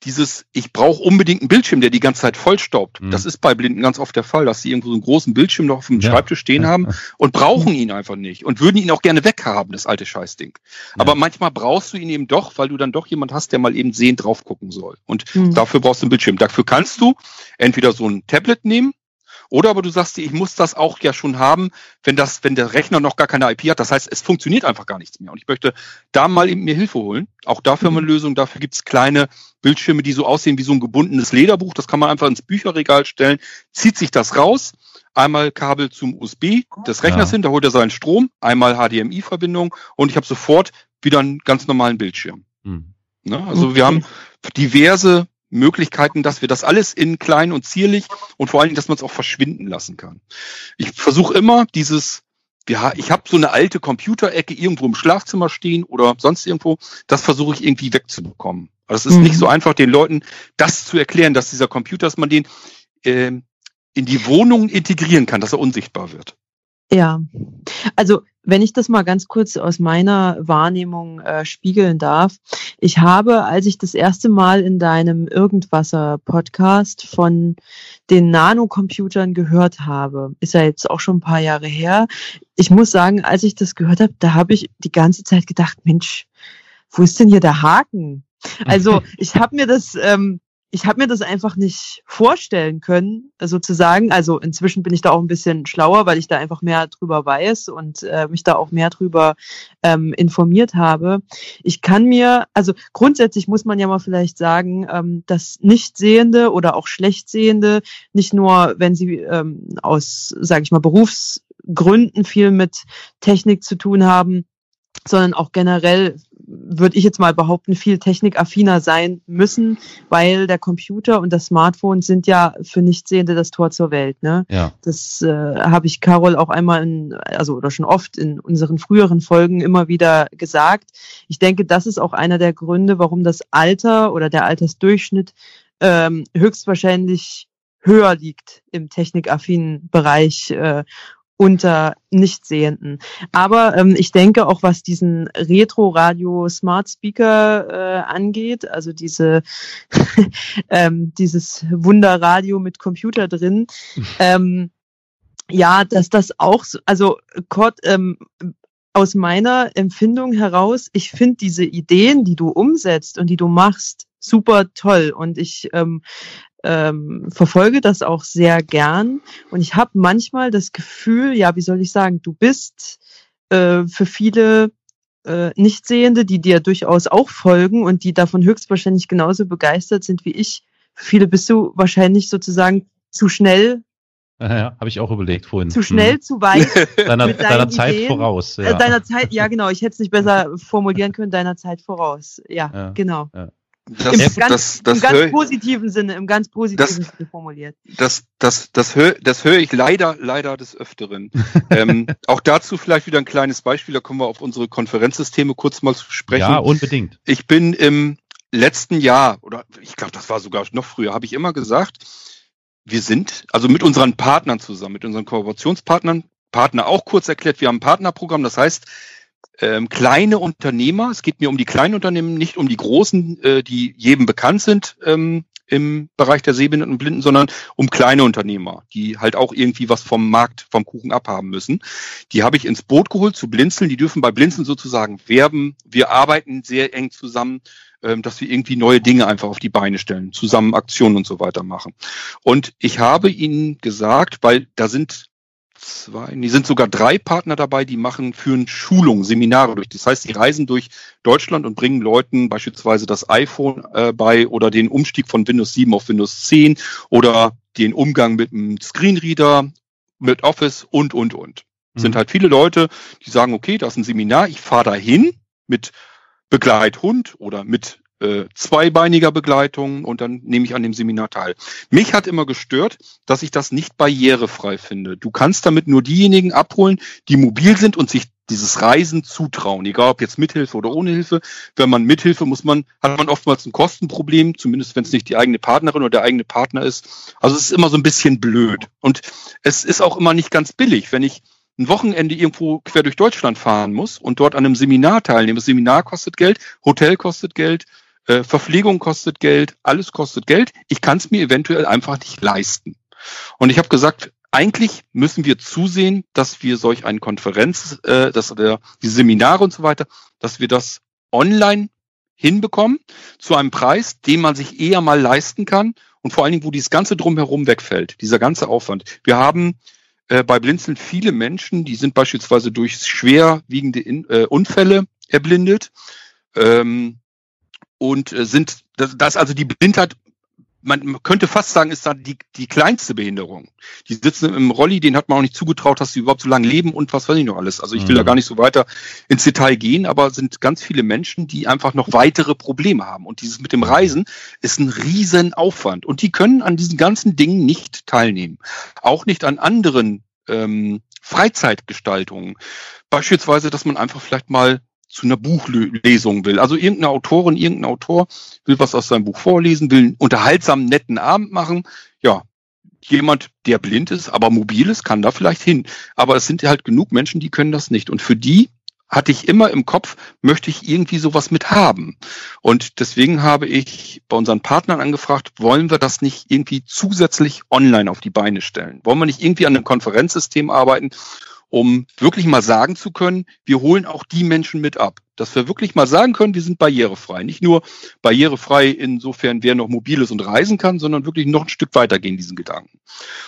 dieses, ich brauche unbedingt einen Bildschirm, der die ganze Zeit vollstaubt. Mhm. Das ist bei Blinden ganz oft der Fall, dass sie irgendwo so einen großen Bildschirm noch auf dem ja. Schreibtisch stehen haben und brauchen ihn einfach nicht und würden ihn auch gerne weghaben, das alte Scheißding. Ja. Aber manchmal brauchst du ihn eben doch, weil du dann doch jemand hast, der mal eben sehend drauf gucken soll. Und mhm. dafür brauchst du einen Bildschirm. Dafür kannst du entweder so ein Tablet nehmen, oder aber du sagst dir, ich muss das auch ja schon haben, wenn das, wenn der Rechner noch gar keine IP hat. Das heißt, es funktioniert einfach gar nichts mehr. Und ich möchte da mal eben mir Hilfe holen. Auch dafür haben wir eine mhm. Lösung. Dafür gibt's kleine Bildschirme, die so aussehen wie so ein gebundenes Lederbuch. Das kann man einfach ins Bücherregal stellen, zieht sich das raus, einmal Kabel zum USB des Rechners ja. hin, da holt er seinen Strom, einmal HDMI-Verbindung und ich habe sofort wieder einen ganz normalen Bildschirm. Hm. Ne? Also okay. wir haben diverse Möglichkeiten, dass wir das alles in klein und zierlich und vor allen Dingen, dass man es auch verschwinden lassen kann. Ich versuche immer dieses, ja, ich habe so eine alte Computerecke irgendwo im Schlafzimmer stehen oder sonst irgendwo, das versuche ich irgendwie wegzubekommen. Also es ist mhm. nicht so einfach, den Leuten das zu erklären, dass dieser Computer, dass man den äh, in die Wohnung integrieren kann, dass er unsichtbar wird. Ja, also wenn ich das mal ganz kurz aus meiner Wahrnehmung äh, spiegeln darf. Ich habe, als ich das erste Mal in deinem Irgendwasser-Podcast von den Nanocomputern gehört habe, ist ja jetzt auch schon ein paar Jahre her. Ich muss sagen, als ich das gehört habe, da habe ich die ganze Zeit gedacht, Mensch, wo ist denn hier der Haken? Also ich habe mir das ähm, ich habe mir das einfach nicht vorstellen können, sozusagen. Also inzwischen bin ich da auch ein bisschen schlauer, weil ich da einfach mehr drüber weiß und äh, mich da auch mehr drüber ähm, informiert habe. Ich kann mir, also grundsätzlich muss man ja mal vielleicht sagen, ähm, dass Nichtsehende oder auch Schlechtsehende nicht nur, wenn sie ähm, aus, sage ich mal, Berufsgründen viel mit Technik zu tun haben, sondern auch generell würde ich jetzt mal behaupten, viel technikaffiner sein müssen, weil der Computer und das Smartphone sind ja für Nichtsehende das Tor zur Welt. Ne? Ja. Das äh, habe ich Carol auch einmal, in, also oder schon oft in unseren früheren Folgen immer wieder gesagt. Ich denke, das ist auch einer der Gründe, warum das Alter oder der Altersdurchschnitt ähm, höchstwahrscheinlich höher liegt im technikaffinen Bereich äh, unter Nichtsehenden. Aber ähm, ich denke auch, was diesen Retro-Radio Smart Speaker äh, angeht, also diese ähm, dieses Wunderradio mit Computer drin, ähm, ja, dass das auch, so, also Kurt, ähm, aus meiner Empfindung heraus, ich finde diese Ideen, die du umsetzt und die du machst, super toll. Und ich ähm, ähm, verfolge das auch sehr gern. Und ich habe manchmal das Gefühl, ja, wie soll ich sagen, du bist äh, für viele äh, Nichtsehende, die dir durchaus auch folgen und die davon höchstwahrscheinlich genauso begeistert sind wie ich. Für viele bist du wahrscheinlich sozusagen zu schnell ja, habe ich auch überlegt vorhin. Zu schnell, hm. zu weit. Deiner, deiner Zeit Ideen. voraus. Ja. Äh, deiner Zeit, ja genau, ich hätte es nicht besser formulieren können, deiner Zeit voraus. Ja, ja genau. Ja. Das, Im, ganz, das, das im ganz positiven Sinne, im ganz positiven Sinne formuliert. Das, das, das höre das hör ich leider, leider des Öfteren. ähm, auch dazu vielleicht wieder ein kleines Beispiel, da kommen wir auf unsere Konferenzsysteme kurz mal zu sprechen. Ja, unbedingt. Ich bin im letzten Jahr, oder ich glaube, das war sogar noch früher, habe ich immer gesagt, wir sind, also mit unseren Partnern zusammen, mit unseren Kooperationspartnern, Partner auch kurz erklärt, wir haben ein Partnerprogramm, das heißt, ähm, kleine Unternehmer, es geht mir um die kleinen Unternehmen, nicht um die großen, äh, die jedem bekannt sind ähm, im Bereich der Sehbehinderten und Blinden, sondern um kleine Unternehmer, die halt auch irgendwie was vom Markt, vom Kuchen abhaben müssen. Die habe ich ins Boot geholt zu Blinzeln. Die dürfen bei Blinzeln sozusagen werben. Wir arbeiten sehr eng zusammen ähm, dass wir irgendwie neue Dinge einfach auf die Beine stellen, zusammen Aktionen und so weiter machen. Und ich habe ihnen gesagt, weil da sind zwei, die sind sogar drei Partner dabei, die machen, führen Schulungen, Seminare durch. Das heißt, die reisen durch Deutschland und bringen Leuten beispielsweise das iPhone äh, bei oder den Umstieg von Windows 7 auf Windows 10 oder den Umgang mit einem Screenreader, mit Office und, und, und. Mhm. Sind halt viele Leute, die sagen, okay, das ist ein Seminar, ich fahre da hin mit Begleithund oder mit äh, zweibeiniger Begleitung und dann nehme ich an dem Seminar teil. Mich hat immer gestört, dass ich das nicht barrierefrei finde. Du kannst damit nur diejenigen abholen, die mobil sind und sich dieses Reisen zutrauen, egal ob jetzt Mithilfe oder ohne Hilfe. Wenn man Mithilfe muss man, hat man oftmals ein Kostenproblem, zumindest wenn es nicht die eigene Partnerin oder der eigene Partner ist. Also es ist immer so ein bisschen blöd. Und es ist auch immer nicht ganz billig, wenn ich ein Wochenende irgendwo quer durch Deutschland fahren muss und dort an einem Seminar teilnehme. Das Seminar kostet Geld, Hotel kostet Geld, äh, Verpflegung kostet Geld, alles kostet Geld. Ich kann es mir eventuell einfach nicht leisten. Und ich habe gesagt, eigentlich müssen wir zusehen, dass wir solch eine Konferenz, äh, dass der, die Seminare und so weiter, dass wir das online hinbekommen zu einem Preis, den man sich eher mal leisten kann und vor allen Dingen, wo dieses ganze drumherum wegfällt, dieser ganze Aufwand. Wir haben äh, bei Blinzeln viele Menschen, die sind beispielsweise durch schwerwiegende In äh, Unfälle erblindet ähm, und äh, sind, das, das also die Blindheit man könnte fast sagen, ist da die, die kleinste Behinderung. Die sitzen im Rolli, den hat man auch nicht zugetraut, dass sie überhaupt so lange leben und was weiß ich noch alles. Also ich will mhm. da gar nicht so weiter ins Detail gehen, aber sind ganz viele Menschen, die einfach noch weitere Probleme haben. Und dieses mit dem Reisen ist ein riesen Aufwand. Und die können an diesen ganzen Dingen nicht teilnehmen. Auch nicht an anderen ähm, Freizeitgestaltungen. Beispielsweise, dass man einfach vielleicht mal zu einer Buchlesung will. Also irgendeine Autorin, irgendein Autor will was aus seinem Buch vorlesen, will einen unterhaltsamen, netten Abend machen. Ja, jemand, der blind ist, aber mobil ist, kann da vielleicht hin. Aber es sind halt genug Menschen, die können das nicht. Und für die hatte ich immer im Kopf, möchte ich irgendwie sowas mit haben. Und deswegen habe ich bei unseren Partnern angefragt, wollen wir das nicht irgendwie zusätzlich online auf die Beine stellen? Wollen wir nicht irgendwie an einem Konferenzsystem arbeiten, um wirklich mal sagen zu können, wir holen auch die Menschen mit ab. Dass wir wirklich mal sagen können, wir sind barrierefrei. Nicht nur barrierefrei insofern, wer noch mobil ist und reisen kann, sondern wirklich noch ein Stück weiter gehen, diesen Gedanken.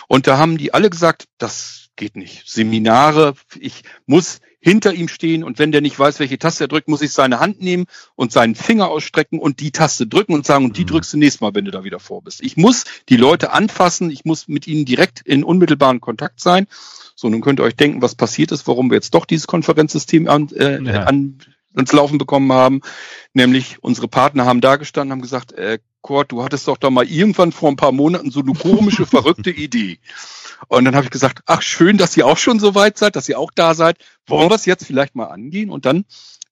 Und da haben die alle gesagt, das geht nicht. Seminare, ich muss hinter ihm stehen und wenn der nicht weiß, welche Taste er drückt, muss ich seine Hand nehmen und seinen Finger ausstrecken und die Taste drücken und sagen, und die mhm. drückst du nächstes Mal, wenn du da wieder vor bist. Ich muss die Leute anfassen, ich muss mit ihnen direkt in unmittelbaren Kontakt sein. So, nun könnt ihr euch denken, was passiert ist, warum wir jetzt doch dieses Konferenzsystem an, äh, ja. an, ans Laufen bekommen haben. Nämlich unsere Partner haben da gestanden, haben gesagt, äh, Kurt, du hattest doch da mal irgendwann vor ein paar Monaten so eine komische, verrückte Idee. Und dann habe ich gesagt, ach schön, dass ihr auch schon so weit seid, dass ihr auch da seid. Wollen wir es jetzt vielleicht mal angehen? Und dann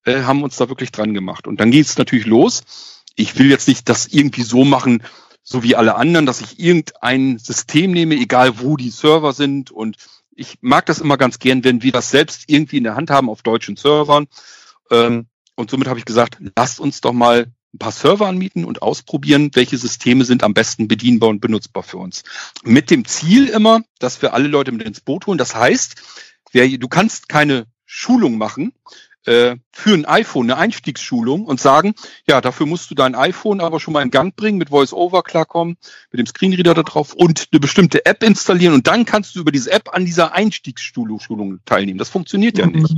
äh, haben wir uns da wirklich dran gemacht. Und dann geht es natürlich los. Ich will jetzt nicht das irgendwie so machen, so wie alle anderen, dass ich irgendein System nehme, egal wo die Server sind. Und ich mag das immer ganz gern, wenn wir das selbst irgendwie in der Hand haben auf deutschen Servern. Ähm, und somit habe ich gesagt, lasst uns doch mal ein paar Server anmieten und ausprobieren, welche Systeme sind am besten bedienbar und benutzbar für uns. Mit dem Ziel immer, dass wir alle Leute mit ins Boot holen. Das heißt, wer, du kannst keine Schulung machen, äh, für ein iPhone eine Einstiegsschulung und sagen, ja, dafür musst du dein iPhone aber schon mal in Gang bringen, mit VoiceOver klarkommen, mit dem Screenreader da drauf und eine bestimmte App installieren und dann kannst du über diese App an dieser Einstiegsschulung teilnehmen. Das funktioniert ja nicht.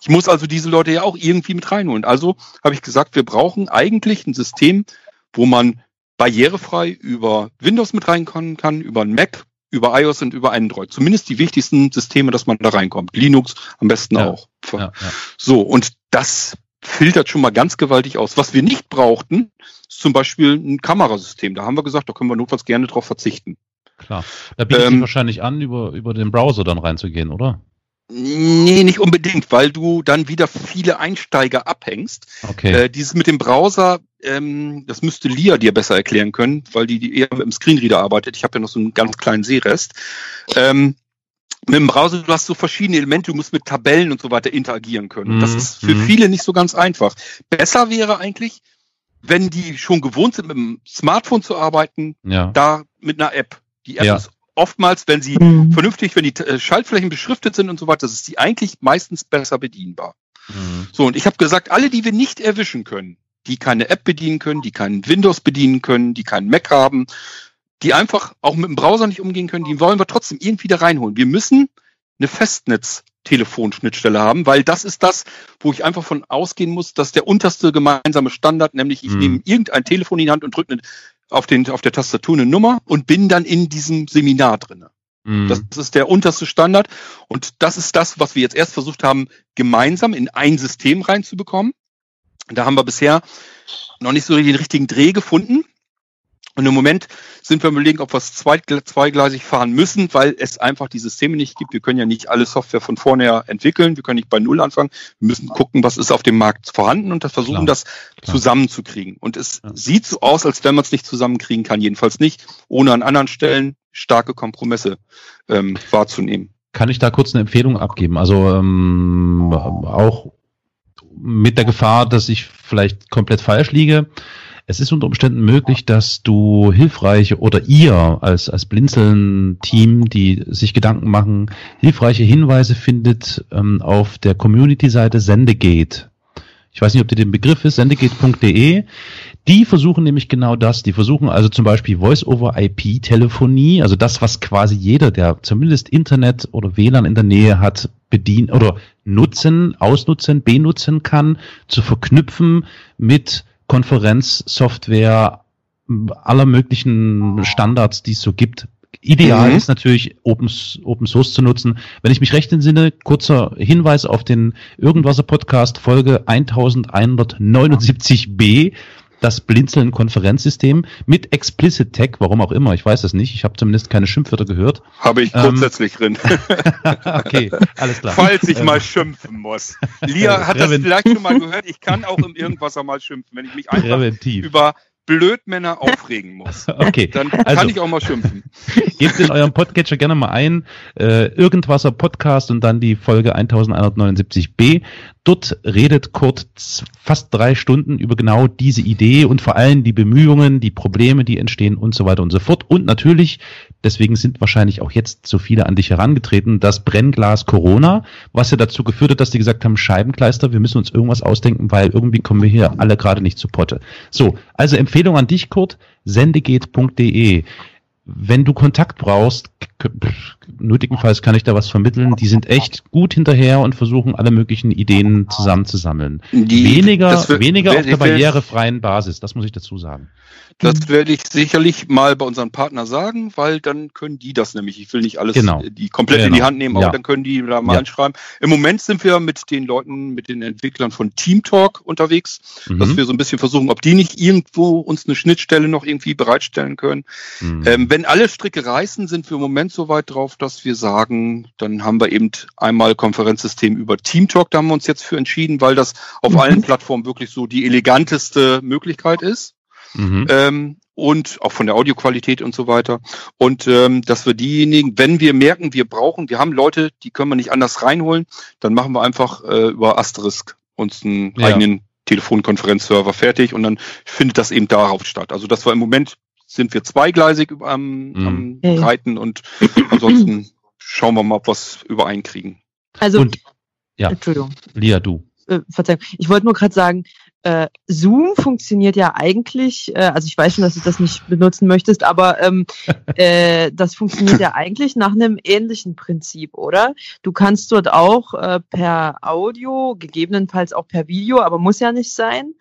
Ich muss also diese Leute ja auch irgendwie mit reinholen. Also habe ich gesagt, wir brauchen eigentlich ein System, wo man barrierefrei über Windows mit reinkommen kann, über ein Mac, über iOS und über Android. Zumindest die wichtigsten Systeme, dass man da reinkommt. Linux am besten ja. auch. Ja, ja. So, und das filtert schon mal ganz gewaltig aus. Was wir nicht brauchten, ist zum Beispiel ein Kamerasystem. Da haben wir gesagt, da können wir notfalls gerne drauf verzichten. Klar. Da bietet ähm, sich wahrscheinlich an, über, über den Browser dann reinzugehen, oder? Nee, nicht unbedingt, weil du dann wieder viele Einsteiger abhängst. Okay. Äh, dieses mit dem Browser, ähm, das müsste Lia dir besser erklären können, weil die, die eher mit dem Screenreader arbeitet. Ich habe ja noch so einen ganz kleinen Sehrest. Ähm, mit dem Browser, du hast so verschiedene Elemente, du musst mit Tabellen und so weiter interagieren können. Mhm. Das ist für mhm. viele nicht so ganz einfach. Besser wäre eigentlich, wenn die schon gewohnt sind, mit dem Smartphone zu arbeiten, ja. da mit einer App. Die App ja. ist oftmals, wenn sie mhm. vernünftig, wenn die äh, Schaltflächen beschriftet sind und so weiter, das ist die eigentlich meistens besser bedienbar. Mhm. So, und ich habe gesagt, alle, die wir nicht erwischen können, die keine App bedienen können, die keinen Windows bedienen können, die keinen Mac haben, die einfach auch mit dem Browser nicht umgehen können, die wollen wir trotzdem irgendwie da reinholen. Wir müssen eine Festnetz-Telefonschnittstelle haben, weil das ist das, wo ich einfach von ausgehen muss, dass der unterste gemeinsame Standard, nämlich ich mhm. nehme irgendein Telefon in die Hand und drücke auf, den, auf der Tastatur eine Nummer und bin dann in diesem Seminar drinne. Mhm. Das ist der unterste Standard. Und das ist das, was wir jetzt erst versucht haben, gemeinsam in ein System reinzubekommen. Da haben wir bisher noch nicht so den richtigen Dreh gefunden. Und im Moment sind wir überlegen, ob wir es zwei, zweigleisig fahren müssen, weil es einfach die Systeme nicht gibt. Wir können ja nicht alle Software von vorne entwickeln. Wir können nicht bei Null anfangen. Wir müssen gucken, was ist auf dem Markt vorhanden und das versuchen, Klar. das zusammenzukriegen. Und es ja. sieht so aus, als wenn man es nicht zusammenkriegen kann. Jedenfalls nicht, ohne an anderen Stellen starke Kompromisse ähm, wahrzunehmen. Kann ich da kurz eine Empfehlung abgeben? Also ähm, auch mit der Gefahr, dass ich vielleicht komplett falsch liege. Es ist unter Umständen möglich, dass du hilfreiche oder ihr als, als Blinzeln-Team, die sich Gedanken machen, hilfreiche Hinweise findet ähm, auf der Community-Seite Sendegate. Ich weiß nicht, ob dir den Begriff ist, sendegate.de. Die versuchen nämlich genau das. Die versuchen also zum Beispiel Voice-over-IP-Telefonie, also das, was quasi jeder, der zumindest Internet oder WLAN in der Nähe hat, bedienen oder nutzen, ausnutzen, benutzen kann, zu verknüpfen mit Konferenzsoftware aller möglichen Standards, die es so gibt. Ideal mhm. ist natürlich Open, Open Source zu nutzen. Wenn ich mich recht entsinne, kurzer Hinweis auf den Irgendwasser Podcast Folge 1179b das Blinzeln-Konferenzsystem mit Explicit Tag, warum auch immer, ich weiß es nicht, ich habe zumindest keine Schimpfwörter gehört. Habe ich ähm, grundsätzlich drin. okay, alles klar. Falls ich ähm, mal schimpfen muss. Lia hat das vielleicht schon mal gehört, ich kann auch im Irgendwas mal schimpfen, wenn ich mich einfach Präventiv. über Blödmänner aufregen muss. Okay. Dann kann also, ich auch mal schimpfen. Gebt in eurem Podcatcher gerne mal ein, äh, Irgendwasser Podcast und dann die Folge 1179b. Dort redet Kurt fast drei Stunden über genau diese Idee und vor allem die Bemühungen, die Probleme, die entstehen und so weiter und so fort. Und natürlich, deswegen sind wahrscheinlich auch jetzt so viele an dich herangetreten, das Brennglas Corona, was ja dazu geführt hat, dass die gesagt haben, Scheibenkleister, wir müssen uns irgendwas ausdenken, weil irgendwie kommen wir hier alle gerade nicht zu Potte. So, also Empfehlung an dich, Kurt, sendegeht.de wenn du Kontakt brauchst, nötigenfalls kann ich da was vermitteln. Die sind echt gut hinterher und versuchen alle möglichen Ideen zusammenzusammeln. Die, weniger wird, weniger auf der barrierefreien Basis, das muss ich dazu sagen. Das werde ich sicherlich mal bei unseren Partnern sagen, weil dann können die das nämlich. Ich will nicht alles genau. die komplett genau. in die genau. Hand nehmen, aber ja. dann können die da mal ja. einschreiben. Im Moment sind wir mit den Leuten, mit den Entwicklern von TeamTalk unterwegs, mhm. dass wir so ein bisschen versuchen, ob die nicht irgendwo uns eine Schnittstelle noch irgendwie bereitstellen können. Mhm. Ähm, wenn alle Stricke reißen, sind wir im Moment so weit drauf, dass wir sagen, dann haben wir eben einmal Konferenzsystem über TeamTalk, da haben wir uns jetzt für entschieden, weil das auf mhm. allen Plattformen wirklich so die eleganteste Möglichkeit ist. Mhm. Ähm, und auch von der Audioqualität und so weiter. Und ähm, dass wir diejenigen, wenn wir merken, wir brauchen, wir haben Leute, die können wir nicht anders reinholen, dann machen wir einfach äh, über Asterisk uns einen ja. eigenen Telefonkonferenzserver fertig und dann findet das eben darauf statt. Also das war im Moment sind wir zweigleisig am, mhm. am. Reiten und ansonsten schauen wir mal, ob wir es übereinkriegen. Also, und, ja. Entschuldigung. Lia, du. Äh, Verzeihung. Ich wollte nur gerade sagen, äh, Zoom funktioniert ja eigentlich, äh, also ich weiß schon, dass du das nicht benutzen möchtest, aber ähm, äh, das funktioniert ja eigentlich nach einem ähnlichen Prinzip, oder? Du kannst dort auch äh, per Audio, gegebenenfalls auch per Video, aber muss ja nicht sein,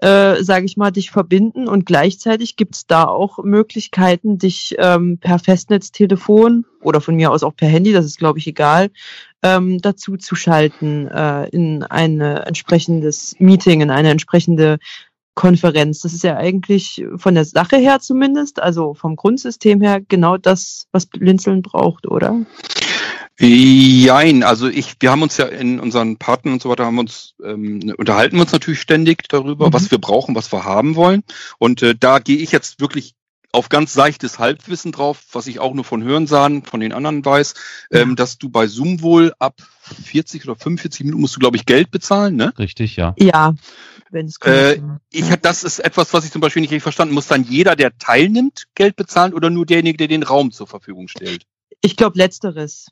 äh, sage ich mal, dich verbinden und gleichzeitig gibt's da auch Möglichkeiten, dich ähm, per Festnetztelefon oder von mir aus auch per Handy, das ist glaube ich egal, ähm, dazu zu schalten äh, in ein entsprechendes Meeting, in eine entsprechende Konferenz. Das ist ja eigentlich von der Sache her zumindest, also vom Grundsystem her genau das, was Blinzeln braucht, oder? Jein, also ich, wir haben uns ja in unseren Partnern und so weiter haben uns ähm, unterhalten wir uns natürlich ständig darüber, mhm. was wir brauchen, was wir haben wollen. Und äh, da gehe ich jetzt wirklich auf ganz seichtes Halbwissen drauf, was ich auch nur von Hörensagen von den anderen weiß, ähm, dass du bei Zoom wohl ab 40 oder 45 Minuten musst du, glaube ich, Geld bezahlen, ne? Richtig, ja. Ja. Wenn es äh, ich das ist etwas, was ich zum Beispiel nicht richtig verstanden. Muss dann jeder, der teilnimmt, Geld bezahlen oder nur derjenige, der den Raum zur Verfügung stellt? Ich glaube letzteres.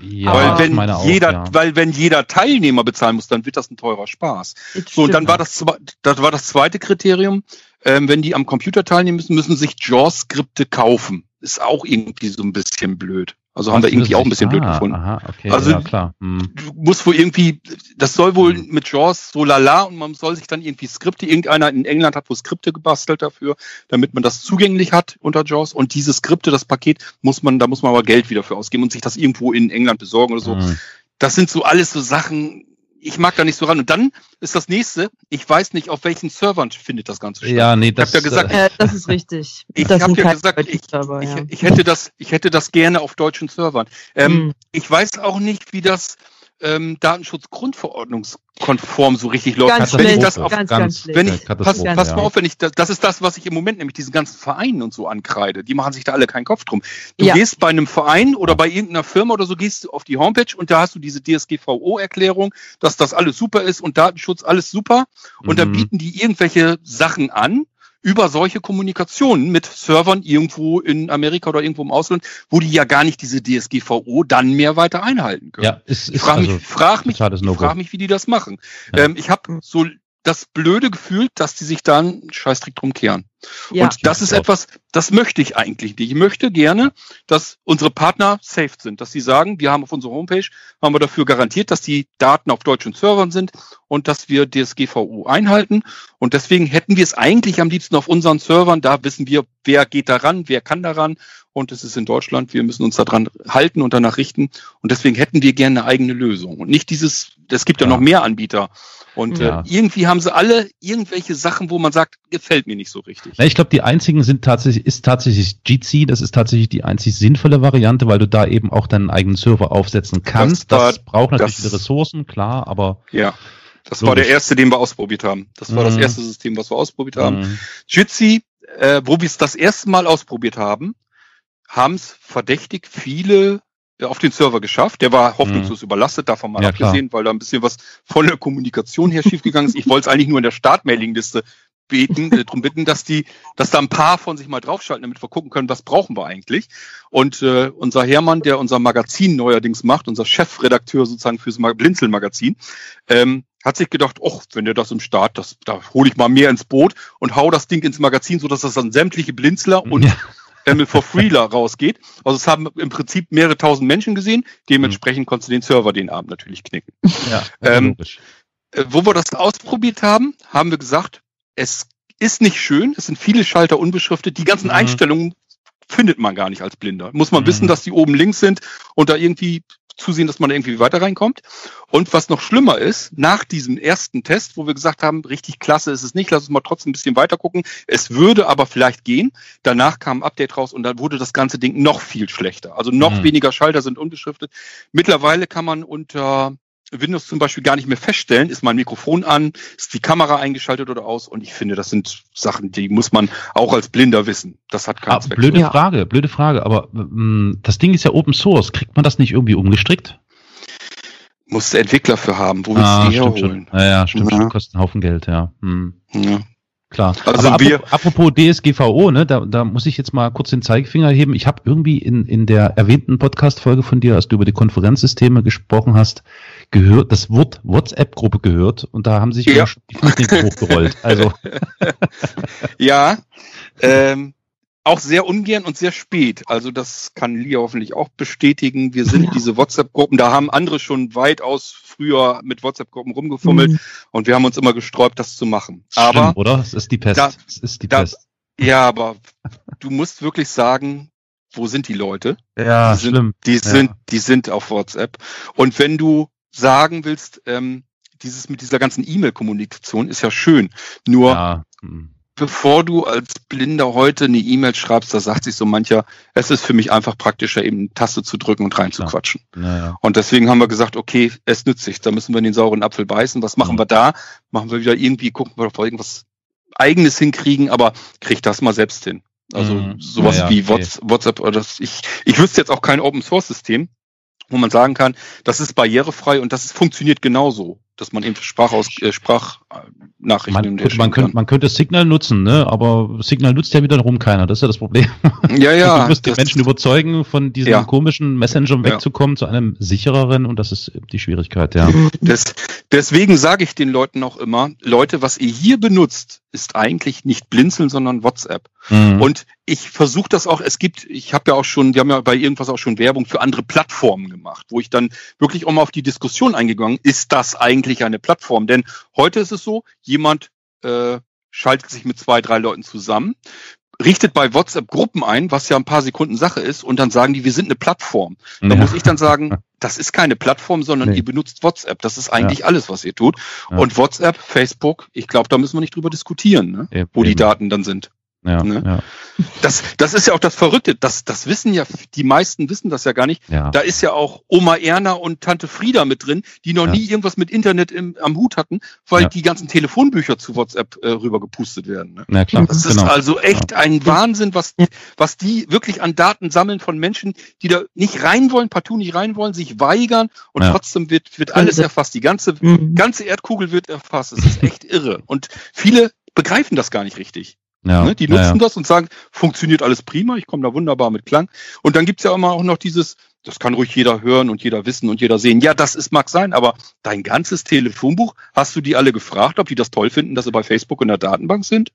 Ja, weil wenn jeder, auch, ja. weil wenn jeder Teilnehmer bezahlen muss, dann wird das ein teurer Spaß. so und dann war das, das war das zweite Kriterium. Ähm, wenn die am Computer teilnehmen müssen, müssen sich JAWS-Skripte kaufen. Ist auch irgendwie so ein bisschen blöd. Also haben wir irgendwie auch ein bisschen ah, blöd gefunden. Aha, okay, also ja, klar. Hm. du musst wohl irgendwie, das soll wohl hm. mit JAWS so lala und man soll sich dann irgendwie Skripte, irgendeiner in England hat wohl Skripte gebastelt dafür, damit man das zugänglich hat unter JAWS und diese Skripte, das Paket, muss man, da muss man aber Geld wieder für ausgeben und sich das irgendwo in England besorgen oder so. Hm. Das sind so alles so Sachen, ich mag da nicht so ran. Und dann ist das nächste, ich weiß nicht, auf welchen Servern findet das Ganze statt. Ja, nee, das, ich hab ja gesagt, äh, das ist richtig. Ich habe ja gesagt, ich, Server, ja. ich, ich, hätte das, ich hätte das gerne auf deutschen Servern. Ähm, hm. Ich weiß auch nicht, wie das ähm, Datenschutzgrundverordnungskonform so richtig läuft. Ganz wenn ich das auf, ganz, ganz wenn ich, pass, pass mal auf, wenn ich, das, das ist das, was ich im Moment nämlich diesen ganzen Vereinen und so ankreide. Die machen sich da alle keinen Kopf drum. Du ja. gehst bei einem Verein oder bei irgendeiner Firma oder so, gehst du auf die Homepage und da hast du diese DSGVO-Erklärung, dass das alles super ist und Datenschutz alles super. Und mhm. da bieten die irgendwelche Sachen an über solche Kommunikationen mit Servern irgendwo in Amerika oder irgendwo im Ausland, wo die ja gar nicht diese DSGVO dann mehr weiter einhalten können. Ja, ist, ist ich frage also mich, frag mich, frag mich, wie die das machen. Ja. Ähm, ich habe so das blöde Gefühl, dass die sich dann Scheißdreck drum kehren. Ja. Und das ist etwas, das möchte ich eigentlich nicht. Ich möchte gerne, dass unsere Partner safe sind, dass sie sagen, wir haben auf unserer Homepage, haben wir dafür garantiert, dass die Daten auf deutschen Servern sind und dass wir DSGVO einhalten. Und deswegen hätten wir es eigentlich am liebsten auf unseren Servern. Da wissen wir, wer geht daran, wer kann daran. Und es ist in Deutschland. Wir müssen uns daran halten und danach richten. Und deswegen hätten wir gerne eine eigene Lösung. Und nicht dieses, es gibt ja, ja noch mehr Anbieter. Und ja. äh, irgendwie haben sie alle irgendwelche Sachen, wo man sagt, gefällt mir nicht so richtig. Ja, ich glaube, die einzigen sind tatsächlich, ist tatsächlich GC, das ist tatsächlich die einzig sinnvolle Variante, weil du da eben auch deinen eigenen Server aufsetzen kannst. Das, war, das braucht natürlich das, Ressourcen, klar, aber. Ja. Das war der erste, den wir ausprobiert haben. Das war mhm. das erste System, was wir ausprobiert haben. Mhm. Jitsi, äh, wo wir es das erste Mal ausprobiert haben, haben es verdächtig viele äh, auf den Server geschafft. Der war hoffnungslos mhm. überlastet, davon mal ja, abgesehen, klar. weil da ein bisschen was von der Kommunikation her schiefgegangen ist. Ich wollte es eigentlich nur in der Startmailingliste beten, äh, darum bitten, dass die, dass da ein paar von sich mal draufschalten, damit wir gucken können, was brauchen wir eigentlich. Und äh, unser Hermann, der unser Magazin neuerdings macht, unser Chefredakteur sozusagen fürs Blinzel-Magazin, ähm, hat sich gedacht, ach, wenn der das im Start, das, da hole ich mal mehr ins Boot und hau das Ding ins Magazin, so dass das dann sämtliche Blinzler und ja. Emil for Freela rausgeht. Also es haben im Prinzip mehrere tausend Menschen gesehen. Dementsprechend mhm. konntest du den Server den Abend natürlich knicken. Ja, ähm, äh, wo wir das ausprobiert haben, haben wir gesagt, es ist nicht schön. Es sind viele Schalter unbeschriftet. Die ganzen mhm. Einstellungen findet man gar nicht als Blinder. Muss man mhm. wissen, dass die oben links sind und da irgendwie zusehen, dass man irgendwie weiter reinkommt. Und was noch schlimmer ist, nach diesem ersten Test, wo wir gesagt haben, richtig klasse ist es nicht, lass uns mal trotzdem ein bisschen weiter gucken. Es würde aber vielleicht gehen. Danach kam ein Update raus und dann wurde das ganze Ding noch viel schlechter. Also noch mhm. weniger Schalter sind unbeschriftet. Mittlerweile kann man unter Windows zum Beispiel gar nicht mehr feststellen, ist mein Mikrofon an, ist die Kamera eingeschaltet oder aus. Und ich finde, das sind Sachen, die muss man auch als Blinder wissen. Das hat keinen Ah, Zweck. blöde Ja. Frage, blöde Frage. Aber ähm, das Ding ist ja Open Source. Kriegt man das nicht irgendwie umgestrickt? Muss der Entwickler für haben. Wo willst Ah, du die stimmt herholen? schon. Ja, ja, stimmt Ja. schon. Kostet einen Haufen Geld, ja. Hm. Ja. Klar. Also Aber wir- apropos, DSGVO, ne, da, da muss ich jetzt mal kurz den Zeigefinger heben. Ich habe irgendwie in, in der erwähnten Podcast-Folge von dir, als du über die Konferenzsysteme gesprochen hast, gehört, das Wort WhatsApp-Gruppe gehört und da haben sich Ja. die Fußnägel hochgerollt. Also, Ja, ähm, auch sehr ungern und sehr spät. Also das kann Lia hoffentlich auch bestätigen. Wir sind Ja. diese WhatsApp-Gruppen, da haben andere schon weitaus früher mit WhatsApp-Gruppen rumgefummelt Mhm. und wir haben uns immer gesträubt, das zu machen. Aber schlimm, oder? Es ist die Pest. Da- es ist die da- Pest. ja, aber du musst wirklich sagen, wo sind die Leute? Ja, die sind- schlimm. Die Ja. sind, die sind auf WhatsApp. Und wenn du sagen willst, ähm, dieses mit dieser ganzen E-Mail-Kommunikation ist ja schön. Nur Ja. hm. Bevor du als Blinder heute eine E-Mail schreibst, da sagt sich so mancher, es ist für mich einfach praktischer, eben eine Taste zu drücken und reinzuquatschen. Naja. Und deswegen haben wir gesagt, okay, es nützt sich, da müssen wir in den sauren Apfel beißen. Was machen Mhm. wir da? Machen wir wieder irgendwie, gucken wir, ob wir irgendwas Eigenes hinkriegen, aber krieg das mal selbst hin. Also Mhm. sowas Ja, ja, wie okay. Whats- WhatsApp oder das, ich, ich wüsste jetzt auch kein Open Source System, wo man sagen kann, das ist barrierefrei und das funktioniert genauso, dass man eben Sprachaus, äh, Sprachnachrichten Man, man, könnte, man könnte Signal nutzen, ne? aber Signal nutzt ja wiederum keiner. Das ist ja das Problem. Ja, ja. du musst die das- Menschen überzeugen, von diesen Ja. komischen Messengern Ja. wegzukommen zu einem sichereren und das ist die Schwierigkeit, ja. Des, deswegen sage ich den Leuten auch immer, Leute, was ihr hier benutzt, ist eigentlich nicht Blinzeln, sondern WhatsApp. Mhm. Und ich versuche das auch, es gibt, ich habe ja auch schon, wir haben ja bei irgendwas auch schon Werbung für andere Plattformen gemacht, wo ich dann wirklich auch mal auf die Diskussion eingegangen, ist das eigentlich eine Plattform? Denn heute ist es so, jemand äh, schaltet sich mit zwei, drei Leuten zusammen, richtet bei WhatsApp Gruppen ein, was ja ein paar Sekunden Sache ist, und dann sagen die, wir sind eine Plattform. Da Ja. muss ich dann sagen, das ist keine Plattform, sondern Nee. ihr benutzt WhatsApp. Das ist eigentlich alles, was ihr tut. Ja. Und WhatsApp, Facebook, ich glaube, da müssen wir nicht drüber diskutieren, ne? Eben, wo die eben. Daten dann sind. Ja, ne? ja, Das, das ist ja auch das Verrückte. Das, das wissen ja, die meisten wissen das ja gar nicht. ja. Da ist ja auch Oma Erna und Tante Frieda mit drin, die noch Ja. nie irgendwas mit Internet im, am Hut hatten, weil Ja. die ganzen Telefonbücher zu WhatsApp äh, rüber gepustet werden. Ne? Na klar, Das genau. ist also echt ein Wahnsinn, was, was die wirklich an Daten sammeln von Menschen, die da nicht rein wollen, partout nicht rein wollen, sich weigern und Ja. trotzdem wird, wird alles erfasst. Die ganze, Mhm. ganze Erdkugel wird erfasst. Es ist echt irre. Und viele begreifen das gar nicht richtig. Ja, Ne? Die ja, nutzen ja. das und sagen, funktioniert alles prima, ich komme da wunderbar mit Klang. Und dann gibt's ja immer auch noch dieses, das kann ruhig jeder hören und jeder wissen und jeder sehen. Ja, das ist mag sein, aber dein ganzes Telefonbuch, hast du die alle gefragt, ob die das toll finden, dass sie bei Facebook in der Datenbank sind?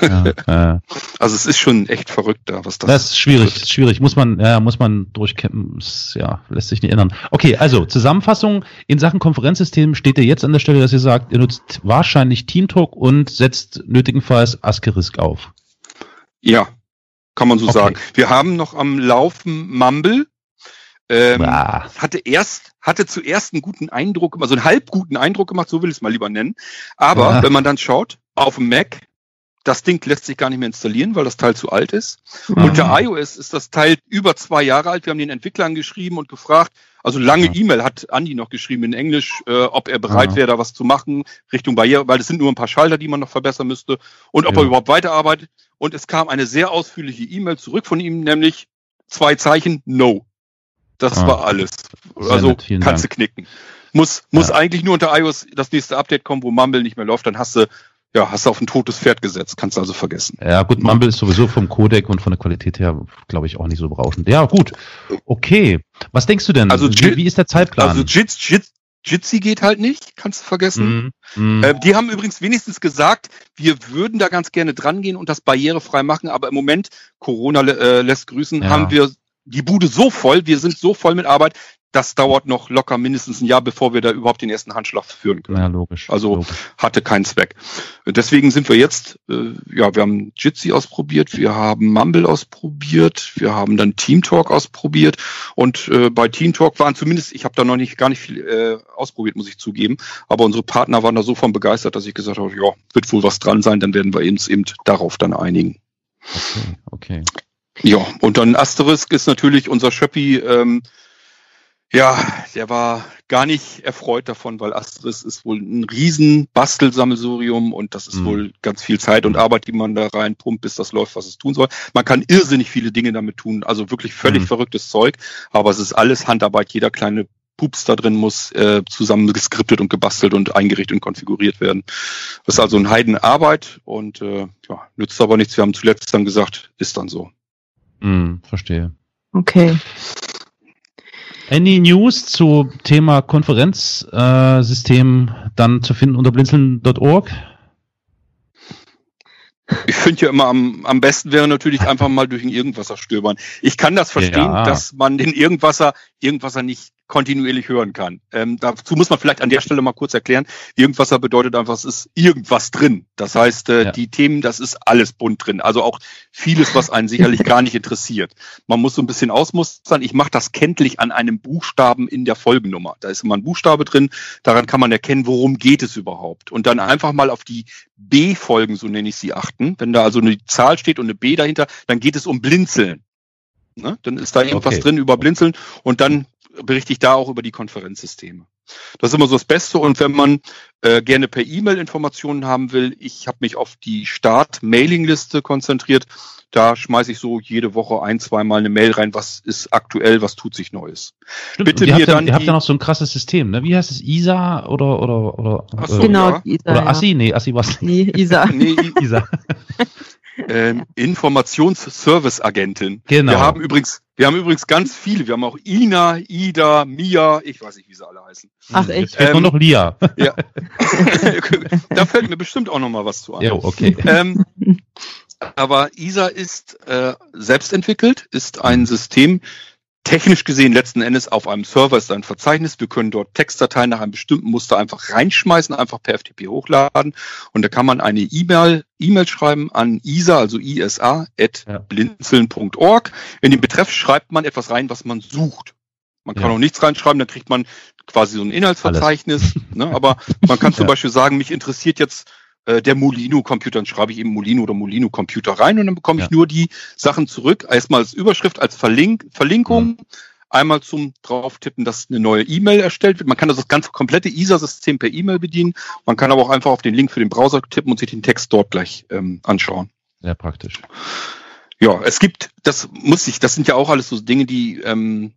Ja, ja. Also es ist schon echt verrückt da, was das, Das ist schwierig, ist schwierig. Muss man, ja, muss man durchkämpfen. Ist, Ja, lässt sich nicht ändern. Okay, also Zusammenfassung. In Sachen Konferenzsystem steht ihr jetzt an der Stelle, dass ihr sagt, ihr nutzt wahrscheinlich Teamtalk und setzt nötigenfalls Asterisk auf. Ja, kann man so Okay. sagen. Wir haben noch am Laufen Mumble. Ähm, Ah, hatte erst, hatte zuerst einen guten Eindruck, also einen halb guten Eindruck gemacht, so will ich es mal lieber nennen. Aber Ja. wenn man dann schaut, auf dem Mac, das Ding lässt sich gar nicht mehr installieren, weil das Teil zu alt ist. Mhm. Unter iOS ist das Teil über zwei Jahre alt. Wir haben den Entwicklern geschrieben und gefragt, also lange Ja. E-Mail hat Andi noch geschrieben in Englisch, äh, ob er bereit Ja. wäre, da was zu machen Richtung Barriere, weil es sind nur ein paar Schalter, die man noch verbessern müsste und ob Ja. er überhaupt weiterarbeitet. Und es kam eine sehr ausführliche E-Mail zurück von ihm, nämlich zwei Zeichen, no. Das Ah. war alles. Sehr Also nett, kannst Dank. du knicken. Muss, muss eigentlich nur unter iOS das nächste Update kommen, wo Mumble nicht mehr läuft, dann hast du, ja, hast du auf ein totes Pferd gesetzt. Kannst du also vergessen. ja gut, Mumble ist sowieso vom Codec und von der Qualität her, glaube ich, auch nicht so berauschend. Ja, gut. Okay. Was denkst du denn? Also wie, wie ist der Zeitplan? Also Jits, Jits, Jitsi geht halt nicht, kannst du vergessen. Mhm. Mhm. Äh, die haben übrigens wenigstens gesagt, wir würden da ganz gerne dran gehen und das barrierefrei machen, aber im Moment, Corona äh, lässt grüßen, Ja. haben wir die Bude so voll, wir sind so voll mit Arbeit, das dauert noch locker mindestens ein Jahr, bevor wir da überhaupt den ersten Handschlag führen können. ja, logisch. Also logisch. hatte keinen Zweck. Deswegen sind wir jetzt, äh, ja, wir haben Jitsi ausprobiert, wir haben Mumble ausprobiert, wir haben dann Teamtalk ausprobiert und äh, bei Teamtalk waren zumindest, ich habe da noch nicht gar nicht viel äh, ausprobiert, muss ich zugeben, aber unsere Partner waren da so von begeistert, dass ich gesagt habe, ja, wird wohl was dran sein, dann werden wir uns eben darauf dann einigen. Okay, okay. Ja, und dann Asterisk ist natürlich unser Schöppi, ähm, Ja, der war gar nicht erfreut davon, weil Astris ist wohl ein riesen Bastelsammelsurium und das ist mhm. wohl ganz viel Zeit und Arbeit, die man da reinpumpt, bis das läuft, was es tun soll. Man kann irrsinnig viele Dinge damit tun, also wirklich völlig mhm. verrücktes Zeug, aber es ist alles Handarbeit. Jeder kleine Pups da drin muss äh, zusammen geskriptet und gebastelt und eingerichtet und konfiguriert werden. Das ist also ein Heidenarbeit und äh, ja, nützt aber nichts. Wir haben zuletzt dann gesagt, ist dann so. Mhm, verstehe. Okay. Any News zu Thema Konferenzsystem äh, dann zu finden unter blinzeln.org? Ich finde ja immer am, am besten wäre natürlich einfach mal durch ein Irgendwasser stöbern. Ich kann das verstehen, ja. dass man den Irgendwasser, Irgendwasser nicht kontinuierlich hören kann. Ähm, dazu muss man vielleicht an der Stelle mal kurz erklären. Irgendwasser bedeutet einfach, es ist irgendwas drin. Das heißt, äh, ja. die Themen, das ist alles bunt drin. Also auch vieles, was einen sicherlich gar nicht interessiert. Man muss so ein bisschen ausmustern. Ich mache das kenntlich an einem Buchstaben in der Folgennummer. Da ist immer ein Buchstabe drin. Daran kann man erkennen, worum geht es überhaupt. Und dann einfach mal auf die B-Folgen, so nenne ich sie, achten. Wenn da also eine Zahl steht und eine B dahinter, dann geht es um Blinzeln. Ne? Dann ist da irgendwas okay. drin über Blinzeln und dann berichte ich da auch über die Konferenzsysteme. Das ist immer so das Beste. Und wenn man äh, gerne per E-Mail Informationen haben will, ich habe mich auf die Start-Mailing-Liste konzentriert. Da schmeiße ich so jede Woche ein, zweimal eine Mail rein, was ist aktuell, was tut sich Neues. Stimmt. Bitte mir dann. Ihr habt ja noch so ein krasses System, ne? Wie heißt es? ISA oder oder oder? Ach so, genau, ja. ISA, oder ASSI? Nee, ASSI was? Nee, ISA. nee, ISA. ähm, Informationsservice-Agentin. Genau. Wir haben übrigens, wir haben übrigens ganz viele. Wir haben auch Ina, Ida, Mia, ich weiß nicht, wie sie alle heißen. Ach echt? Jetzt fehlt ähm, nur noch Lia. Ja. da fällt mir bestimmt auch noch mal was zu an. Jo, okay. Ähm, aber ISA ist äh, selbst entwickelt, ist ein System, technisch gesehen letzten Endes auf einem Server ist ein Verzeichnis. Wir können dort Textdateien nach einem bestimmten Muster einfach reinschmeißen, einfach per FTP hochladen. Und da kann man eine E-Mail, E-Mail schreiben an isa, also isa, at blinzeln.org. In den Betreff schreibt man etwas rein, was man sucht. Man kann ja. auch nichts reinschreiben, dann kriegt man quasi so ein Inhaltsverzeichnis. Ne? Aber man kann zum. Beispiel sagen, mich interessiert jetzt äh, der Molino-Computer, dann schreibe ich eben Molino oder Molino-Computer rein und dann bekomme ich ja. nur die Sachen zurück. Erstmal als Überschrift, als Verlink Verlinkung. Mhm. Einmal zum drauftippen, dass eine neue E-Mail erstellt wird. Man kann das ganze komplette ISA-System per E-Mail bedienen. Man kann aber auch einfach auf den Link für den Browser tippen und sich den Text dort gleich ähm, anschauen. Sehr praktisch. Ja, es gibt, das muss ich, das sind ja auch alles so Dinge, die ähm,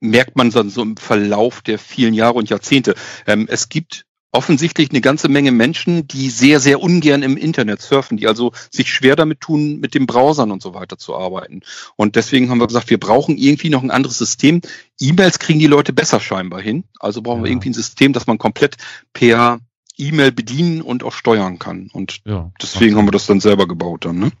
merkt man dann so im Verlauf der vielen Jahre und Jahrzehnte. Ähm, es gibt offensichtlich eine ganze Menge Menschen, die sehr, sehr ungern im Internet surfen, die also sich schwer damit tun, mit den Browsern und so weiter zu arbeiten. Und deswegen haben wir gesagt, wir brauchen irgendwie noch ein anderes System. E-Mails kriegen die Leute besser scheinbar hin. Also brauchen ja. wir irgendwie ein System, das man komplett per E-Mail bedienen und auch steuern kann. Und ja, deswegen haben wir das dann selber gebaut dann. Ne?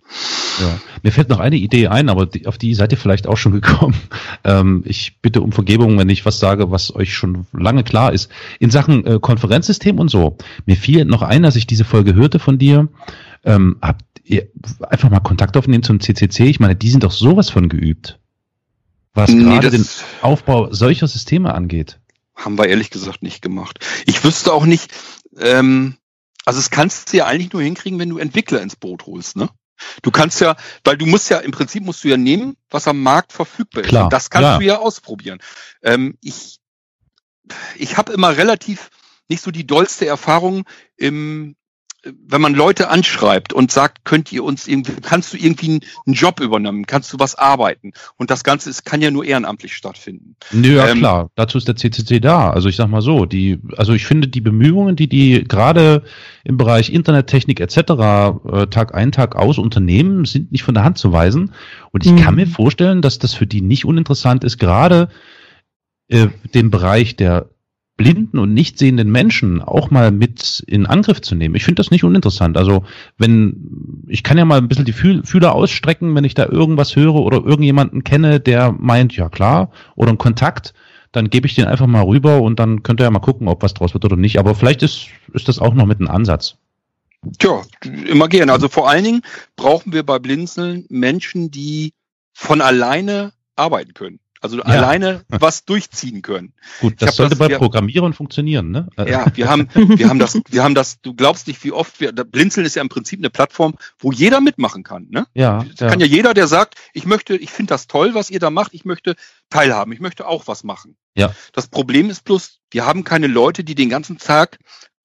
Ja. Mir fällt noch eine Idee ein, aber die, auf die seid ihr vielleicht auch schon gekommen. Ähm, ich bitte um Vergebung, wenn ich was sage, was euch schon lange klar ist. In Sachen äh, Konferenzsystem und so. Mir fiel noch ein, als ich diese Folge hörte von dir. Ähm, habt ihr einfach mal Kontakt aufnehmen zum CCC? Ich meine, die sind doch sowas von geübt. Was nee, gerade den Aufbau solcher Systeme angeht. Haben wir ehrlich gesagt nicht gemacht. Ich wüsste auch nicht, ähm, also es kannst du ja eigentlich nur hinkriegen, wenn du Entwickler ins Boot holst, ne? Du kannst ja, weil du musst ja, im Prinzip musst du ja nehmen, was am Markt verfügbar ist. Klar, Und das kannst ja. du ja ausprobieren. Ähm, ich ich habe immer relativ nicht so die dollste Erfahrung im wenn man Leute anschreibt und sagt, könnt ihr uns irgendwie, kannst du irgendwie einen, Job übernehmen, kannst du was arbeiten? Und das Ganze ist, kann ja nur ehrenamtlich stattfinden. Nö, ja ähm, klar, dazu ist der CCC da. Also ich sag mal so, die, also ich finde die Bemühungen, die die gerade im Bereich Internettechnik etc. Äh, Tag ein, Tag aus unternehmen, sind nicht von der Hand zu weisen. Und ich mhm. kann mir vorstellen, dass das für die nicht uninteressant ist, gerade äh, den Bereich der blinden und nicht sehenden Menschen auch mal mit in Angriff zu nehmen. Ich finde das nicht uninteressant. Also wenn, ich kann ja mal ein bisschen die Fühler ausstrecken, wenn ich da irgendwas höre oder irgendjemanden kenne, der meint, ja klar, oder einen Kontakt, dann gebe ich den einfach mal rüber und dann könnt ihr ja mal gucken, ob was draus wird oder nicht. Aber vielleicht ist, ist das auch noch mit einem Ansatz. Tja, immer gerne. Also vor allen Dingen brauchen wir bei Blinzeln Menschen, die von alleine arbeiten können. Also ja. alleine was durchziehen können. Gut, das sollte das, bei Programmierern funktionieren, ne? Ja, wir haben, wir haben das, wir haben das, du glaubst nicht, wie oft wir, Blinzeln ist ja im Prinzip eine Plattform, wo jeder mitmachen kann, ne? Ja. Das kann ja jeder, der sagt, ich möchte, ich finde das toll, was ihr da macht, ich möchte teilhaben, ich möchte auch was machen. Ja. Das Problem ist bloß, wir haben keine Leute, die den ganzen Tag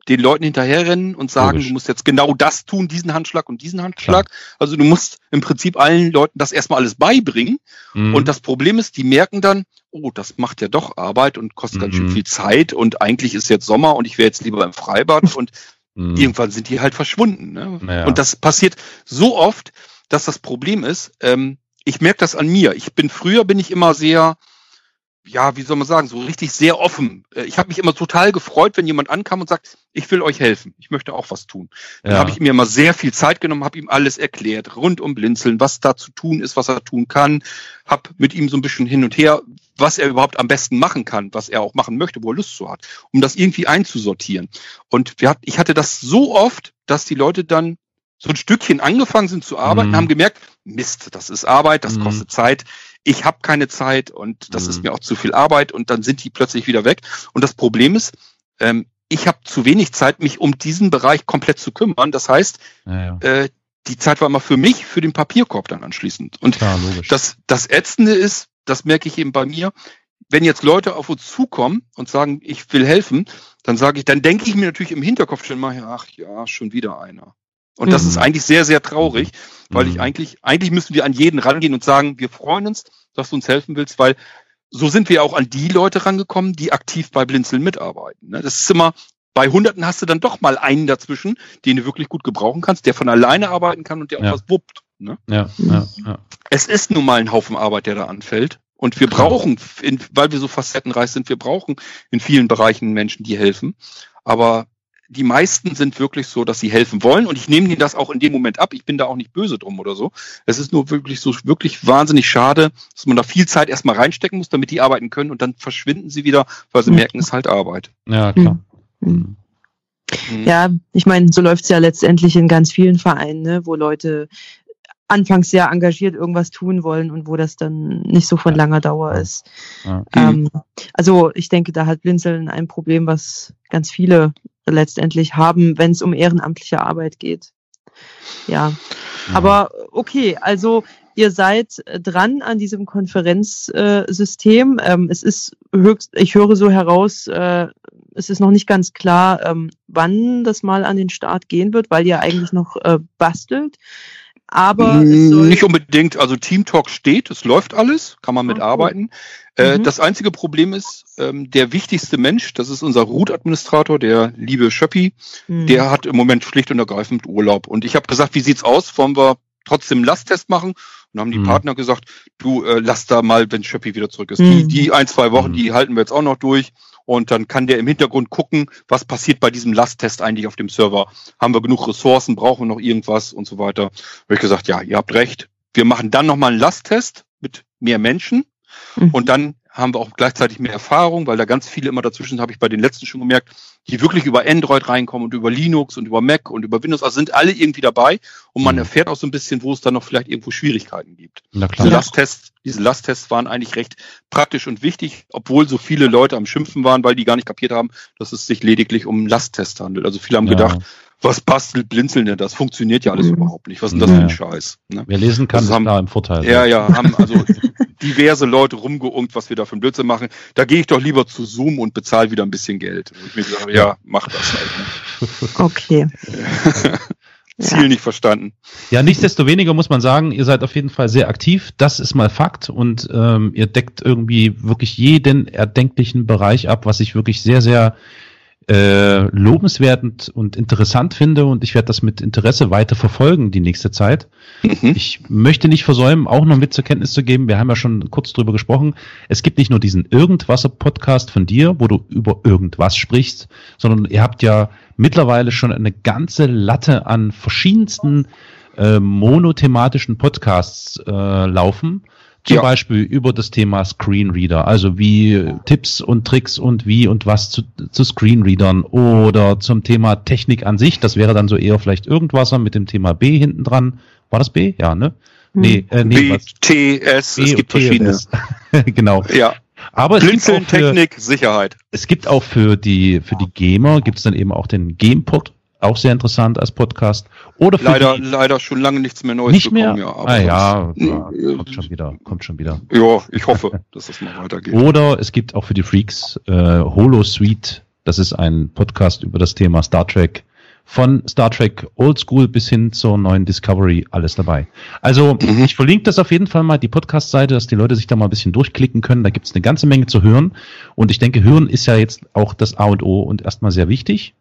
den Leuten hinterherrennen und sagen, Logisch. du musst jetzt genau das tun, diesen Handschlag und diesen Handschlag. Klar. Also du musst im Prinzip allen Leuten das erstmal alles beibringen. Mhm. Und das Problem ist, die merken dann, oh, das macht ja doch Arbeit und kostet mhm. ganz schön mhm. viel Zeit und eigentlich ist jetzt Sommer und ich wäre jetzt lieber im Freibad und mhm. irgendwann sind die halt verschwunden. Ne? Naja. Und das passiert so oft, dass das Problem ist, ähm, ich merke das an mir. Ich bin früher bin ich immer sehr ja, wie soll man sagen, so richtig sehr offen. Äh, ich habe mich immer total gefreut, wenn jemand ankam und sagt, ich will euch helfen, ich möchte auch was tun. Dann ja. habe ich mir immer sehr viel Zeit genommen, habe ihm alles erklärt, rund um Blinzeln, was da zu tun ist, was er tun kann, habe mit ihm so ein bisschen hin und her, was er überhaupt am besten machen kann, was er auch machen möchte, wo er Lust zu hat, um das irgendwie einzusortieren. Und hat, ich hatte das so oft, dass die Leute dann so ein Stückchen angefangen sind zu arbeiten, mhm. haben gemerkt, Mist, das ist Arbeit, das mhm. kostet Zeit, ich habe keine Zeit und das mhm. ist mir auch zu viel Arbeit und dann sind die plötzlich wieder weg. Und das Problem ist, ähm, ich habe zu wenig Zeit, mich um diesen Bereich komplett zu kümmern. Das heißt, ja, ja. Äh, die Zeit war immer für mich, für den Papierkorb dann anschließend. Und Klar, das, das Ätzende ist, das merke ich eben bei mir, wenn jetzt Leute auf uns zukommen und sagen, ich will helfen, dann sage ich, dann denke ich mir natürlich im Hinterkopf schon mal, ach ja, schon wieder einer. Und das mhm. ist eigentlich sehr, sehr traurig, weil mhm. ich eigentlich, eigentlich müssen wir an jeden rangehen und sagen, wir freuen uns, dass du uns helfen willst, weil so sind wir auch an die Leute rangekommen, die aktiv bei Blinzeln mitarbeiten. Ne? Das ist immer, bei Hunderten hast du dann doch mal einen dazwischen, den du wirklich gut gebrauchen kannst, der von alleine arbeiten kann und der auch ja. was wuppt. Ne? Ja, ja, ja. Es ist nun mal ein Haufen Arbeit, der da anfällt. Und wir brauchen, in, weil wir so facettenreich sind, wir brauchen in vielen Bereichen Menschen, die helfen. Aber die meisten sind wirklich so, dass sie helfen wollen und ich nehme ihnen das auch in dem Moment ab. Ich bin da auch nicht böse drum oder so. Es ist nur wirklich so wirklich wahnsinnig schade, dass man da viel Zeit erstmal reinstecken muss, damit die arbeiten können und dann verschwinden sie wieder, weil sie mhm. merken, es ist halt Arbeit. Ja, klar. Mhm. mhm. Ja, ich meine, so läuft's ja letztendlich in ganz vielen Vereinen, ne, wo Leute anfangs sehr engagiert irgendwas tun wollen und wo das dann nicht so von langer Dauer ist. Ja. Ähm, also ich denke, da hat Blinzeln ein Problem, was ganz viele letztendlich haben, wenn es um ehrenamtliche Arbeit geht. Ja. Aber okay, also ihr seid dran an diesem Konferenzsystem. Äh, ähm, es ist höchst, ich höre so heraus, äh, es ist noch nicht ganz klar, ähm, wann das mal an den Start gehen wird, weil ihr eigentlich noch äh, bastelt. Aber nicht unbedingt, also Team Talk steht, es läuft alles, kann man mitarbeiten. Äh, mhm. Das einzige Problem ist, ähm, der wichtigste Mensch, das ist unser Root-Administrator, der liebe Schöppi, mhm. der hat im Moment schlicht und ergreifend Urlaub. Und ich habe gesagt, wie sieht's aus? Wollen wir trotzdem einen Lasttest machen? Und haben die mhm. Partner gesagt, du äh, lass da mal, wenn Schöppi wieder zurück ist. Die, mhm. die ein, zwei Wochen, mhm. die halten wir jetzt auch noch durch. Und dann kann der im Hintergrund gucken, was passiert bei diesem Lasttest eigentlich auf dem Server. Haben wir genug Ressourcen, brauchen wir noch irgendwas und so weiter. Habe ich gesagt, ja, ihr habt recht. Wir machen dann nochmal einen Lasttest mit mehr Menschen Mhm. Und dann haben wir auch gleichzeitig mehr Erfahrung, weil da ganz viele immer dazwischen, habe ich bei den letzten schon gemerkt, die wirklich über Android reinkommen und über Linux und über Mac und über Windows, also sind alle irgendwie dabei und man mhm. erfährt auch so ein bisschen, wo es dann noch vielleicht irgendwo Schwierigkeiten gibt. Na klar. Diese Lasttests, diese Lasttests waren eigentlich recht praktisch und wichtig, obwohl so viele Leute am Schimpfen waren, weil die gar nicht kapiert haben, dass es sich lediglich um Lasttest handelt. Also viele haben ja. gedacht, was bastelt Blinzeln denn? Das funktioniert ja alles mhm. überhaupt nicht. Was ist denn das ja. für ein Scheiß? Ne? Wer lesen kann, also haben, da im Vorteil. Ja, ja, haben also diverse Leute rumgeungt, was wir da für ein Blödsinn machen. Da gehe ich doch lieber zu Zoom und bezahle wieder ein bisschen Geld. Und ich mir gesagt, ja, mach das halt. Ne? Okay. Ziel ja. nicht verstanden. Ja, nichtsdestoweniger muss man sagen, ihr seid auf jeden Fall sehr aktiv. Das ist mal Fakt und ähm, ihr deckt irgendwie wirklich jeden erdenklichen Bereich ab, was ich wirklich sehr, sehr äh, lobenswert und interessant finde und ich werde das mit Interesse weiter verfolgen die nächste Zeit. Mhm. Ich möchte nicht versäumen, auch noch mit zur Kenntnis zu geben, wir haben ja schon kurz drüber gesprochen, es gibt nicht nur diesen Irgendwasser-Podcast von dir, wo du über irgendwas sprichst, sondern ihr habt ja mittlerweile schon eine ganze Latte an verschiedensten äh, monothematischen Podcasts äh, laufen zum ja. Beispiel über das Thema Screenreader, also wie Tipps und Tricks und wie und was zu, zu Screenreadern oder zum Thema Technik an sich. Das wäre dann so eher vielleicht irgendwas mit dem Thema B hinten dran. War das B? Ja, ne? Nee, äh, nee, was? BTS, es gibt verschiedene. genau. Ja, Aber es gibt, auch für, Blinzeln-Technik, Sicherheit. es gibt auch für die, für die Gamer, gibt es dann eben auch den GamePod, auch sehr interessant als Podcast. Oder Leider, die, leider schon lange nichts mehr Neues nicht mehr. bekommen. Ja, aber ah ja, ja, Äh, kommt schon wieder, kommt schon wieder. Ja, ich hoffe, dass das mal weitergeht. Oder es gibt auch für die Freaks äh, Holo Suite. Das ist ein Podcast über das Thema Star Trek. Von Star Trek Oldschool bis hin zur neuen Discovery, alles dabei. Also Mhm. ich verlinke das auf jeden Fall mal, die Podcast-Seite, dass die Leute sich da mal ein bisschen durchklicken können. Da gibt es eine ganze Menge zu hören. Und ich denke, hören ist ja jetzt auch das A und O und erstmal sehr wichtig.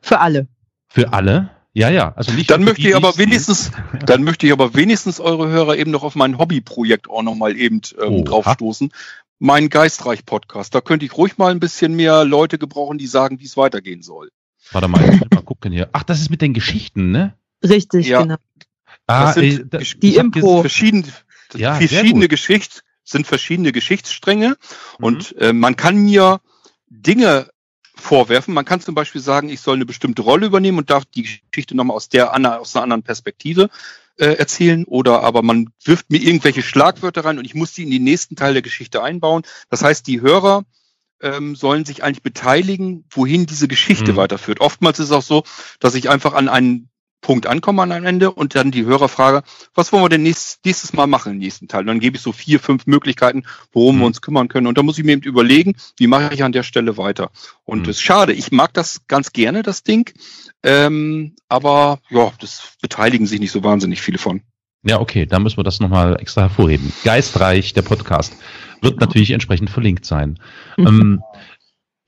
Für alle. Für alle. Ja, ja. Also nicht Dann möchte die, ich aber wenigstens, dann möchte ich aber wenigstens eure Hörer eben noch auf mein Hobbyprojekt auch noch mal eben ähm, Oha. draufstoßen. Mein Geistreich-Podcast. Da könnte ich ruhig mal ein bisschen mehr Leute gebrauchen, die sagen, wie es weitergehen soll. Warte mal, ich will mal gucken hier. Ach, das ist mit den Geschichten, ne? Richtig, Ja. genau. Ah, Das sind äh, da- Gesch- Die Impro. Verschiedene, Ja, verschiedene gut. Geschichts, sind verschiedene Geschichtsstränge Mhm. und äh, man kann mir Dinge vorwerfen. Man kann zum Beispiel sagen, ich soll eine bestimmte Rolle übernehmen und darf die Geschichte nochmal aus der aus einer anderen Perspektive äh, erzählen. Oder aber man wirft mir irgendwelche Schlagwörter rein und ich muss die in den nächsten Teil der Geschichte einbauen. Das heißt, die Hörer ähm, sollen sich eigentlich beteiligen, wohin diese Geschichte Mhm. weiterführt. Oftmals ist es auch so, dass ich einfach an einen Punkt ankomme an einem Ende und dann die Hörer frage, was wollen wir denn nächstes, nächstes Mal machen im nächsten Teil? Und dann gebe ich so vier, fünf Möglichkeiten, worum Mhm. wir uns kümmern können. Und da muss ich mir eben überlegen, wie mache ich an der Stelle weiter. Und Mhm. es ist schade, ich mag das ganz gerne, das Ding. Ähm, aber ja, das beteiligen sich nicht so wahnsinnig viele von. Ja, okay, da müssen wir das nochmal extra hervorheben. Geistreich, der Podcast, wird natürlich entsprechend verlinkt sein. ähm,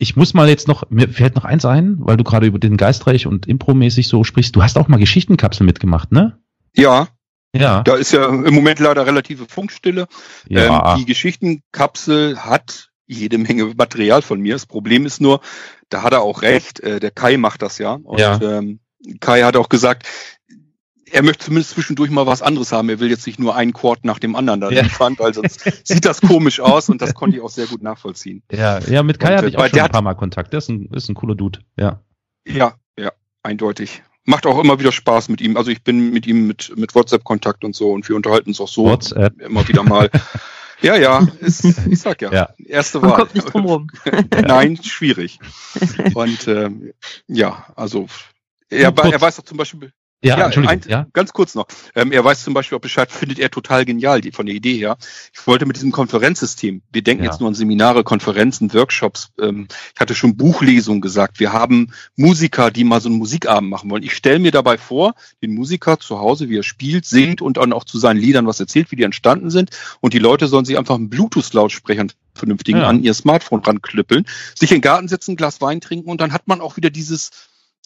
ich muss mal jetzt noch, mir fällt noch eins ein, weil du gerade über den Geistreich und Impro-mäßig so sprichst. Du hast auch mal Geschichtenkapsel mitgemacht, ne? Ja, Ja. da ist ja im Moment leider relative Funkstille. ja. Ähm, die Geschichtenkapsel hat jede Menge Material von mir. Das Problem ist nur, da hat er auch recht, äh, der Kai macht das ja. Und Ja. Ähm, Kai hat auch gesagt, er möchte zumindest zwischendurch mal was anderes haben. Er will jetzt nicht nur einen Chord nach dem anderen da Ja. liefern, weil sonst sieht das komisch aus und das konnte ich auch sehr gut nachvollziehen. ja, ja, mit Kai Und, hatte äh, ich auch weil schon ein paar Mal Kontakt. Der ist ein, ist ein cooler Dude, ja. Ja, ja, eindeutig. Macht auch immer wieder Spaß mit ihm. Also ich bin mit ihm mit, mit WhatsApp-Kontakt und so und wir unterhalten uns auch so WhatsApp. immer wieder mal. ja, ja, ist, ich sag ja, Ja. erste Man Wahl. kommt nicht drum rum. Nein, schwierig. Und ähm, ja, also er, er weiß doch zum Beispiel, Ja, Ja, Entschuldigung, ein- ja. ganz kurz noch, ähm, er weiß zum Beispiel auch Bescheid, findet er total genial, die, von der Idee her. Ich wollte mit diesem Konferenzsystem, wir denken Ja. jetzt nur an Seminare, Konferenzen, Workshops, ähm, ich hatte schon Buchlesungen gesagt, wir haben Musiker, die mal so einen Musikabend machen wollen. Ich stelle mir dabei vor, den Musiker zu Hause, wie er spielt, singt und dann auch zu seinen Liedern was erzählt, wie die entstanden sind. Und die Leute sollen sich einfach einen Bluetooth-Lautsprechern vernünftigen Ja. an ihr Smartphone ranklüppeln, sich in den Garten setzen, ein Glas Wein trinken und dann hat man auch wieder dieses,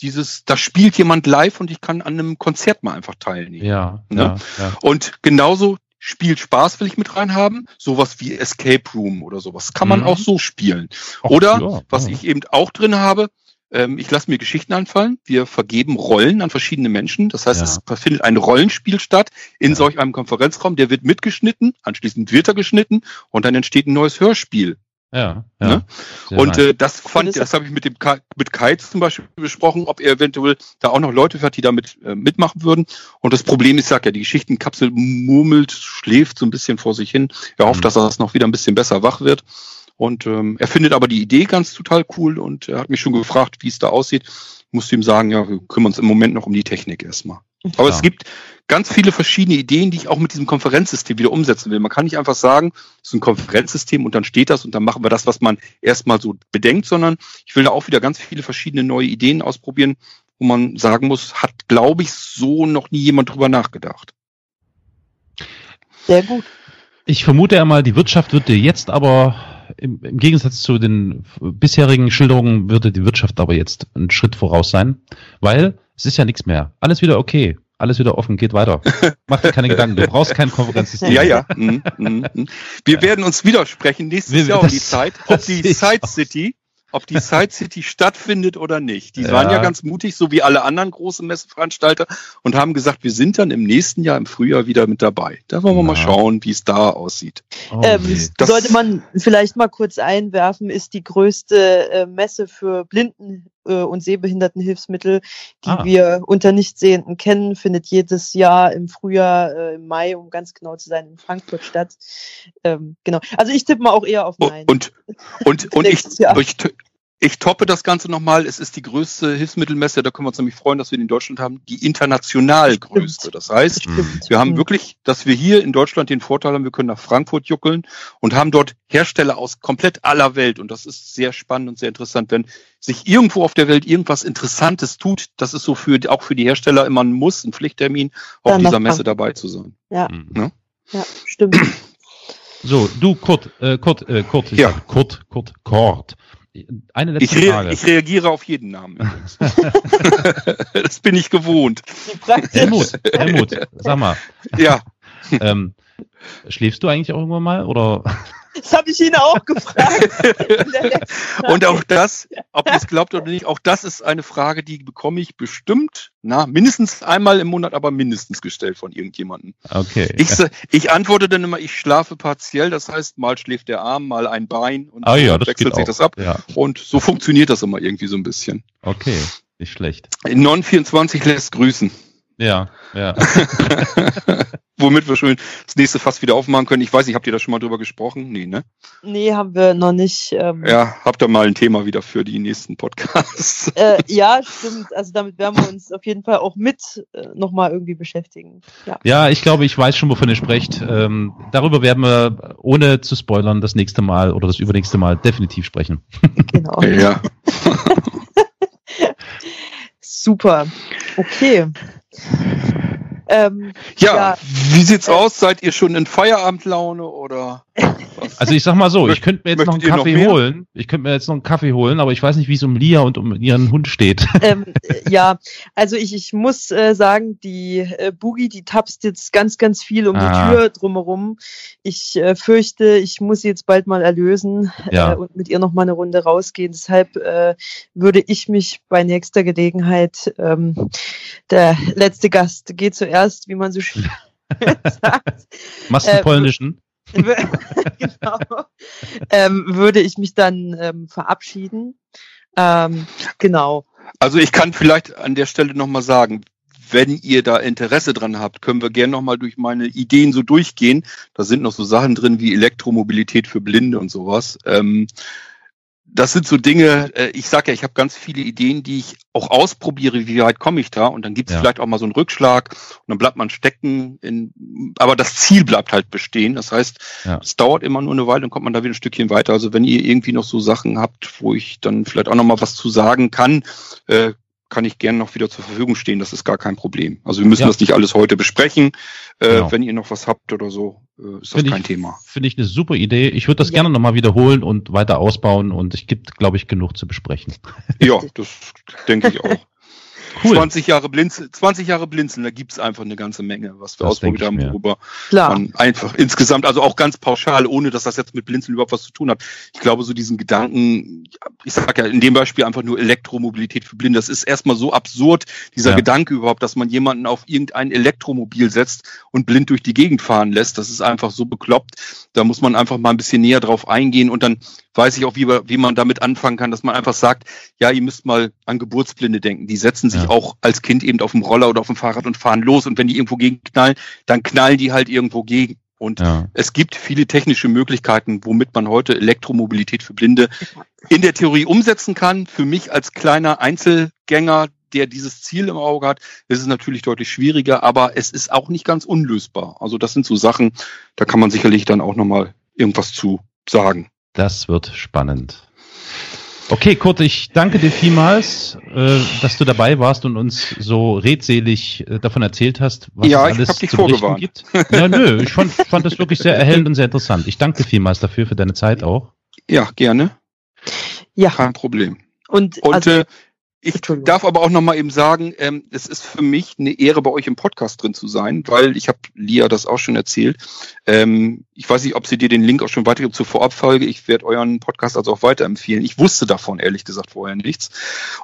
dieses, da spielt jemand live und ich kann an einem Konzert mal einfach teilnehmen. Ja, Ne? ja, ja. Und genauso Spiel Spaß will ich mit reinhaben, sowas wie Escape Room oder sowas. Kann man Mhm. auch so spielen. Ach, Oder ja, was ich eben auch drin habe, ähm, ich lasse mir Geschichten anfallen. Wir vergeben Rollen an verschiedene Menschen. Das heißt, Ja. es findet ein Rollenspiel statt in Ja. solch einem Konferenzraum. Der wird mitgeschnitten, anschließend wird er geschnitten und dann entsteht ein neues Hörspiel. Ja, ja. Ne? Und äh, das fand, das- das habe ich mit dem Kai, mit Kai zum Beispiel besprochen, ob er eventuell da auch noch Leute hat, die damit äh, mitmachen würden. Und das Problem ist, sag ja, die Geschichtenkapsel murmelt, schläft so ein bisschen vor sich hin. Er hofft, Mhm. dass das noch wieder ein bisschen besser wach wird. Und ähm, er findet aber die Idee ganz total cool und er hat mich schon gefragt, wie es da aussieht. Ich musste ihm sagen, ja, wir kümmern uns im Moment noch um die Technik erstmal. Aber Ja. es gibt ganz viele verschiedene Ideen, die ich auch mit diesem Konferenzsystem wieder umsetzen will. Man kann nicht einfach sagen, es ist ein Konferenzsystem und dann steht das und dann machen wir das, was man erstmal so bedenkt, sondern ich will da auch wieder ganz viele verschiedene neue Ideen ausprobieren, wo man sagen muss, hat, glaube ich, so noch nie jemand drüber nachgedacht. Sehr gut. Ich vermute ja mal, die Wirtschaft wird dir jetzt aber im, im Gegensatz zu den bisherigen Schilderungen würde die Wirtschaft aber jetzt einen Schritt voraus sein, weil es ist ja nichts mehr. Alles wieder okay. Alles wieder offen, geht weiter. Mach dir keine Gedanken. Du brauchst kein Konferenzsystem. Ja, ja. Mhm, mhm, mhm. Wir werden uns widersprechen nächstes Wir- Jahr um die Zeit, ob die Side. City, ob die Side City stattfindet oder nicht. Die Ja. waren ja ganz mutig, so wie alle anderen großen Messeveranstalter und haben gesagt, wir sind dann im nächsten Jahr im Frühjahr wieder mit dabei. Da wollen wir mal Ja. schauen, wie es da aussieht. Oh, ähm, sollte man vielleicht mal kurz einwerfen, ist die größte äh, Messe für Blinden äh, und Sehbehindertenhilfsmittel, die Ah. wir unter Nichtsehenden kennen, findet jedes Jahr im Frühjahr, äh, im Mai, um ganz genau zu sein, in Frankfurt statt. Ähm, genau. Also ich tippe mal auch eher auf Nein. Und, und, und ich, ich, ich toppe das Ganze nochmal. Es ist die größte Hilfsmittelmesse, da können wir uns nämlich freuen, dass wir die in Deutschland haben, die international Stimmt. größte. Das heißt, Stimmt. wir haben wirklich, dass wir hier in Deutschland den Vorteil haben, wir können nach Frankfurt juckeln und haben dort Hersteller aus komplett aller Welt. Und das ist sehr spannend und sehr interessant, wenn sich irgendwo auf der Welt irgendwas Interessantes tut. Das ist so für, auch für die Hersteller immer ein Muss, ein Pflichttermin, auf nach dieser Messe dabei zu sein. Mhm. Ja, stimmt. So, du, Kurt, äh, Kurt, äh, Kurt, Ja. Kurt, Kurt, Kurt. Eine letzte Ich, Frage. ich reagiere auf jeden Namen. übrigens. das bin ich gewohnt. Helmut, Helmut, sag mal, Ja, ähm, schläfst du eigentlich auch irgendwann mal oder? Das habe ich ihn auch gefragt. in und auch das, ob ihr es glaubt oder nicht, auch das ist eine Frage, die bekomme ich bestimmt, na, mindestens einmal im Monat, aber mindestens gestellt von irgendjemandem. Okay. Ich, ich antworte dann immer, ich schlafe partiell, das heißt, mal schläft der Arm, mal ein Bein und ah ja, wechselt geht sich auch. das ab. Ja, Und so funktioniert das immer irgendwie so ein bisschen. okay, nicht schlecht. Non24 lässt grüßen. Ja, ja. Womit wir schon das nächste Fass wieder aufmachen können. Ich weiß nicht, habt ihr da schon mal drüber gesprochen? Nee, ne? Nee, haben wir noch nicht. Ähm, Ja, habt ihr mal ein Thema wieder für die nächsten Podcasts. Äh, ja, stimmt. Also damit werden wir uns auf jeden Fall auch mit äh, nochmal irgendwie beschäftigen. Ja. Ja, ich glaube, ich weiß schon, wovon ihr sprecht. Ähm, darüber werden wir, ohne zu spoilern, das nächste Mal oder das übernächste Mal definitiv sprechen. Genau. Ja. Super. Okay. Ähm, Ja, Ja. wie sieht's aus? Seid ihr schon in Feierabendlaune oder? was? Also ich sag mal so, ich könnte mir jetzt noch einen noch Kaffee mehr? holen. Ich könnte mir jetzt noch einen Kaffee holen, aber ich weiß nicht, wie es um Lia und um ihren Hund steht. ähm, äh, ja, also ich, ich muss äh, sagen, die äh, Boogie, die tapst jetzt ganz, ganz viel um Ah. die Tür drumherum. Ich äh, fürchte, ich muss sie jetzt bald mal erlösen Ja. äh, und mit ihr noch mal eine Runde rausgehen. Deshalb äh, würde ich mich bei nächster Gelegenheit, ähm, der letzte Gast geht zuerst, wie man so schön sagt, Machst du Äh, polnischen? genau, ähm, würde ich mich dann ähm, verabschieden. Ähm, genau. Also ich kann vielleicht an der Stelle nochmal sagen, wenn ihr da Interesse dran habt, können wir gerne nochmal durch meine Ideen so durchgehen. Da sind noch so Sachen drin wie Elektromobilität für Blinde und sowas. Ähm, das sind so Dinge, äh, ich sage ja, ich habe ganz viele Ideen, die ich auch ausprobiere, wie weit komme ich da und dann gibt es Ja. vielleicht auch mal so einen Rückschlag und dann bleibt man stecken, in, aber das Ziel bleibt halt bestehen. Das heißt, Ja. es dauert immer nur eine Weile, dann kommt man da wieder ein Stückchen weiter. Also wenn ihr irgendwie noch so Sachen habt, wo ich dann vielleicht auch noch mal was zu sagen kann, äh, kann ich gerne noch wieder zur Verfügung stehen. Das ist gar kein Problem. Also wir müssen Ja. das nicht alles heute besprechen. Äh, Genau. Wenn ihr noch was habt oder so, äh, ist das Finde kein ich- Thema. Finde ich eine super Idee. Ich würde das Ja. gerne nochmal wiederholen und weiter ausbauen und es gibt, glaube ich, genug zu besprechen. Ja, das denke ich auch. Cool. 20 Jahre Blinzeln, 20 Jahre Blinzeln, da gibt's einfach eine ganze Menge, was wir Das ausprobiert haben, worüber Klar. man einfach insgesamt, also auch ganz pauschal, ohne dass das jetzt mit Blinzeln überhaupt was zu tun hat. Ich glaube, so diesen Gedanken, ich sage ja in dem Beispiel einfach nur Elektromobilität für Blinde, das ist erstmal so absurd, dieser Ja. Gedanke überhaupt, dass man jemanden auf irgendein Elektromobil setzt und blind durch die Gegend fahren lässt. Das ist einfach so bekloppt. Da muss man einfach mal ein bisschen näher drauf eingehen und dann weiß ich auch, wie, wie man damit anfangen kann, dass man einfach sagt, ja, ihr müsst mal an Geburtsblinde denken. Die setzen sich Ja. auch als Kind eben auf dem Roller oder auf dem Fahrrad und fahren los und wenn die irgendwo gegen knallen, dann knallen die halt irgendwo gegen. Und Ja. es gibt viele technische Möglichkeiten, womit man heute Elektromobilität für Blinde in der Theorie umsetzen kann. Für mich als kleiner Einzelgänger, der dieses Ziel im Auge hat, ist es natürlich deutlich schwieriger, aber es ist auch nicht ganz unlösbar. Also das sind so Sachen, da kann man sicherlich dann auch nochmal irgendwas zu sagen. Das wird spannend. Okay, Kurt, ich danke dir vielmals, äh, dass du dabei warst und uns so redselig äh, davon erzählt hast, was Ja, es ich alles hab dich zu berichten gibt. Ja, nö, ich fand, fand das wirklich sehr erhellend und sehr interessant. Ich danke dir vielmals dafür, für deine Zeit auch. Ja, gerne, Ja. kein Problem. Und, Und also, äh, ich darf aber auch noch mal eben sagen, ähm, es ist für mich eine Ehre, bei euch im Podcast drin zu sein, weil ich habe Lia das auch schon erzählt. Ähm, ich weiß nicht, ob sie dir den Link auch schon weitergibt zur Vorabfolge. Ich werde euren Podcast also auch weiterempfehlen. Ich wusste davon ehrlich gesagt vorher nichts.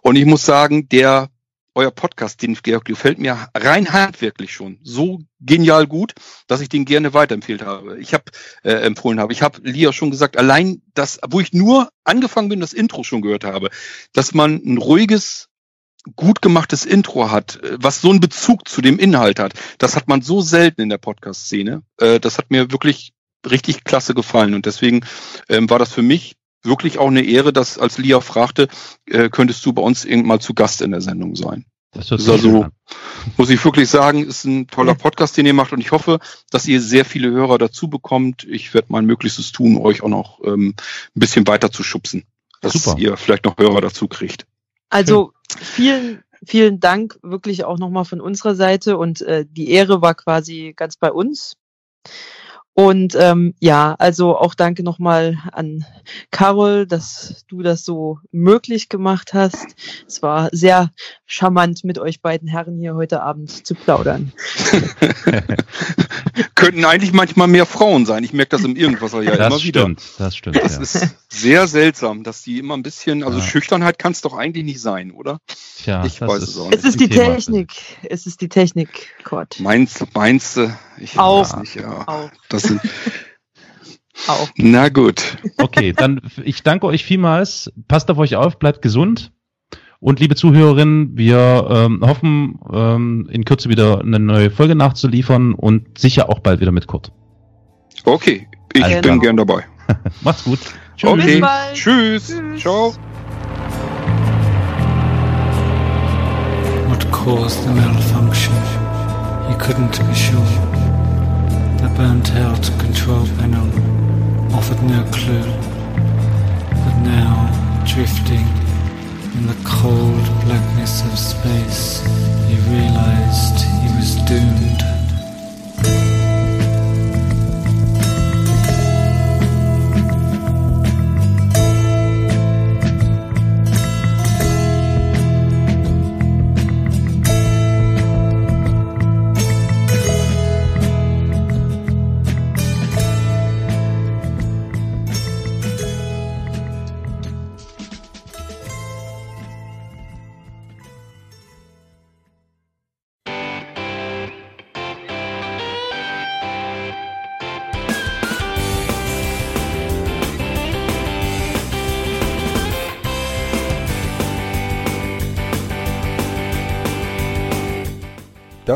Und ich muss sagen, der euer Podcast, den Georg, gefällt mir rein handwerklich schon so genial gut, dass ich den gerne weiterempfehlt habe. Ich habe äh, empfohlen habe. Ich habe Lia schon gesagt, allein das, wo ich nur angefangen bin, das Intro schon gehört habe, dass man ein ruhiges, gut gemachtes Intro hat, äh, was so einen Bezug zu dem Inhalt hat. Das hat man so selten in der Podcast-Szene. Äh, das hat mir wirklich richtig klasse gefallen und deswegen ähm, war das für mich wirklich auch eine Ehre, dass als Lia fragte, äh, könntest du bei uns irgendwann mal zu Gast in der Sendung sein. Das, das ist also, muss ich wirklich sagen, ist ein toller Podcast, den ihr macht und ich hoffe, dass ihr sehr viele Hörer dazu bekommt. Ich werde mein Möglichstes tun, euch auch noch ähm, ein bisschen weiter zu schubsen, dass Super. ihr vielleicht noch Hörer dazu kriegt. Also vielen, vielen Dank wirklich auch nochmal von unserer Seite und äh, die Ehre war quasi ganz bei uns. Und ähm, ja, also auch danke nochmal an Carol, dass du das so möglich gemacht hast. Es war sehr charmant, mit euch beiden Herren hier heute Abend zu plaudern. Könnten eigentlich manchmal mehr Frauen sein. Ich merke das im Irgendwasser ja das immer stimmt, wieder. Das stimmt, das ja. ist sehr seltsam, dass die immer ein bisschen, also ja. Schüchternheit kann es doch eigentlich nicht sein, oder? Tja, ich weiß es auch nicht. Es ist die Thema. Technik. Es ist die Technik, Gott. Meinst, meinst du? Ich auch. weiß nicht, ja. Auch. Das sind, auch. Na gut. Okay, dann ich danke euch vielmals. Passt auf euch auf, bleibt gesund. Und liebe Zuhörerinnen, wir ähm, hoffen, ähm, in Kürze wieder eine neue Folge nachzuliefern und sicher auch bald wieder mit Kurt. Okay, ich also, bin gern dabei. Macht's gut. Tschüss. Okay. Tschüss. Tschüss. Ciao. What caused the malfunction? He couldn't be sure. The burnt out control panel offered no clue. But now, drifting In the cold blackness of space, he realized he was doomed.